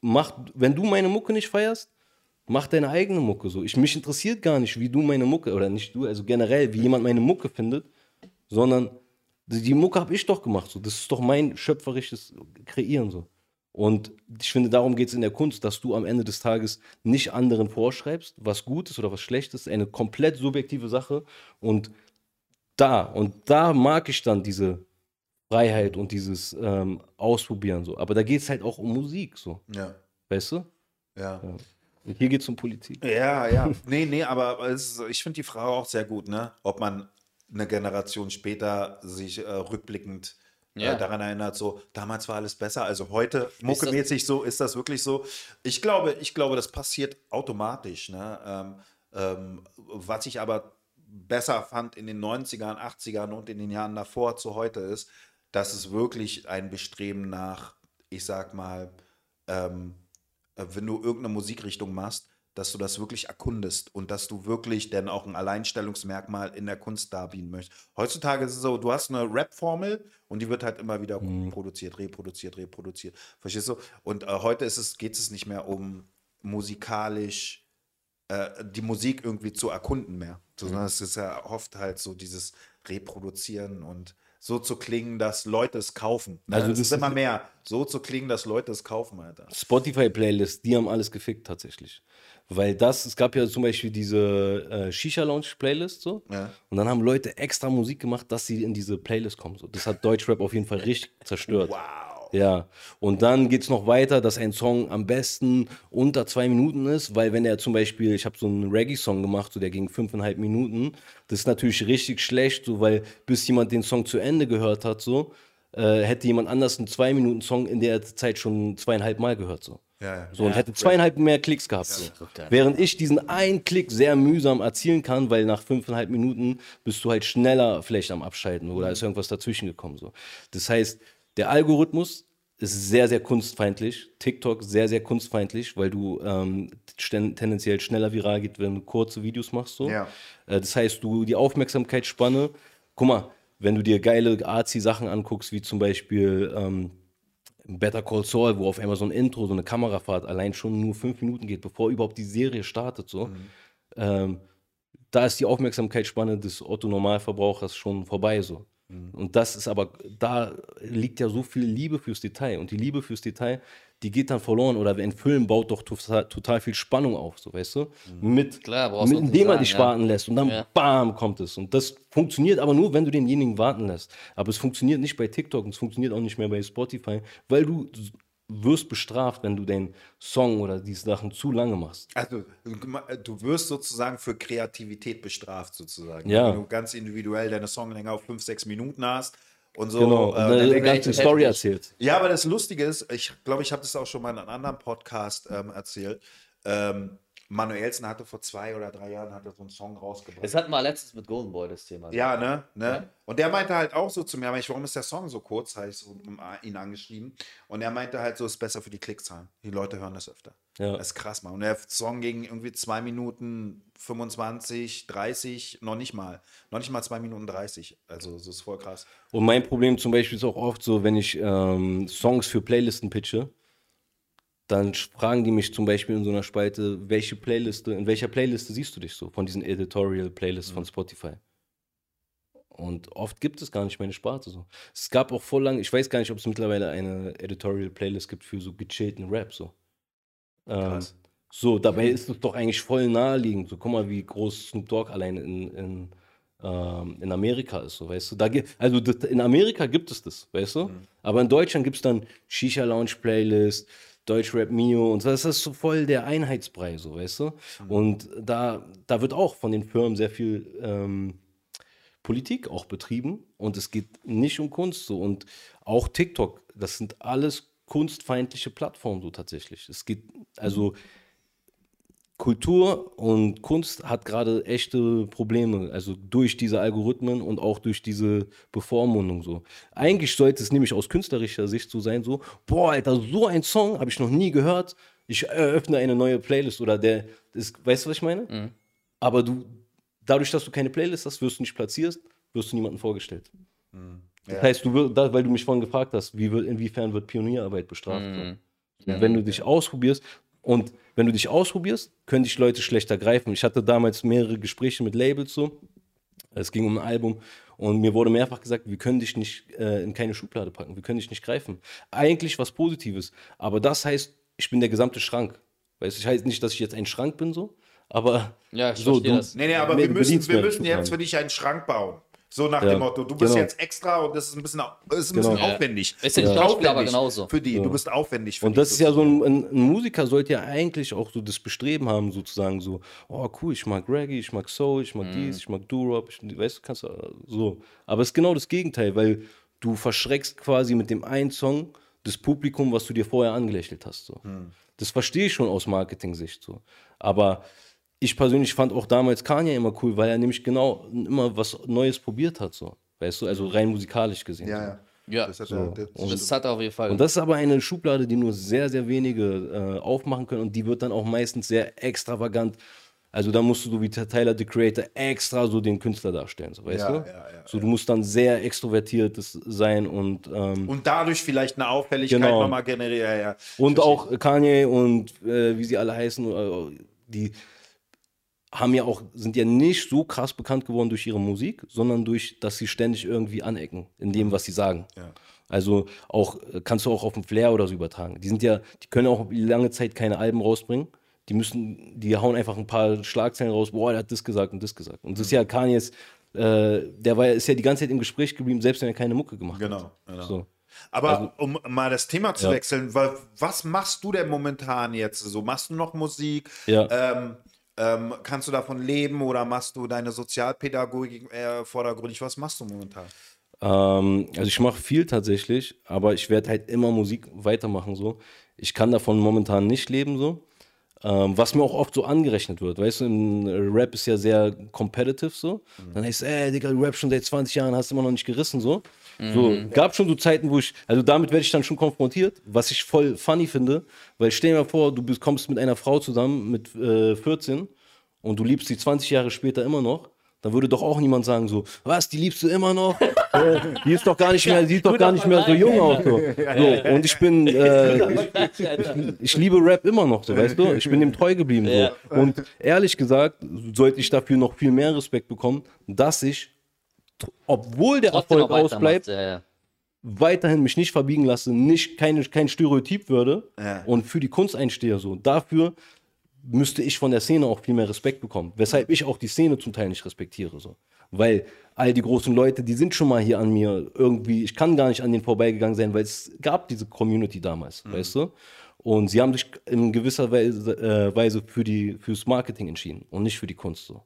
Mach, wenn du meine Mucke nicht feierst, mach deine eigene Mucke so. Ich, mich interessiert gar nicht, wie du meine Mucke, oder nicht du, also generell, wie jemand meine Mucke findet, sondern die Mucke habe ich doch gemacht. So. Das ist doch mein schöpferisches Kreieren so. Und ich finde, darum geht es in der Kunst, dass du am Ende des Tages nicht anderen vorschreibst, was gut ist oder was schlecht ist, eine komplett subjektive Sache. Und da, und da mag ich dann diese Freiheit und dieses ähm, Ausprobieren so. Aber da geht es halt auch um Musik so. Ja. Weißt du? Ja. ja. Hier geht es um Politik. Ja, ja. nee, nee, aber es, ich finde die Frage auch sehr gut, ne? Ob man eine Generation später sich äh, rückblickend äh, ja. äh, daran erinnert, so damals war alles besser. Also heute, muckemäßig so, ist das wirklich so. Ich glaube, ich glaube, das passiert automatisch. Ne? Ähm, ähm, was ich aber besser fand in den 90ern, 80ern und in den Jahren davor zu heute ist, dass es wirklich ein Bestreben nach, ich sag mal, ähm, äh, wenn du irgendeine Musikrichtung machst, dass du das wirklich erkundest und dass du wirklich dann auch ein Alleinstellungsmerkmal in der Kunst darbieten möchtest. Heutzutage ist es so, du hast eine Rap-Formel und die wird halt immer wieder mhm. produziert, reproduziert, reproduziert. Verstehst du? Und äh, heute ist es, geht es nicht mehr um musikalisch äh, die Musik irgendwie zu erkunden mehr, sondern mhm. es ist ja oft halt so dieses Reproduzieren und so zu klingen, dass Leute es kaufen. Ne? Also das, das ist immer mehr. So zu klingen, dass Leute es kaufen, Alter. Spotify-Playlists, die haben alles gefickt tatsächlich. Weil das, es gab ja zum Beispiel diese äh, Shisha-Lounge-Playlist so. Ja. Und dann haben Leute extra Musik gemacht, dass sie in diese Playlist kommen. So. Das hat Deutschrap auf jeden Fall richtig zerstört. Wow. Ja, und dann geht es noch weiter, dass ein Song am besten unter zwei Minuten ist, weil wenn er zum Beispiel, ich habe so einen Reggae-Song gemacht, so der ging fünfeinhalb Minuten, das ist natürlich richtig schlecht, so weil bis jemand den Song zu Ende gehört hat, so äh, hätte jemand anders einen zwei Minuten Song in der Zeit schon zweieinhalb Mal gehört, so. Ja, so, und ja, hätte zweieinhalb mehr Klicks gehabt. Während ich diesen einen Klick sehr mühsam erzielen kann, weil nach fünfeinhalb Minuten bist du halt schneller vielleicht am Abschalten oder ist irgendwas dazwischen gekommen. So. Das heißt, der Algorithmus ist sehr, sehr kunstfeindlich. TikTok sehr, sehr kunstfeindlich, weil du ähm, tendenziell schneller viral geht, wenn du kurze Videos machst. So. Ja. Äh, das heißt, du die Aufmerksamkeitsspanne, guck mal, wenn du dir geile Arzi-Sachen anguckst, wie zum Beispiel ähm, Better Call Saul, wo auf einmal so ein Intro, so eine Kamerafahrt allein schon nur fünf Minuten geht, bevor überhaupt die Serie startet, so. Mhm. Ähm, da ist die Aufmerksamkeitsspanne des Otto-Normalverbrauchers schon vorbei, so. Mhm. Und das ist aber, da liegt ja so viel Liebe fürs Detail. Und die Liebe fürs Detail, die geht dann verloren. Oder ein Film baut doch total, total viel Spannung auf, so weißt du? Mhm. Mit, Klar, mit indem man dich ja. warten lässt. Und dann ja. bam, kommt es. Und das funktioniert aber nur, wenn du denjenigen warten lässt. Aber es funktioniert nicht bei TikTok und es funktioniert auch nicht mehr bei Spotify, weil du wirst bestraft, wenn du den Song oder diese Sachen zu lange machst. Also du wirst sozusagen für Kreativität bestraft sozusagen. Ja. Wenn du ganz individuell deine Songlänge auf fünf, sechs Minuten hast und so. Genau, äh, und eine ganze Story erzählt. Ja, aber das Lustige ist, ich glaube, ich habe das auch schon mal in einem anderen Podcast ähm, erzählt. Ähm, Manuelsen hatte vor zwei oder drei Jahren hat er so einen Song rausgebracht. Das hatten wir letztens mit Golden Boy das Thema. Ja, ne? ne? Ja. Und der meinte halt auch so zu mir, warum ist der Song so kurz? Habe ich so ihn angeschrieben. Und er meinte halt so, ist besser für die Klickzahlen. Die Leute hören das öfter. Ja. Das ist krass, man. Und der Song ging irgendwie zwei Minuten 25, 30, noch nicht mal. Noch nicht mal zwei Minuten 30. Also, das ist voll krass. Und mein Problem zum Beispiel ist auch oft so, wenn ich ähm, Songs für Playlisten pitche, dann fragen die mich zum Beispiel in so einer Spalte, welche Playliste, in welcher Playliste siehst du dich so von diesen Editorial Playlists mhm. von Spotify? Und oft gibt es gar nicht meine Sparte. So. Es gab auch voll lang, ich weiß gar nicht, ob es mittlerweile eine Editorial-Playlist gibt für so gechillten Rap. So. Ähm, so, dabei ist es doch eigentlich voll naheliegend. So, guck mal, wie groß Snoop Dogg allein in, in, ähm, in Amerika ist, so, weißt du. Da, also das, in Amerika gibt es das, weißt du. Mhm. Aber in Deutschland gibt es dann Shisha Lounge Playlist, Deutschrap Mio und so. Das ist so voll der Einheitsbrei, so, weißt du. Mhm. Und da, da wird auch von den Firmen sehr viel ähm, Politik auch betrieben und es geht nicht um Kunst so. Und auch TikTok, das sind alles kunstfeindliche Plattformen so tatsächlich. Es geht, also Kultur und Kunst hat gerade echte Probleme, also durch diese Algorithmen und auch durch diese Bevormundung so. Eigentlich sollte es nämlich aus künstlerischer Sicht so sein, so, boah, Alter, so ein Song habe ich noch nie gehört. Ich eröffne eine neue Playlist oder der, das, weißt du, was ich meine? Mhm. Aber du, dadurch, dass du keine Playlist hast, wirst du nicht platziert, wirst du niemandem vorgestellt. Mhm. Ja. Das heißt, du, weil du mich vorhin gefragt hast, wie wird, inwiefern wird Pionierarbeit bestraft? Mhm. Ja. Wenn du dich ausprobierst und wenn du dich ausprobierst, können dich Leute schlechter greifen. Ich hatte damals mehrere Gespräche mit Labels so. Es ging um ein Album und mir wurde mehrfach gesagt, wir können dich nicht äh, in keine Schublade packen, wir können dich nicht greifen. Eigentlich was Positives, aber das heißt, ich bin der gesamte Schrank. Weißt du, ich heißt nicht, dass ich jetzt ein Schrank bin so, aber ja, ich so, du, das. Nee, nee, aber wir müssen, wir müssen jetzt für dich einen Schrank bauen. So nach ja, dem Motto, du bist genau. jetzt extra und das ist ein bisschen, ist ein genau. bisschen aufwendig. Ist ja. aufwendig aber genauso. Für die, ja. du bist aufwendig für Und das ist ja so, ein, ein, Musiker sollte ja eigentlich auch so das Bestreben haben, sozusagen so, oh cool, ich mag Reggae, ich mag Soul, ich mag mhm. dies, ich mag Doo-Rop, weißt du, kannst du, so. Aber es ist genau das Gegenteil, weil du verschreckst quasi mit dem einen Song das Publikum, was du dir vorher angelächelt hast. So. Mhm. Das verstehe ich schon aus Marketing-Sicht so. Aber ich persönlich fand auch damals Kanye immer cool, weil er nämlich genau immer was Neues probiert hat, so. Weißt du, also rein musikalisch gesehen. Ja, ja. Ja, das hat, so. er, das, das hat er auf jeden Fall. Und das ist aber eine Schublade, die nur sehr, sehr wenige äh, aufmachen können und die wird dann auch meistens sehr extravagant. Also da musst du wie Tyler the Creator extra so den Künstler darstellen, so weißt ja, du? Ja, ja, so du musst dann sehr extrovertiert sein und ähm, und dadurch vielleicht eine Auffälligkeit genau. nochmal generieren. Ja, Und auch Kanye und äh, wie sie alle heißen, äh, die haben ja auch, sind ja nicht so krass bekannt geworden durch ihre Musik, sondern durch, dass sie ständig irgendwie anecken in dem, was sie sagen. Ja. Also auch, kannst du auch auf dem Flair oder so übertragen. Die sind ja, die können auch lange Zeit keine Alben rausbringen. Die müssen, die hauen einfach ein paar Schlagzeilen raus, boah, der hat das gesagt und das gesagt. Und das ist ja Kanye's, äh, der war, ist ja die ganze Zeit im Gespräch geblieben, selbst wenn er keine Mucke gemacht genau, hat. Genau. So. Aber also, um mal das Thema zu ja. wechseln, was machst du denn momentan jetzt? So, machst du noch Musik? Ja. Ähm, ähm, kannst du davon leben oder machst du deine Sozialpädagogik äh, vordergründig? Was machst du momentan? Ähm, also ich mache viel tatsächlich, aber ich werde halt immer Musik weitermachen so. Ich kann davon momentan nicht leben so. Ähm, was mir auch oft so angerechnet wird, weißt du, im Rap ist ja sehr competitive so. Mhm. Dann heißt es, ey, Digga, du Rap schon seit 20 Jahren, hast du immer noch nicht gerissen so. So, mhm. gab schon so Zeiten, wo ich, also damit werde ich dann schon konfrontiert, was ich voll funny finde, weil stell dir mal vor, du kommst mit einer Frau zusammen mit äh, 14 und du liebst sie 20 Jahre später immer noch, dann würde doch auch niemand sagen so, was, die liebst du immer noch? äh, die ist doch gar nicht mehr, sieht doch gar nicht mehr so jung aus. So. so und ich bin, äh, ich, ich, liebe Rap immer noch, so, weißt du? Ich bin dem treu geblieben. So. Und ehrlich gesagt, sollte ich dafür noch viel mehr Respekt bekommen, dass ich obwohl der Trotzdem Erfolg ausbleibt, ja, ja. weiterhin mich nicht verbiegen lasse, nicht keine, kein Stereotyp würde ja. und für die Kunst einstehe. So. Dafür müsste ich von der Szene auch viel mehr Respekt bekommen. Weshalb ich auch die Szene zum Teil nicht respektiere. So. Weil all die großen Leute, die sind schon mal hier an mir irgendwie, ich kann gar nicht an denen vorbeigegangen sein, weil es gab diese Community damals, mhm. weißt du? Und sie haben sich in gewisser Weise, äh, Weise für die, fürs Marketing entschieden und nicht für die Kunst. So.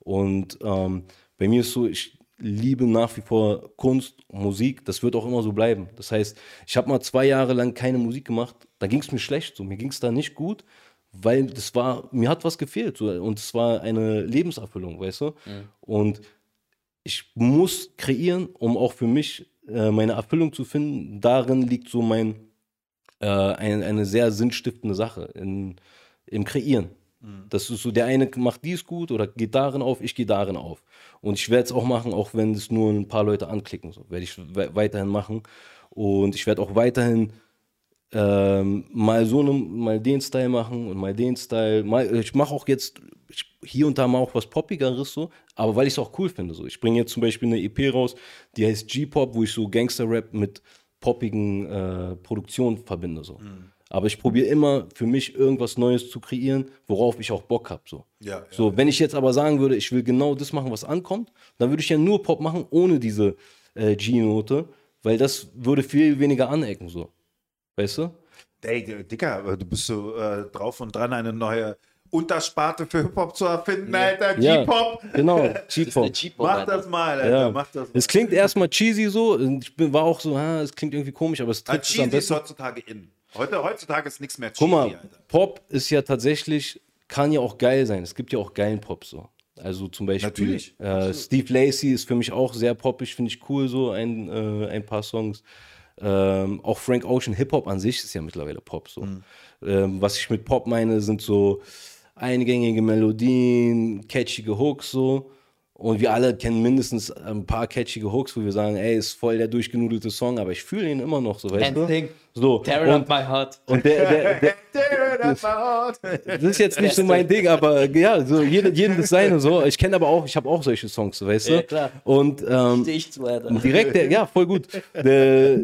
Und ähm, bei mir ist so, ich liebe nach wie vor Kunst, Musik. Das wird auch immer so bleiben. Das heißt, ich habe mal zwei Jahre lang keine Musik gemacht. Da ging es mir schlecht. So. Mir ging es da nicht gut, weil das war, mir hat was gefehlt. So. Und es war eine Lebenserfüllung, weißt du? Mhm. Und ich muss kreieren, um auch für mich äh, meine Erfüllung zu finden. Darin liegt so mein, äh, ein, eine sehr sinnstiftende Sache in, im Kreieren. Mhm. Das ist so, der eine macht dies gut oder geht darin auf, ich gehe darin auf. Und ich werde es auch machen, auch wenn es nur ein paar Leute anklicken. So werde ich weiterhin machen. Und ich werde auch weiterhin ähm, mal so ne, mal den Style machen und mal den Style. Mal, ich mache auch jetzt ich, hier und da mal auch was Poppigeres so, aber weil ich es auch cool finde. So. Ich bringe jetzt zum Beispiel eine EP raus, die heißt G-Pop, wo ich so Gangster-Rap mit poppigen äh, Produktionen verbinde. So. Mhm. Aber ich probiere immer für mich irgendwas Neues zu kreieren, worauf ich auch Bock habe. So. Ja, ja, so, wenn ich jetzt aber sagen würde, ich will genau das machen, was ankommt, dann würde ich ja nur Pop machen, ohne diese äh, G-Note, weil das würde viel weniger anecken. So. Weißt du? Ey, Dicker, du bist so äh, drauf und dran, eine neue Untersparte für Hip-Hop zu erfinden, ja. Alter. G-Pop. Ja, genau, G-Pop. Mach das mal, Alter. Ja. Mach das mal. Es klingt erstmal cheesy so. Ich bin, war auch so, es klingt irgendwie komisch, aber es trifft es am besten. ist heutzutage in. Heute, heutzutage ist nichts mehr cheesy, Guck mal, Alter. Pop ist ja tatsächlich, kann ja auch geil sein. Es gibt ja auch geilen Pop so. Also zum Beispiel. Äh, Steve Lacey ist für mich auch sehr poppig, finde ich cool so, ein, äh, ein paar Songs. Ähm, auch Frank Ocean, Hip-Hop an sich ist ja mittlerweile Pop so. Mhm. Ähm, was ich mit Pop meine, sind so eingängige Melodien, catchige Hooks so. Und wir alle kennen mindestens ein paar catchige Hooks, wo wir sagen, ey, ist voll der durchgenudelte Song, aber ich fühle ihn immer noch so, weißt du? So. Tear up my heart. Und der, der, der, das, das ist jetzt nicht so mein Ding, aber ja, so jeder, jedem das seine so. Ich kenne aber auch, ich habe auch solche Songs, weißt du? Ja, klar. Und ähm, ich zu, Alter. direkt der, ja, voll gut. Der,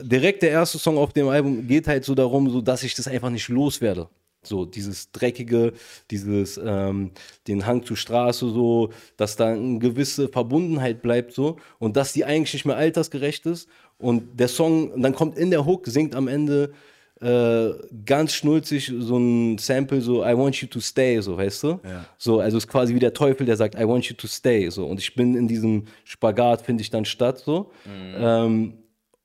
direkt der erste Song auf dem Album geht halt so darum, so dass ich das einfach nicht loswerde. So dieses Dreckige, dieses ähm, den Hang zur Straße, so, dass da eine gewisse Verbundenheit bleibt, so, und dass die eigentlich nicht mehr altersgerecht ist. Und der Song, dann kommt in der Hook, singt am Ende äh, ganz schnulzig so ein Sample, so I want you to stay, so, weißt du? Ja. So, also ist quasi wie der Teufel, der sagt, I want you to stay, so. Und ich bin in diesem Spagat, finde ich dann statt, so. Mhm. Ähm,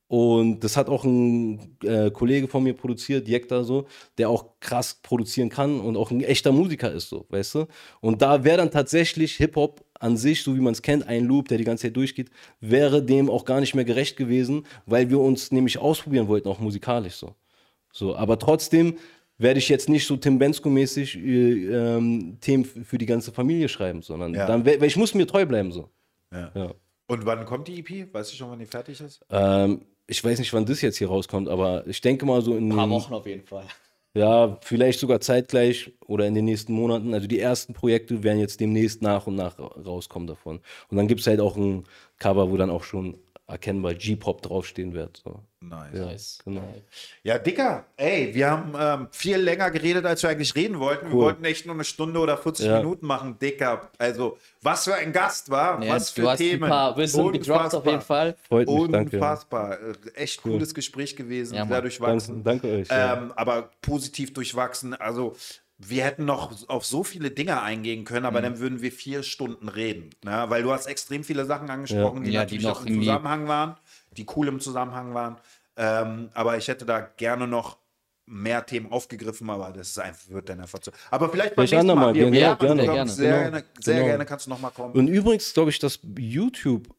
und das hat auch ein äh, Kollege von mir produziert, Jekta so, der auch krass produzieren kann und auch ein echter Musiker ist, so, weißt du? Und da wäre dann tatsächlich Hip-Hop an sich, so wie man es kennt, ein Loop, der die ganze Zeit durchgeht, wäre dem auch gar nicht mehr gerecht gewesen, weil wir uns nämlich ausprobieren wollten, auch musikalisch so. So, aber trotzdem werde ich jetzt nicht so Tim Bensko-mäßig äh, ähm, Themen für die ganze Familie schreiben, sondern ja. dann, weil ich muss mir treu bleiben so. Ja. ja. Und wann kommt die EP? Weißt du schon, wann die fertig ist? Ähm, ich weiß nicht, wann das jetzt hier rauskommt, aber ich denke mal so in. Ein paar Wochen auf jeden Fall. Ja, vielleicht sogar zeitgleich oder in den nächsten Monaten. Also die ersten Projekte werden jetzt demnächst nach und nach rauskommen davon. Und dann gibt es halt auch ein Cover, wo dann auch schon erkennbar G-Pop draufstehen wird. So. Nice. Ja, nice. Genau. Ja, Dicker, ey, wir haben ähm, viel länger geredet, als wir eigentlich reden wollten. Cool. Wir wollten echt nur eine Stunde oder 40 ja. Minuten machen, Dicker. Also, was für ein Gast war, ja, was für du hast Themen. Ein paar Wissen gedroppt auf jeden Fall. Freut mich, Unfassbar. Danke. Äh, echt cool. cooles Gespräch gewesen, ja, sehr durchwachsen. Danke, danke euch. Ähm, aber positiv durchwachsen. Also, wir hätten noch auf so viele Dinge eingehen können, aber mhm. dann würden wir vier Stunden reden. Ne? Weil du hast extrem viele Sachen angesprochen, ja. die ja, natürlich die noch im Zusammenhang waren, die cool im Zusammenhang waren. Ähm, aber ich hätte da gerne noch mehr Themen aufgegriffen, aber das ist einfach, wird dann einfach zu. Aber vielleicht beim nächsten Mal. mal. Ja, gerne, gerne. Sehr, genau. gerne, sehr genau. gerne kannst du nochmal kommen. Und übrigens glaube ich, dass YouTube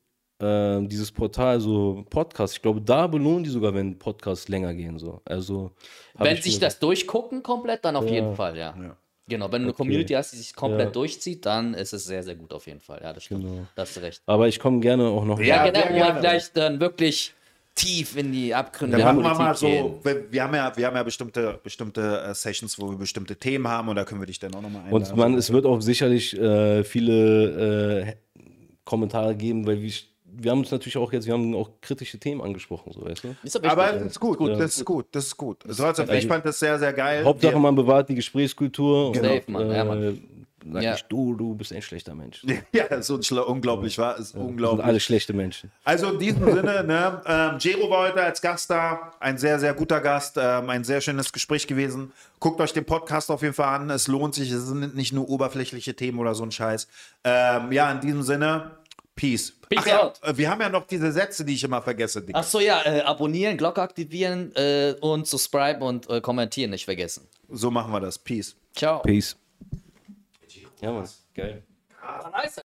äh, dieses Portal, so Podcast, ich glaube, da belohnen die sogar, wenn Podcasts länger gehen. So. Also, wenn sich das durchgucken komplett, dann auf ja. jeden Fall, ja. ja. Genau, wenn du eine Community hast, die sich komplett ja. durchzieht, dann ist es sehr, sehr gut auf jeden Fall. Ja, das stimmt. Genau. Da hast du recht. Aber ich komme gerne auch noch. Ja, genau, wo man vielleicht dann wirklich tief in die Abgründe der Politik wir mal so, wir, wir, haben ja, wir haben ja bestimmte, bestimmte äh, Sessions, wo wir bestimmte Themen haben und da können wir dich dann auch nochmal einladen. Und man, es wird auch sicherlich äh, viele äh, Kommentare geben, weil wie ich wir haben uns natürlich auch jetzt, wir haben auch kritische Themen angesprochen, so weißt du. Ist aber das ist gut, das ist gut, das ist gut. Also, also ich fand das sehr, sehr geil. Hauptsache, man bewahrt die Gesprächskultur. Genau. Und, man. Ja, man. Äh, sag ja. ich, du, du bist ein schlechter Mensch. Ja, so unglaublich, war ist ja, unglaublich. Sind alle schlechte Menschen. Also in diesem Sinne, ne, ähm, Jero war heute als Gast da, ein sehr, sehr guter Gast, ähm, ein sehr schönes Gespräch gewesen. Guckt euch den Podcast auf jeden Fall an, es lohnt sich, es sind nicht nur oberflächliche Themen oder so ein Scheiß. Ähm, ja, in diesem Sinne, Peace. Peace Ach, out. Ja, wir haben ja noch diese Sätze, die ich immer vergesse. Digga. Ach so, ja, äh, abonnieren, Glocke aktivieren äh, und subscribe und äh, kommentieren nicht vergessen. So machen wir das. Peace. Ciao. Peace. Ja, Mann. Geil. Ah, nice.